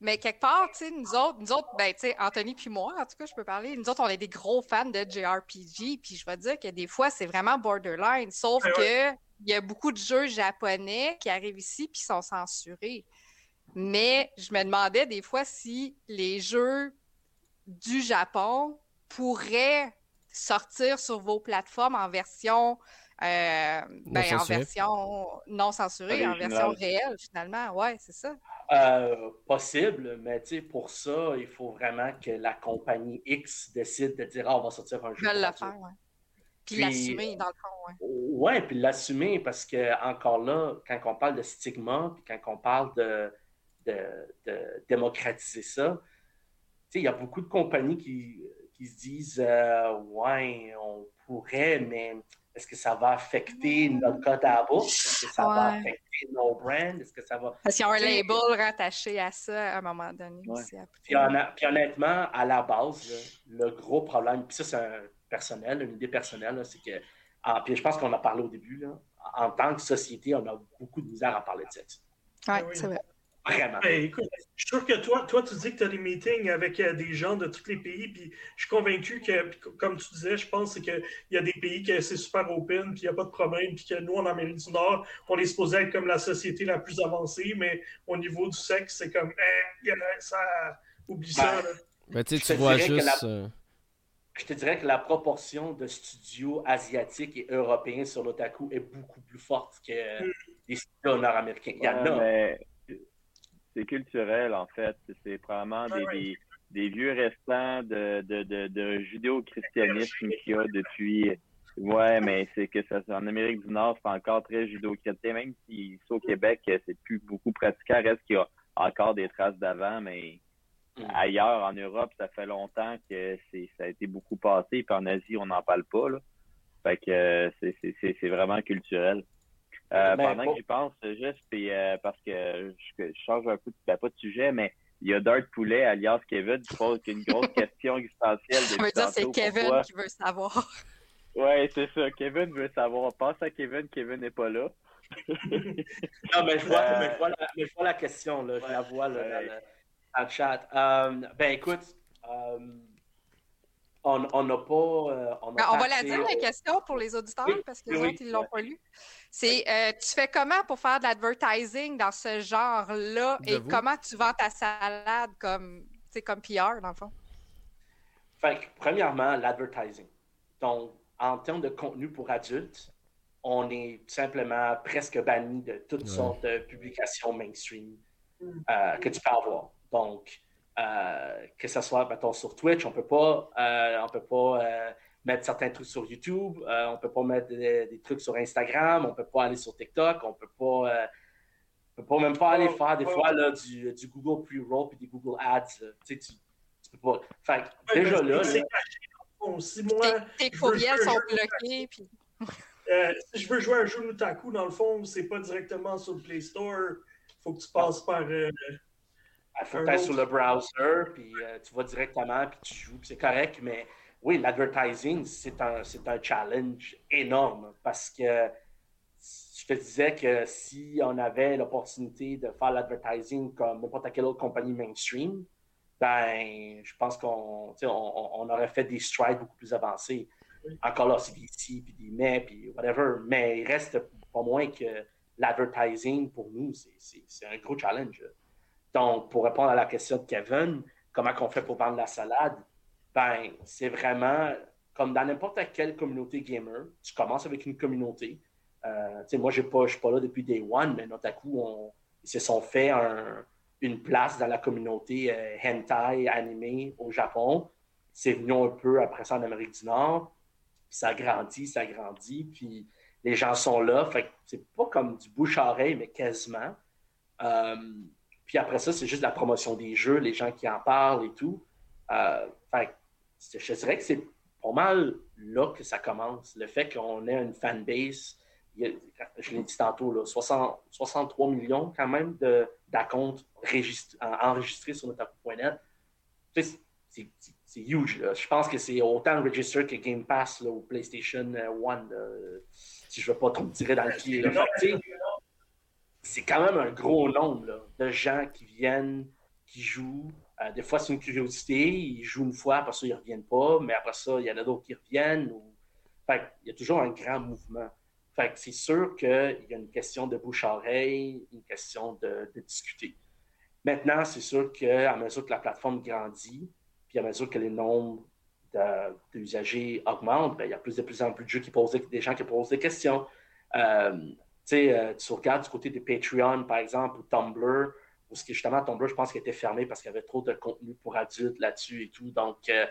mais quelque part, tu sais, nous autres, nous autres, ben, tu sais, Anthony puis moi, en tout cas, je peux parler, nous autres, on est des gros fans de JRPG, puis je vais dire que des fois, c'est vraiment borderline, sauf que il y a beaucoup de jeux japonais qui arrivent ici puis sont censurés. Mais je me demandais des fois si les jeux du Japon pourraient sortir sur vos plateformes en version euh, ben, en version non censurée, en version réelle, finalement. Ouais, c'est ça. Euh, possible, mais pour ça, il faut vraiment que la compagnie X décide de dire ah, on va sortir un jeu. le faire, Puis, l'assumer, dans le fond. Oui, ouais, puis l'assumer parce que, encore là, quand on parle de stigma, puis quand on parle de, de, démocratiser ça, il y a beaucoup de compagnies qui, qui se disent euh, Ouais, on pourrait, mais est-ce que ça va affecter notre code à la Est-ce que ça va affecter nos brands? Est-ce que ça va. Parce qu'il y a un label rattaché à ça à un moment donné. Puis, honnêtement, à la base, le gros problème, puis ça, c'est un personnel, une idée personnelle, c'est que. Ah, puis je pense qu'on a parlé au début, là, en tant que société, on a beaucoup de misère à parler de ça. Ouais, oui, c'est vrai. Vraiment. Ben, écoute, je suis sûr que toi, toi, tu dis que tu as des meetings avec euh, des gens de tous les pays, puis je suis convaincu que, comme tu disais, je pense qu'il y a des pays que c'est super open, puis il n'y a pas de problème, puis que nous, en Amérique du Nord, on est supposé être comme la société la plus avancée, mais au niveau du sexe, c'est comme, eh, ça, oublie ça. Ben, là. tu vois juste. Euh, je te dirais que la proportion de studios asiatiques et européens sur l'otaku est beaucoup plus forte que mm. les studios nord-américains. Il y en a c'est culturel, en fait. C'est probablement ah des, vieux restants de, de, judéo-christianisme qu'il y a depuis. Ouais, mais c'est que ça, en Amérique du Nord, c'est encore très judéo-chrétien. Même si au Québec, c'est plus beaucoup pratiqué, reste qu'il y a encore des traces d'avant, mais mm. ailleurs, en Europe, ça fait longtemps que c'est ça a été beaucoup passé. Puis en Asie, on n'en parle pas. Là. Fait que euh, c'est vraiment culturel. Euh, ben, pendant que j'y pense, juste, puis, euh, parce que je, change un peu, ben, pas de sujet, mais il y a Dart Poulet, alias Kevin, qui pose une grosse question existentielle. Ça veut dire c'est Kevin qui veut savoir. Oui, c'est ça. Kevin veut savoir. On pense à Kevin, Kevin n'est pas là. non, mais je vois, euh, mais je vois, la, je vois la, question, là. Je la vois là, dans, le, chat. ben, écoute, on n'a pas. Euh, on, ben, on va la dire, la question, pour les auditeurs, parce que les autres, ils ne l'ont pas lu. C'est euh, tu fais comment pour faire de l'advertising dans ce genre-là? Et comment tu vends ta salade comme, comme PR, dans le fond? Fait premièrement, l'advertising. Donc, en termes de contenu pour adultes, on est simplement presque banni de toutes sortes de publications mainstream euh, que tu peux avoir. Donc, euh, que ce soit, mettons, sur Twitch, on peut pas, euh, on peut pas euh, mettre certains trucs sur YouTube, on peut pas mettre des, trucs sur Instagram, on peut pas aller sur TikTok, on peut pas, on peut pas même pas aller faire des fois là, du, du Google Pre-Roll et des Google Ads. Tu, sais, tu, peux pas. Fait déjà là. tes, courriels sont bloqués. Puis... si je veux jouer à un jeu Nutaku, dans le fond, c'est pas directement sur le Play Store. Il faut que tu passes par il faut que sur le browser, puis euh, tu vas directement, puis tu joues, puis c'est correct. Mais oui, l'advertising, c'est un, un challenge énorme parce que je te disais que si on avait l'opportunité de faire l'advertising comme n'importe quelle autre compagnie mainstream, ben, je pense qu'on on, aurait fait des strides beaucoup plus avancés. Encore là, c'est si, puis des mais, puis whatever. Mais il reste pas moins que l'advertising, pour nous, c'est un gros challenge. Donc, pour répondre à la question de Kevin, comment on fait pour vendre la salade? Ben, c'est vraiment comme dans n'importe quelle communauté gamer. Tu commences avec une communauté. Euh, moi, je ne suis pas là depuis day one, mais à coup, ils se sont fait une place dans la communauté euh, hentai animé au Japon. C'est venu un peu après ça en Amérique du Nord. Ça grandit, ça grandit. Puis les gens sont là. Fait c'est pas comme du bouche-oreille, mais quasiment. Euh, puis après ça, c'est juste la promotion des jeux, les gens qui en parlent et tout. Je dirais que c'est pas mal là que ça commence. Le fait qu'on ait une fanbase, je l'ai dit tantôt, là, 63 millions quand même d'accomptes enregistrés sur notaku.net. C'est huge. Je pense que c'est autant register que Game Pass là, ou PlayStation One, si je ne veux pas trop me tirer dans le pied c'est quand même un gros nombre de gens qui viennent, qui jouent. Euh, des fois, c'est une curiosité. Ils jouent une fois, après ça, ils ne reviennent pas. Mais après ça, il y en a d'autres qui reviennent. il y a toujours un grand mouvement. Fait c'est sûr qu'il y a une question de bouche-oreille, une question de, discuter. Maintenant, c'est sûr qu'à mesure que la plateforme grandit, puis à mesure que les nombres d'usagers augmentent, ben, il y a plus de plus en plus de jeux qui posent des gens qui posent des questions. Euh, euh, tu regardes du côté de Patreon, par exemple, ou Tumblr, où ce justement Tumblr, je pense qu'il était fermé parce qu'il y avait trop de contenu pour adultes là-dessus et tout. Donc, euh,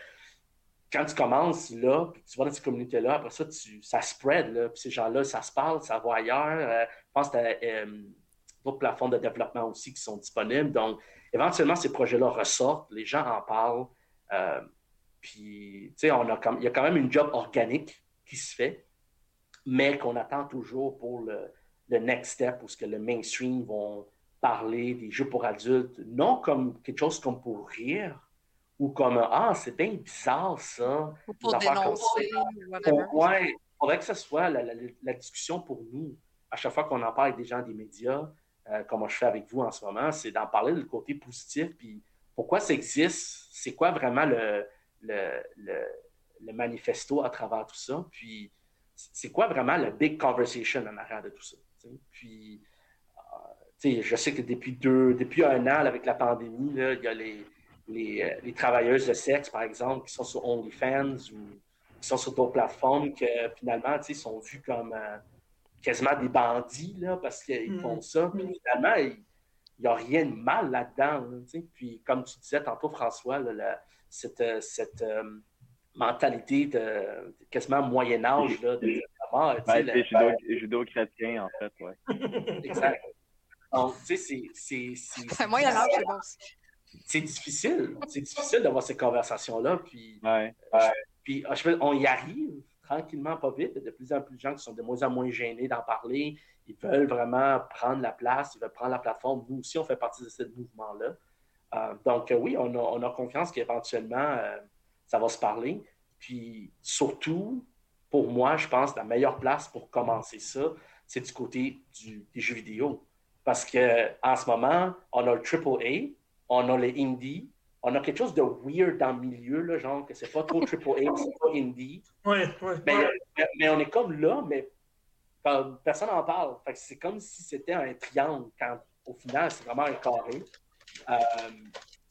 quand tu commences là, puis tu vas dans cette communauté-là, après ça, tu, ça spread, là, puis ces gens-là, ça se parle, ça va ailleurs. Euh, je pense que tu as d'autres plateformes de développement aussi qui sont disponibles. Donc, éventuellement, ces projets-là ressortent, les gens en parlent. Euh, puis, tu sais, il y a quand même une job organique qui se fait, mais qu'on attend toujours pour le, le next step, où ce que le mainstream vont parler des jeux pour adultes, non comme quelque chose comme pour rire, ou comme Ah, c'est bien bizarre ça. Ou pour dénoncer. Ouais, il faudrait que ce soit la, discussion pour nous. À chaque fois qu'on en parle avec des gens des médias, euh, comme je fais avec vous en ce moment, c'est d'en parler du côté positif, puis pourquoi ça existe, c'est quoi vraiment le, le, le, manifesto à travers tout ça, puis c'est quoi vraiment le big conversation en arrière de tout ça. Puis, je sais que depuis, deux, depuis un an, avec la pandémie, il y a les, les, les, travailleuses de sexe, par exemple, qui sont sur OnlyFans ou qui sont sur d'autres plateformes, que finalement, sont vus comme euh, quasiment des bandits là, parce qu'ils font mm. ça. Puis finalement, il n'y a rien de mal là-dedans. puis comme tu disais tantôt, François, cette, euh, cette mentalité de, quasiment Moyen Âge là, de, c'est judo-chrétien, en fait, ouais. exact. Donc, tu sais, c'est... C'est Moyen Âge, c'est bon aussi. C'est difficile. C'est difficile d'avoir ces conversations-là. Puis, ouais. puis ah, on y arrive tranquillement, pas vite. Il y a de plus en plus de gens qui sont de moins en moins gênés d'en parler. Ils veulent vraiment prendre la place, ils veulent prendre la plateforme. Nous aussi, on fait partie de ce mouvement-là. Euh, donc, euh, oui, on a, on a confiance qu'éventuellement, euh, ça va se parler. Puis surtout, pour moi, je pense que la meilleure place pour commencer ça, c'est du côté des jeux vidéo. Parce qu'en ce moment, on a le AAA, on a les indie, on a quelque chose de weird dans le milieu, là, genre que c'est pas trop AAA, c'est pas indie. Ouais, ouais, mais, on est comme là, mais personne n'en parle. c'est comme si c'était un triangle, quand au final, c'est vraiment un carré. Euh,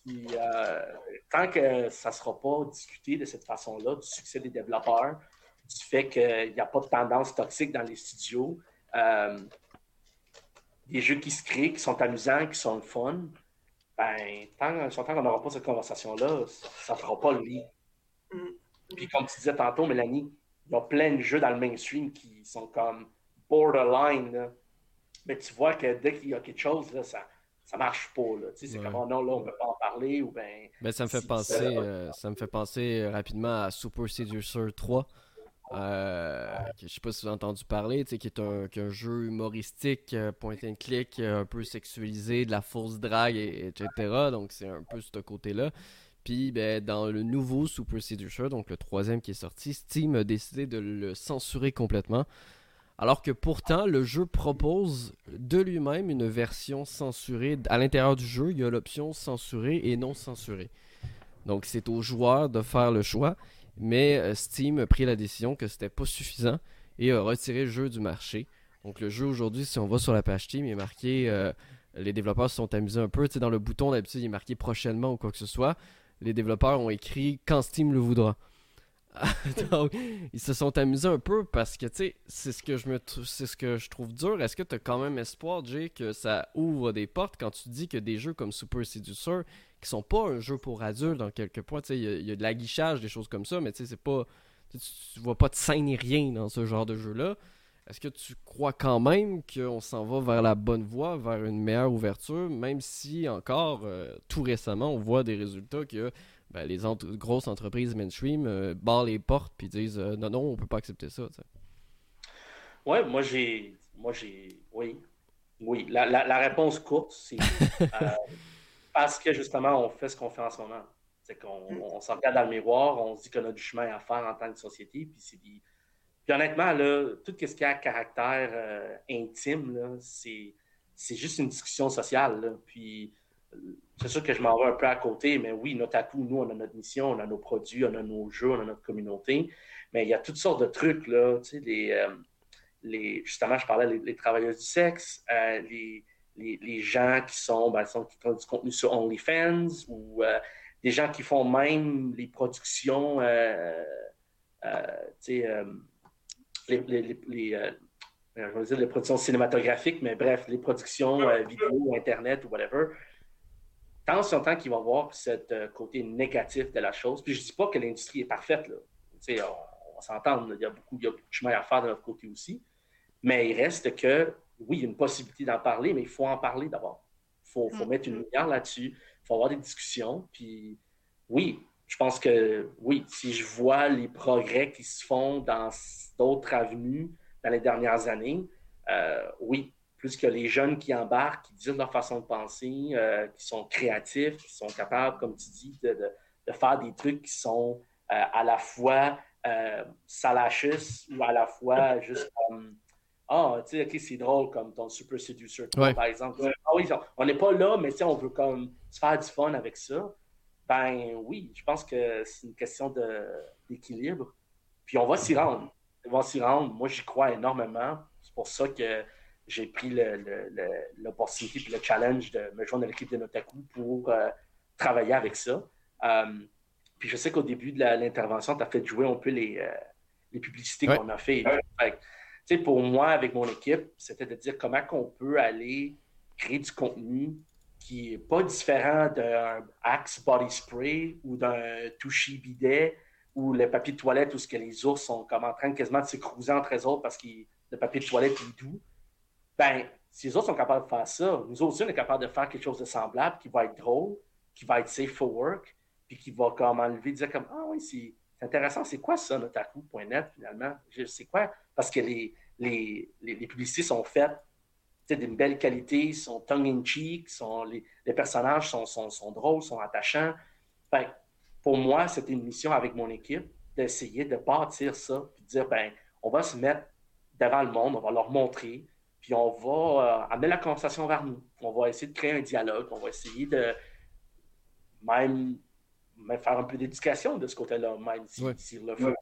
puis, euh, tant que ça ne sera pas discuté de cette façon-là, du succès des développeurs, du fait qu'il n'y a pas de tendance toxique dans les studios, euh, des jeux qui se créent, qui sont amusants, qui sont fun, ben, tant, tant qu'on n'aura pas cette conversation-là, ça ne fera pas le lit. Mm. Puis comme tu disais tantôt, Mélanie, il y a plein de jeux dans le mainstream qui sont comme borderline. Mais tu vois que dès qu'il y a quelque chose, là, ça, ça marche pas. C'est comme, oh non, là, on peut pas en parler. Ou ben, ben ça me fait penser, euh, ça me fait penser rapidement à Super Seducer 3. Euh, je sais pas si vous avez entendu parler, qui est un, jeu humoristique, euh, point and click, euh, un peu sexualisé, de la fausse drague, etc. Donc c'est un peu ce côté-là. Puis ben, dans le nouveau Super Seducer, donc le troisième qui est sorti, Steam a décidé de le censurer complètement. Alors que pourtant, le jeu propose de lui-même une version censurée. À l'intérieur du jeu, il y a l'option censurée et non censurée. Donc c'est aux joueurs de faire le choix. Mais euh, Steam a pris la décision que c'était pas suffisant et a retiré le jeu du marché. Donc le jeu aujourd'hui, si on va sur la page Steam, il est marqué euh, les développeurs se sont amusés un peu. Dans le bouton d'habitude, il est marqué prochainement ou quoi que ce soit. Les développeurs ont écrit quand Steam le voudra. Donc, ils se sont amusés un peu parce que, tu c'est ce que je me c'est ce que je trouve dur. Est-ce que tu as quand même espoir, Jay, que ça ouvre des portes quand tu dis que des jeux comme Super Seducer, qui sont pas un jeu pour adultes dans quelques points, tu sais, il y, a de la guichage, des choses comme ça, mais c'est pas. Tu vois pas de scène ni rien dans ce genre de jeu-là. Est-ce que tu crois quand même qu'on s'en va vers la bonne voie, vers une meilleure ouverture, même si encore euh, tout récemment on voit des résultats que ben, les grosses entreprises mainstream euh, barrent les portes puis disent euh, non, non, on peut pas accepter ça. Oui, moi j'ai. Moi j'ai. Oui. Oui. La, réponse courte, c'est parce que justement, on fait ce qu'on fait en ce moment. C'est qu'on mm. on, s'en regarde dans le miroir, on se dit qu'on a du chemin à faire en tant que société. Puis, puis honnêtement, là, tout ce qui a caractère intime, c'est, juste une discussion sociale. Puis c'est sûr que je m'en vais un peu à côté, mais oui, notre atout, nous, on a notre mission, on a nos produits, on a nos jeux, on a notre communauté. Mais il y a toutes sortes de trucs, là, tu sais, les, euh, les, justement, je parlais des travailleurs du sexe, euh, les, les, gens qui sont, ben, sont, qui font du contenu sur OnlyFans ou euh, des gens qui font même les productions, tu sais, les, les je veux dire les productions cinématographiques, mais bref, les productions vidéo, Internet ou whatever tant sur temps qu'il va voir ce euh, côté négatif de la chose. Puis je ne dis pas que l'industrie est parfaite. Là. On, s'entendre, il, y a beaucoup, il y a beaucoup de chemin à faire de notre côté aussi. Mais il reste que, oui, il y a une possibilité d'en parler, mais il faut en parler d'abord. Il faut, faut, mm. mettre une lumière là-dessus. Il faut avoir des discussions. Puis oui, je pense que oui, si je vois les progrès qui se font dans d'autres avenues dans les dernières années, euh, oui, plus que les jeunes qui embarquent, qui disent leur façon de penser, euh, qui sont créatifs, qui sont capables, comme tu dis, de, de, faire des trucs qui sont euh, à la fois salacious ou à la fois juste comme Ah, tu sais, ok, c'est drôle comme ton Super Seducer, par exemple. Ah oui, on n'est pas là, mais on veut comme se faire du fun avec ça. Ben oui, je pense que c'est une question d'équilibre. Puis on va s'y rendre. On va s'y rendre. Moi, j'y crois énormément. C'est pour ça que j'ai pris l'opportunité et le challenge de me joindre à l'équipe de Notaku pour euh, travailler avec ça. Euh, puis je sais qu'au début de l'intervention, tu as fait jouer un peu les, euh, publicités qu'on a fait. fait pour moi, avec mon équipe, c'était de dire comment on peut aller créer du contenu qui n'est pas différent d'un Axe Body Spray ou d'un Touchy Bidet ou le papier de toilette où ce que les ours sont comme en train quasiment de s'écrouser entre eux autres parce que le papier de toilette est doux. Ben, si les autres sont capables de faire ça, nous aussi, on est capable de faire quelque chose de semblable qui va être drôle, qui va être safe for work, puis qui va comme enlever, dire comme, ah oui, intéressant, c'est quoi ça, notaku.net, finalement? C'est quoi? Parce que les, les, les, publicités sont faites d'une belle qualité, sont tongue-in-cheek, sont, les, les, personnages sont, sont, sont, drôles, sont attachants. Pour moi, c'était une mission avec mon équipe d'essayer de bâtir ça, puis de dire, ben, on va se mettre devant le monde, on va leur montrer, puis on va euh, amener la conversation vers nous. On va essayer de créer un dialogue. On va essayer de même, faire un peu d'éducation de ce côté-là, même si, le fait.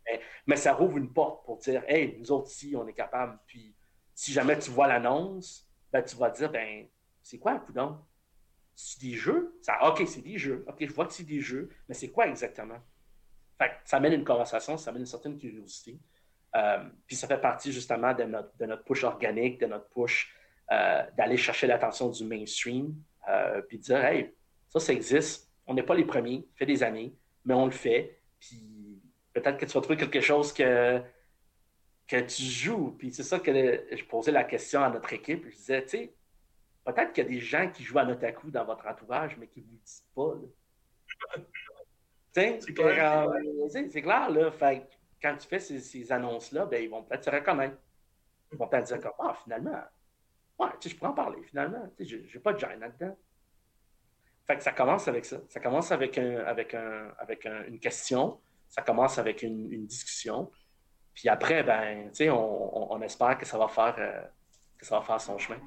Mais, ça rouvre une porte pour dire Hey, nous autres ici, on est capable. Puis si jamais tu vois l'annonce, ben, tu vas dire ben, c'est quoi un coup C'est des jeux? Ça, OK, c'est des jeux. OK, je vois que c'est des jeux, mais c'est quoi exactement? Fait ça amène une conversation, ça amène une certaine curiosité. Euh, puis ça fait partie justement de notre, de notre push organique, de notre push euh, d'aller chercher l'attention du mainstream, euh, puis de dire, hey, ça, ça existe. On n'est pas les premiers, ça fait des années, mais on le fait. Puis peut-être que tu vas trouver quelque chose que, que tu joues. Puis c'est ça que je posais la question à notre équipe. Je disais, tu sais, peut-être qu'il y a des gens qui jouent à Notaku dans votre entourage, mais qui ne vous le disent pas. C'est clair. c'est clair, là. Fait quand tu fais ces, annonces-là, ben, ils vont peut-être se reconnaître. Ils vont peut-être dire comme Ah, finalement, ouais, tu sais, je peux en parler, finalement. Tu sais, j'ai pas de gêne là-dedans. Fait que ça commence avec ça. Ça commence avec, un, avec, un, avec une question. Ça commence avec une, discussion. Puis après, ben, tu sais, on, on, espère que ça va faire euh, que ça va faire son chemin.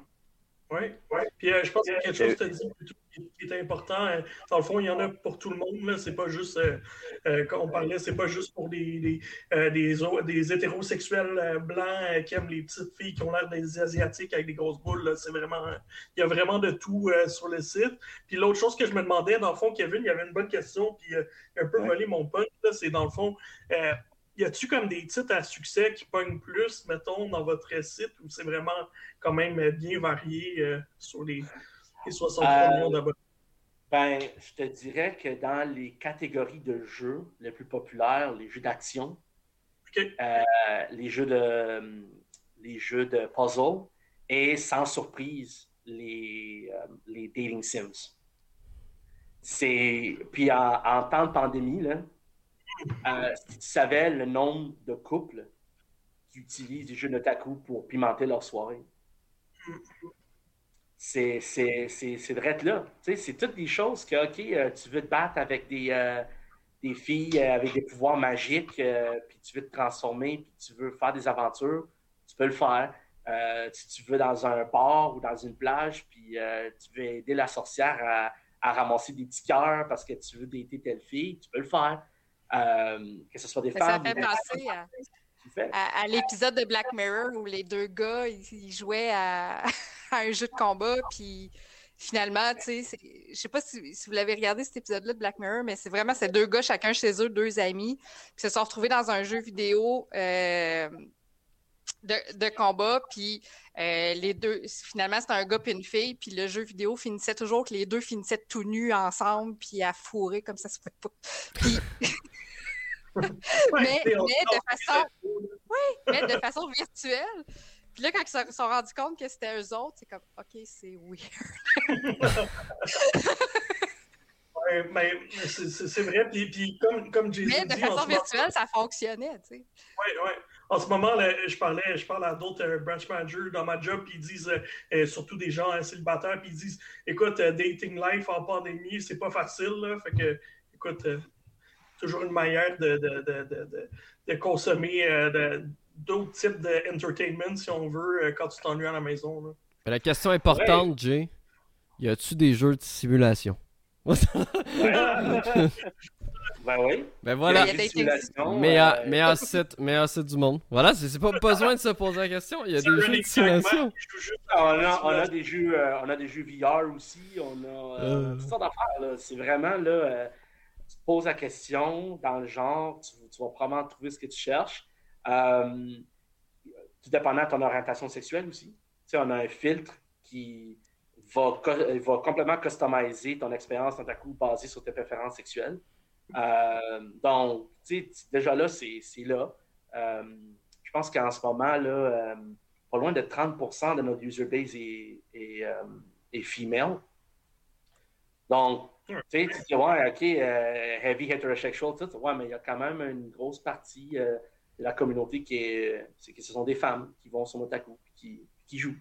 Oui, oui. Puis euh, je pense qu'il y a quelque chose que tu as dit qui est important. Euh, dans le fond, il y en a pour tout le monde. C'est pas juste, euh, quand on parlait, c'est pas juste pour des, des, des, hétérosexuels blancs qui aiment les petites filles qui ont l'air des Asiatiques avec des grosses boules. C'est vraiment, il y a vraiment de tout sur le site. Puis l'autre chose que je me demandais, dans le fond, Kevin, il y avait une bonne question, puis un peu volé mon pote, c'est dans le fond, y a-tu comme des titres à succès qui pognent plus, mettons, dans votre site, ou c'est vraiment quand même bien varié euh, sur les, 63 euh, millions d'abonnés? Ben, je te dirais que dans les catégories de jeux les plus populaires, les jeux d'action, euh, les jeux de les jeux de puzzle et sans surprise les, les dating sims. C'est puis en, en temps de pandémie là, euh, si tu savais le nombre de couples qui utilisent des jeux Notaku pour pimenter leur soirée. C'est vrai là. C'est toutes des choses que, OK, euh, tu veux te battre avec des, euh, des filles avec des pouvoirs magiques, puis tu veux te transformer, puis tu veux faire des aventures, tu peux le faire. si tu veux dans un bar ou dans une plage, puis tu veux aider la sorcière à, à ramasser des petits cœurs parce que tu veux dater telle fille, tu peux le faire. Euh, que ce soit des femmes. Ça fait penser à, l'épisode de Black Mirror où les deux gars ils, jouaient à, un jeu de combat, puis finalement, tu sais, je sais pas si, vous l'avez regardé cet épisode-là de Black Mirror, mais c'est vraiment ces deux gars, chacun chez eux, deux amis, qui se sont retrouvés dans un jeu vidéo. Euh, de, combat, puis euh, les deux, finalement, c'était un gars et une fille, puis le jeu vidéo finissait toujours que les deux finissaient tout nus ensemble, puis à fourrer comme ça se pas. mais, de façon... oui, mais de façon virtuelle. Puis là, quand ils se sont rendus compte que c'était eux autres, c'est comme, OK, c'est weird. ouais, mais c'est vrai. Puis, puis comme, comme Jason Mais de façon virtuelle, ça fonctionnait, tu sais. Oui, oui. En ce moment, là, je parlais, je parle à d'autres euh, branch managers dans ma job, puis ils disent, euh, euh, surtout des gens célibataires, puis ils disent, écoute, dating life en pandémie, c'est pas facile, là. Fait que, écoute, toujours une manière de, de, de, de consommer d'autres types d'entertainment, si on veut, quand tu t'ennuies à la maison. La question importante, Jay, y a-tu des jeux de simulation? Ben oui. Ben voilà. Meilleur, meilleur, site, meilleur site du monde. Voilà, c'est pas besoin de se poser la question. Il y a des jeux de simulation. On a, on a, des jeux, euh, on a des jeux VR aussi. On a euh, euh. toutes sortes d'affaires. C'est vraiment là. Tu poses la question dans le genre, tu, tu, vas probablement trouver ce que tu cherches. tout dépendant de ton orientation sexuelle aussi. Tu sais, on a un filtre qui va, complètement customiser ton expérience dans ta coup basée sur tes préférences sexuelles. Euh, donc, déjà là, c'est là. Euh, je pense qu'en ce moment, là, euh, pas loin de 30% de notre user base est, est, female. Donc, tu sais, tu dis, ouais, OK, heavy heterosexual, tout, ouais, mais il y a quand même une grosse partie de la communauté qui est, c'est que ce sont des femmes qui vont sur Motaku qui, qui jouent.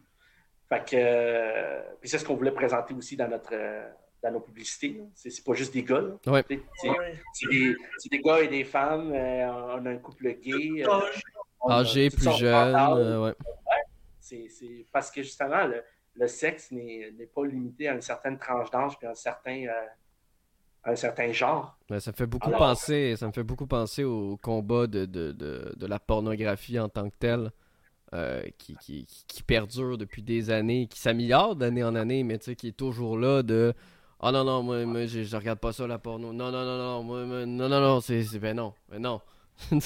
Fait que, puis c'est ce qu'on voulait présenter aussi dans notre, dans nos publicités. C'est pas juste des gars. C'est des, gars et des femmes. Euh, on a un couple gay. Euh, Âgé, plus jeune. Euh, ouais. C'est parce que justement, le, sexe n'est pas limité à une certaine tranche d'âge et à un certain, un certain genre. ça, fait beaucoup penser, ça me fait beaucoup penser au combat de, de, de, de la pornographie en tant que telle. qui, qui, qui, perdure depuis des années, qui s'améliore d'année en année, mais qui est toujours là de ah non, non, moi, moi je, je, regarde pas ça la porno. Non, non, non, non, moi, non, non, non, c'est. Ben non, ben non.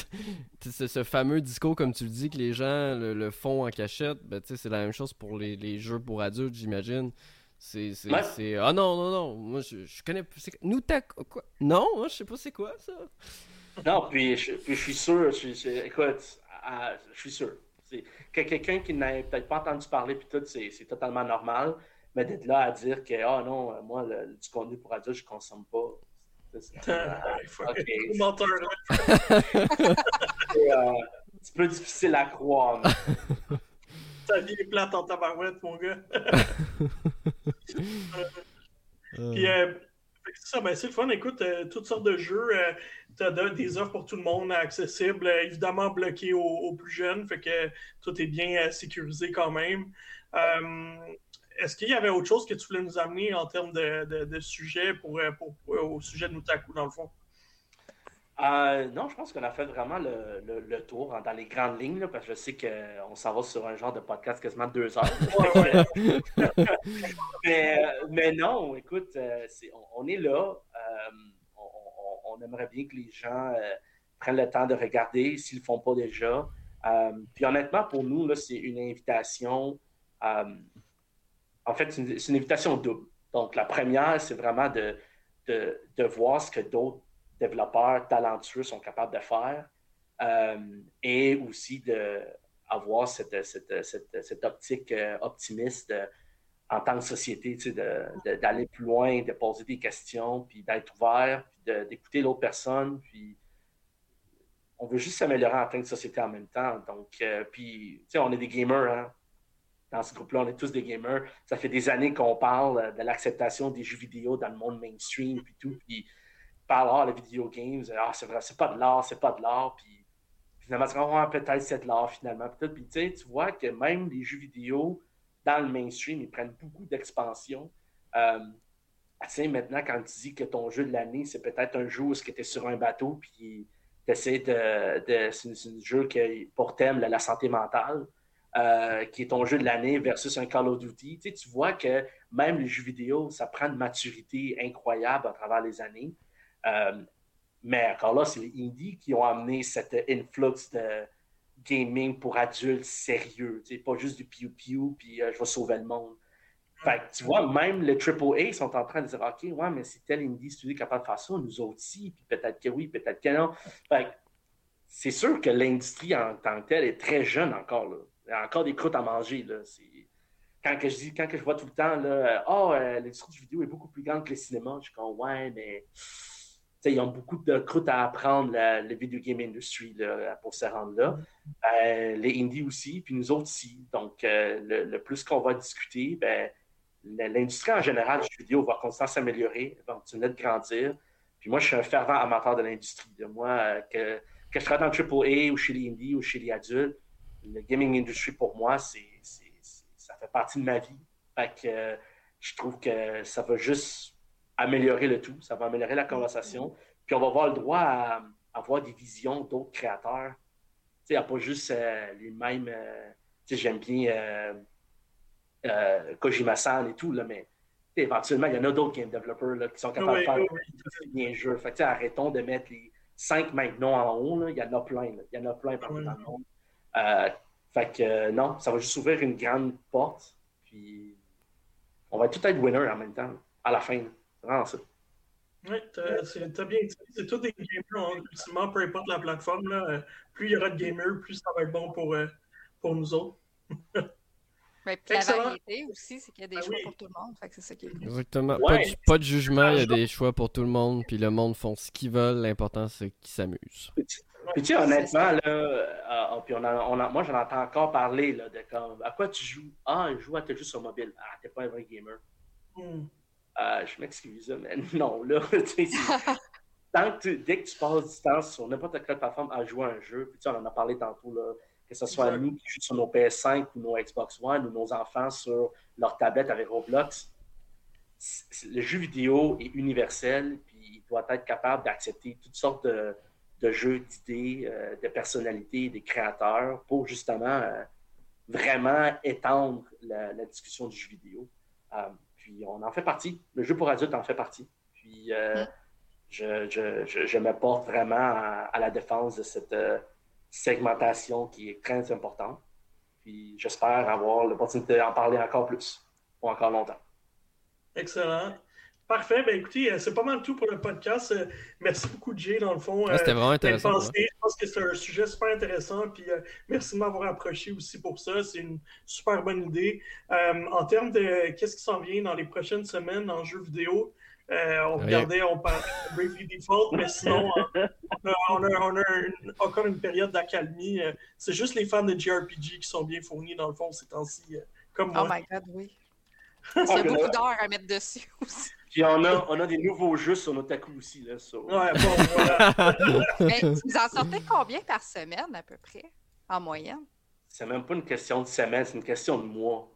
ce, ce fameux discours, comme tu le dis, que les gens le, font en cachette, ben tu sais, c'est la même chose pour les, les jeux pour adultes, j'imagine. C'est. Ah non, non, non, moi je, je connais. Nous, t'as quoi? Non, moi je sais pas c'est quoi ça. Non, puis je, puis je suis sûr, je, écoute, je suis sûr. Que quelqu'un qui n'a peut-être pas entendu parler, puis tout, c'est totalement normal. Mais d'être là à dire que, ah non, euh, moi, le, du contenu pour adultes, je ne consomme pas. C'est un petit peu difficile à croire. Ta vie est plate en tabarouette, mon gars. Puis, euh, c'est ben, c'est le fun. Écoute, euh, toutes sortes de jeux. tu as des offres pour tout le monde accessibles, évidemment bloquées aux, aux, plus jeunes. Fait que tout est bien sécurisé quand même est-ce qu'il y avait autre chose que tu voulais nous amener en termes de, de, sujet pour, euh, pour, euh, au sujet de Nutaku, dans le fond? Euh, non, je pense qu'on a fait vraiment le, le, tour dans les grandes lignes, parce que je sais qu'on s'en va sur un genre de podcast quasiment deux heures. mais, mais, non, écoute, on, est là. On, aimerait bien que les gens prennent le temps de regarder s'ils ne le font pas déjà. puis honnêtement, pour nous, c'est une invitation en fait, c'est une, invitation double. Donc, la première, c'est vraiment de, de, voir ce que d'autres développeurs talentueux sont capables de faire euh, et aussi d'avoir cette, cette, optique euh, optimiste euh, en tant que société, d'aller plus loin, de poser des questions, puis d'être ouvert, puis d'écouter l'autre personne, puis on veut juste s'améliorer en tant que société en même temps. Donc, puis, tu sais, on est des gamers, hein? Dans ce groupe-là, on est tous des gamers. Ça fait des années qu'on parle euh, de l'acceptation des jeux vidéo dans le monde mainstream, puis tout. Puis, parle, ah, les vidéo games, ah, c'est vrai, c'est pas de l'art, c'est pas de l'art. Puis, finalement, c'est oh, peut-être c'est de l'art, finalement. Puis, puis tu vois que même les jeux vidéo dans le mainstream, ils prennent beaucoup d'expansion. Euh, tu maintenant, quand tu dis que ton jeu de l'année, c'est peut-être un jeu où tu es sur un bateau, puis tu essaies de. de c'est un jeu qui pour thème la santé mentale. Euh, qui est ton jeu de l'année versus un Call of Duty, tu, vois que même les jeux vidéo, ça prend une maturité incroyable à travers les années. Euh, mais encore là, c'est les indies qui ont amené cet influx de, gaming pour adultes sérieux, pas juste du piou-piou, puis euh, je vais sauver le monde. Fait tu vois, même les AAA sont en train de dire OK, ouais, mais si tel indie studio capable de faire ça, nous aussi, puis peut-être que oui, peut-être que non. Fait c'est sûr que l'industrie en tant que telle est très jeune encore. Là. Il y a encore des croûtes à manger. Là. Quand, que je dis, quand que je vois tout le temps, là, oh, l'industrie du vidéo est beaucoup plus grande que le cinéma, je suis comme, ouais, mais ils ont beaucoup de croûtes à apprendre, le video game industry, pour se rendre là. Euh, les indies aussi, puis nous autres aussi. Donc, euh, le, plus qu'on va discuter, ben, l'industrie en général du vidéo va constamment s'améliorer, va continuer de grandir. Puis moi, je suis un fervent amateur de l'industrie. Moi, euh, que, que, je travaille dans AAA ou chez les indies ou chez les adultes, le gaming industry, pour moi, c'est, ça fait partie de ma vie. Fait que je trouve que ça va juste améliorer le tout, ça va améliorer la conversation. Puis on va avoir le droit à, avoir des visions d'autres créateurs. Tu sais, il n'y a pas juste euh, les mêmes. Euh, tu sais, j'aime bien euh, Kojima-san et tout, là, mais éventuellement, il y en a d'autres game developers là, qui sont capables de faire des jeux. Fait que, arrêtons de mettre les cinq maintenant en haut. Là. Il y en a plein. Il y en a plein partout dans le monde. Fait que non, ça va juste ouvrir une grande porte. Puis on va tout être winner en même temps, à la fin. Ah, ça. Oui, t'as bien dit. C'est tous des gamers, hein, ultimement, peu importe la plateforme. Là, euh, plus il y aura de gamers, plus ça va être bon pour, euh, pour nous autres. Mais la variété aussi, c'est qu'il y a des ah choix pour tout le monde. Fait que c'est ça qui est Exactement. Pas, de, pas, de, jugement, il y a des choix pour tout le monde, puis le monde font ce qu'ils veulent. L'important, c'est qu'ils s'amusent. Puis tu sais, honnêtement, là, euh, puis on a, moi, j'en entends encore parler là, de comme, à quoi tu joues? Ah, je joue à tes jeux sur mobile. Ah, t'es pas un vrai gamer. Hmm. Euh, je m'excuse, mais non, là, tant que dès que tu passes du temps sur n'importe quelle plateforme à jouer à un jeu, puis tu on en a parlé tantôt, là, que ce soit nous qui jouons sur nos PS5 ou nos Xbox One ou nos enfants sur leur tablette avec Roblox, le jeu vidéo est universel, puis il doit être capable d'accepter toutes sortes de, jeux, d'idées, euh, de personnalités, des créateurs pour justement euh, vraiment étendre la, discussion du jeu vidéo. Puis on en fait partie. Le jeu pour adultes en fait partie. Puis euh, je, je, je, me porte vraiment à, la défense de cette euh, segmentation qui est très importante. Puis j'espère avoir l'opportunité d'en parler encore plus ou encore longtemps. Excellent. Parfait. Ben écoutez, euh, c'est pas mal tout pour le podcast. Euh, merci beaucoup, Jay, dans le fond. C'était vraiment intéressant. Je pense que c'est un sujet super intéressant. Puis euh, merci de m'avoir approché aussi pour ça. C'est une super bonne idée. en termes de qu'est-ce qui s'en vient dans les prochaines semaines en jeux vidéo, on regardait, on parlait de Bravely Default, mais sinon, on a, encore une période d'accalmie. c'est juste les fans de JRPG qui sont bien fournis, dans le fond, ces temps-ci, comme oh moi. Oh my God, oui. Il y a beaucoup d'heures à mettre dessus aussi. Puis on a, on a des nouveaux jeux sur nos aussi. Là, Ouais, bon, voilà. Mais vous en sortez combien par semaine à peu près, en moyenne? C'est même pas une question de semaine, c'est une question de mois.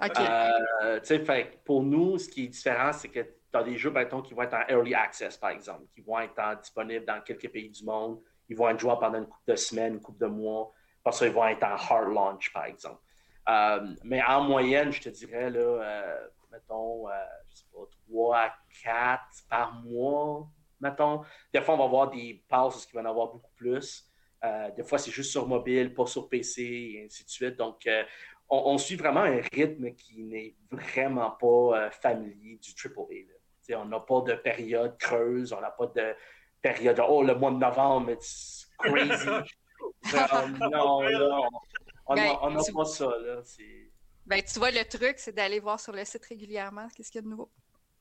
OK. Euh, fait, pour nous, ce qui est différent, c'est que tu as des jeux, exemple, qui vont être en early access, par exemple, qui vont être disponibles dans quelques pays du monde. Ils vont être joués pendant une couple de semaines, une couple de mois. Parce qu'ils vont être en hard launch, par exemple. Euh, mais en moyenne, je te dirais, là, euh, mettons, je sais pas, 3 à 4 par mois, mettons. Des fois, on va avoir des passes qui vont en avoir beaucoup plus. Euh, des fois, c'est juste sur mobile, pas sur PC, et ainsi de suite. Donc, euh, on, suit vraiment un rythme qui n'est vraiment pas euh, familier du AAA. On n'a pas de période creuse, on n'a pas de période, oh, le mois de novembre, it's crazy. non, on n'a ben, pas ça. Là, ben, tu vois, le truc, c'est d'aller voir sur le site régulièrement qu'est-ce qu'il y a de nouveau.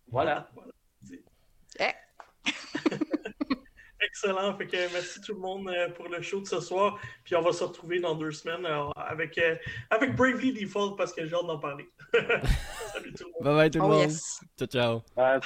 Voilà. Eh. Excellent. Fait que merci tout le monde euh, pour le show de ce soir. Puis on va se retrouver dans deux semaines avec, euh, avec Bravely Default parce que j'ai hâte d'en parler. Salut tout le monde. Bye bye tout le oh, monde. Ciao, ciao. Bye,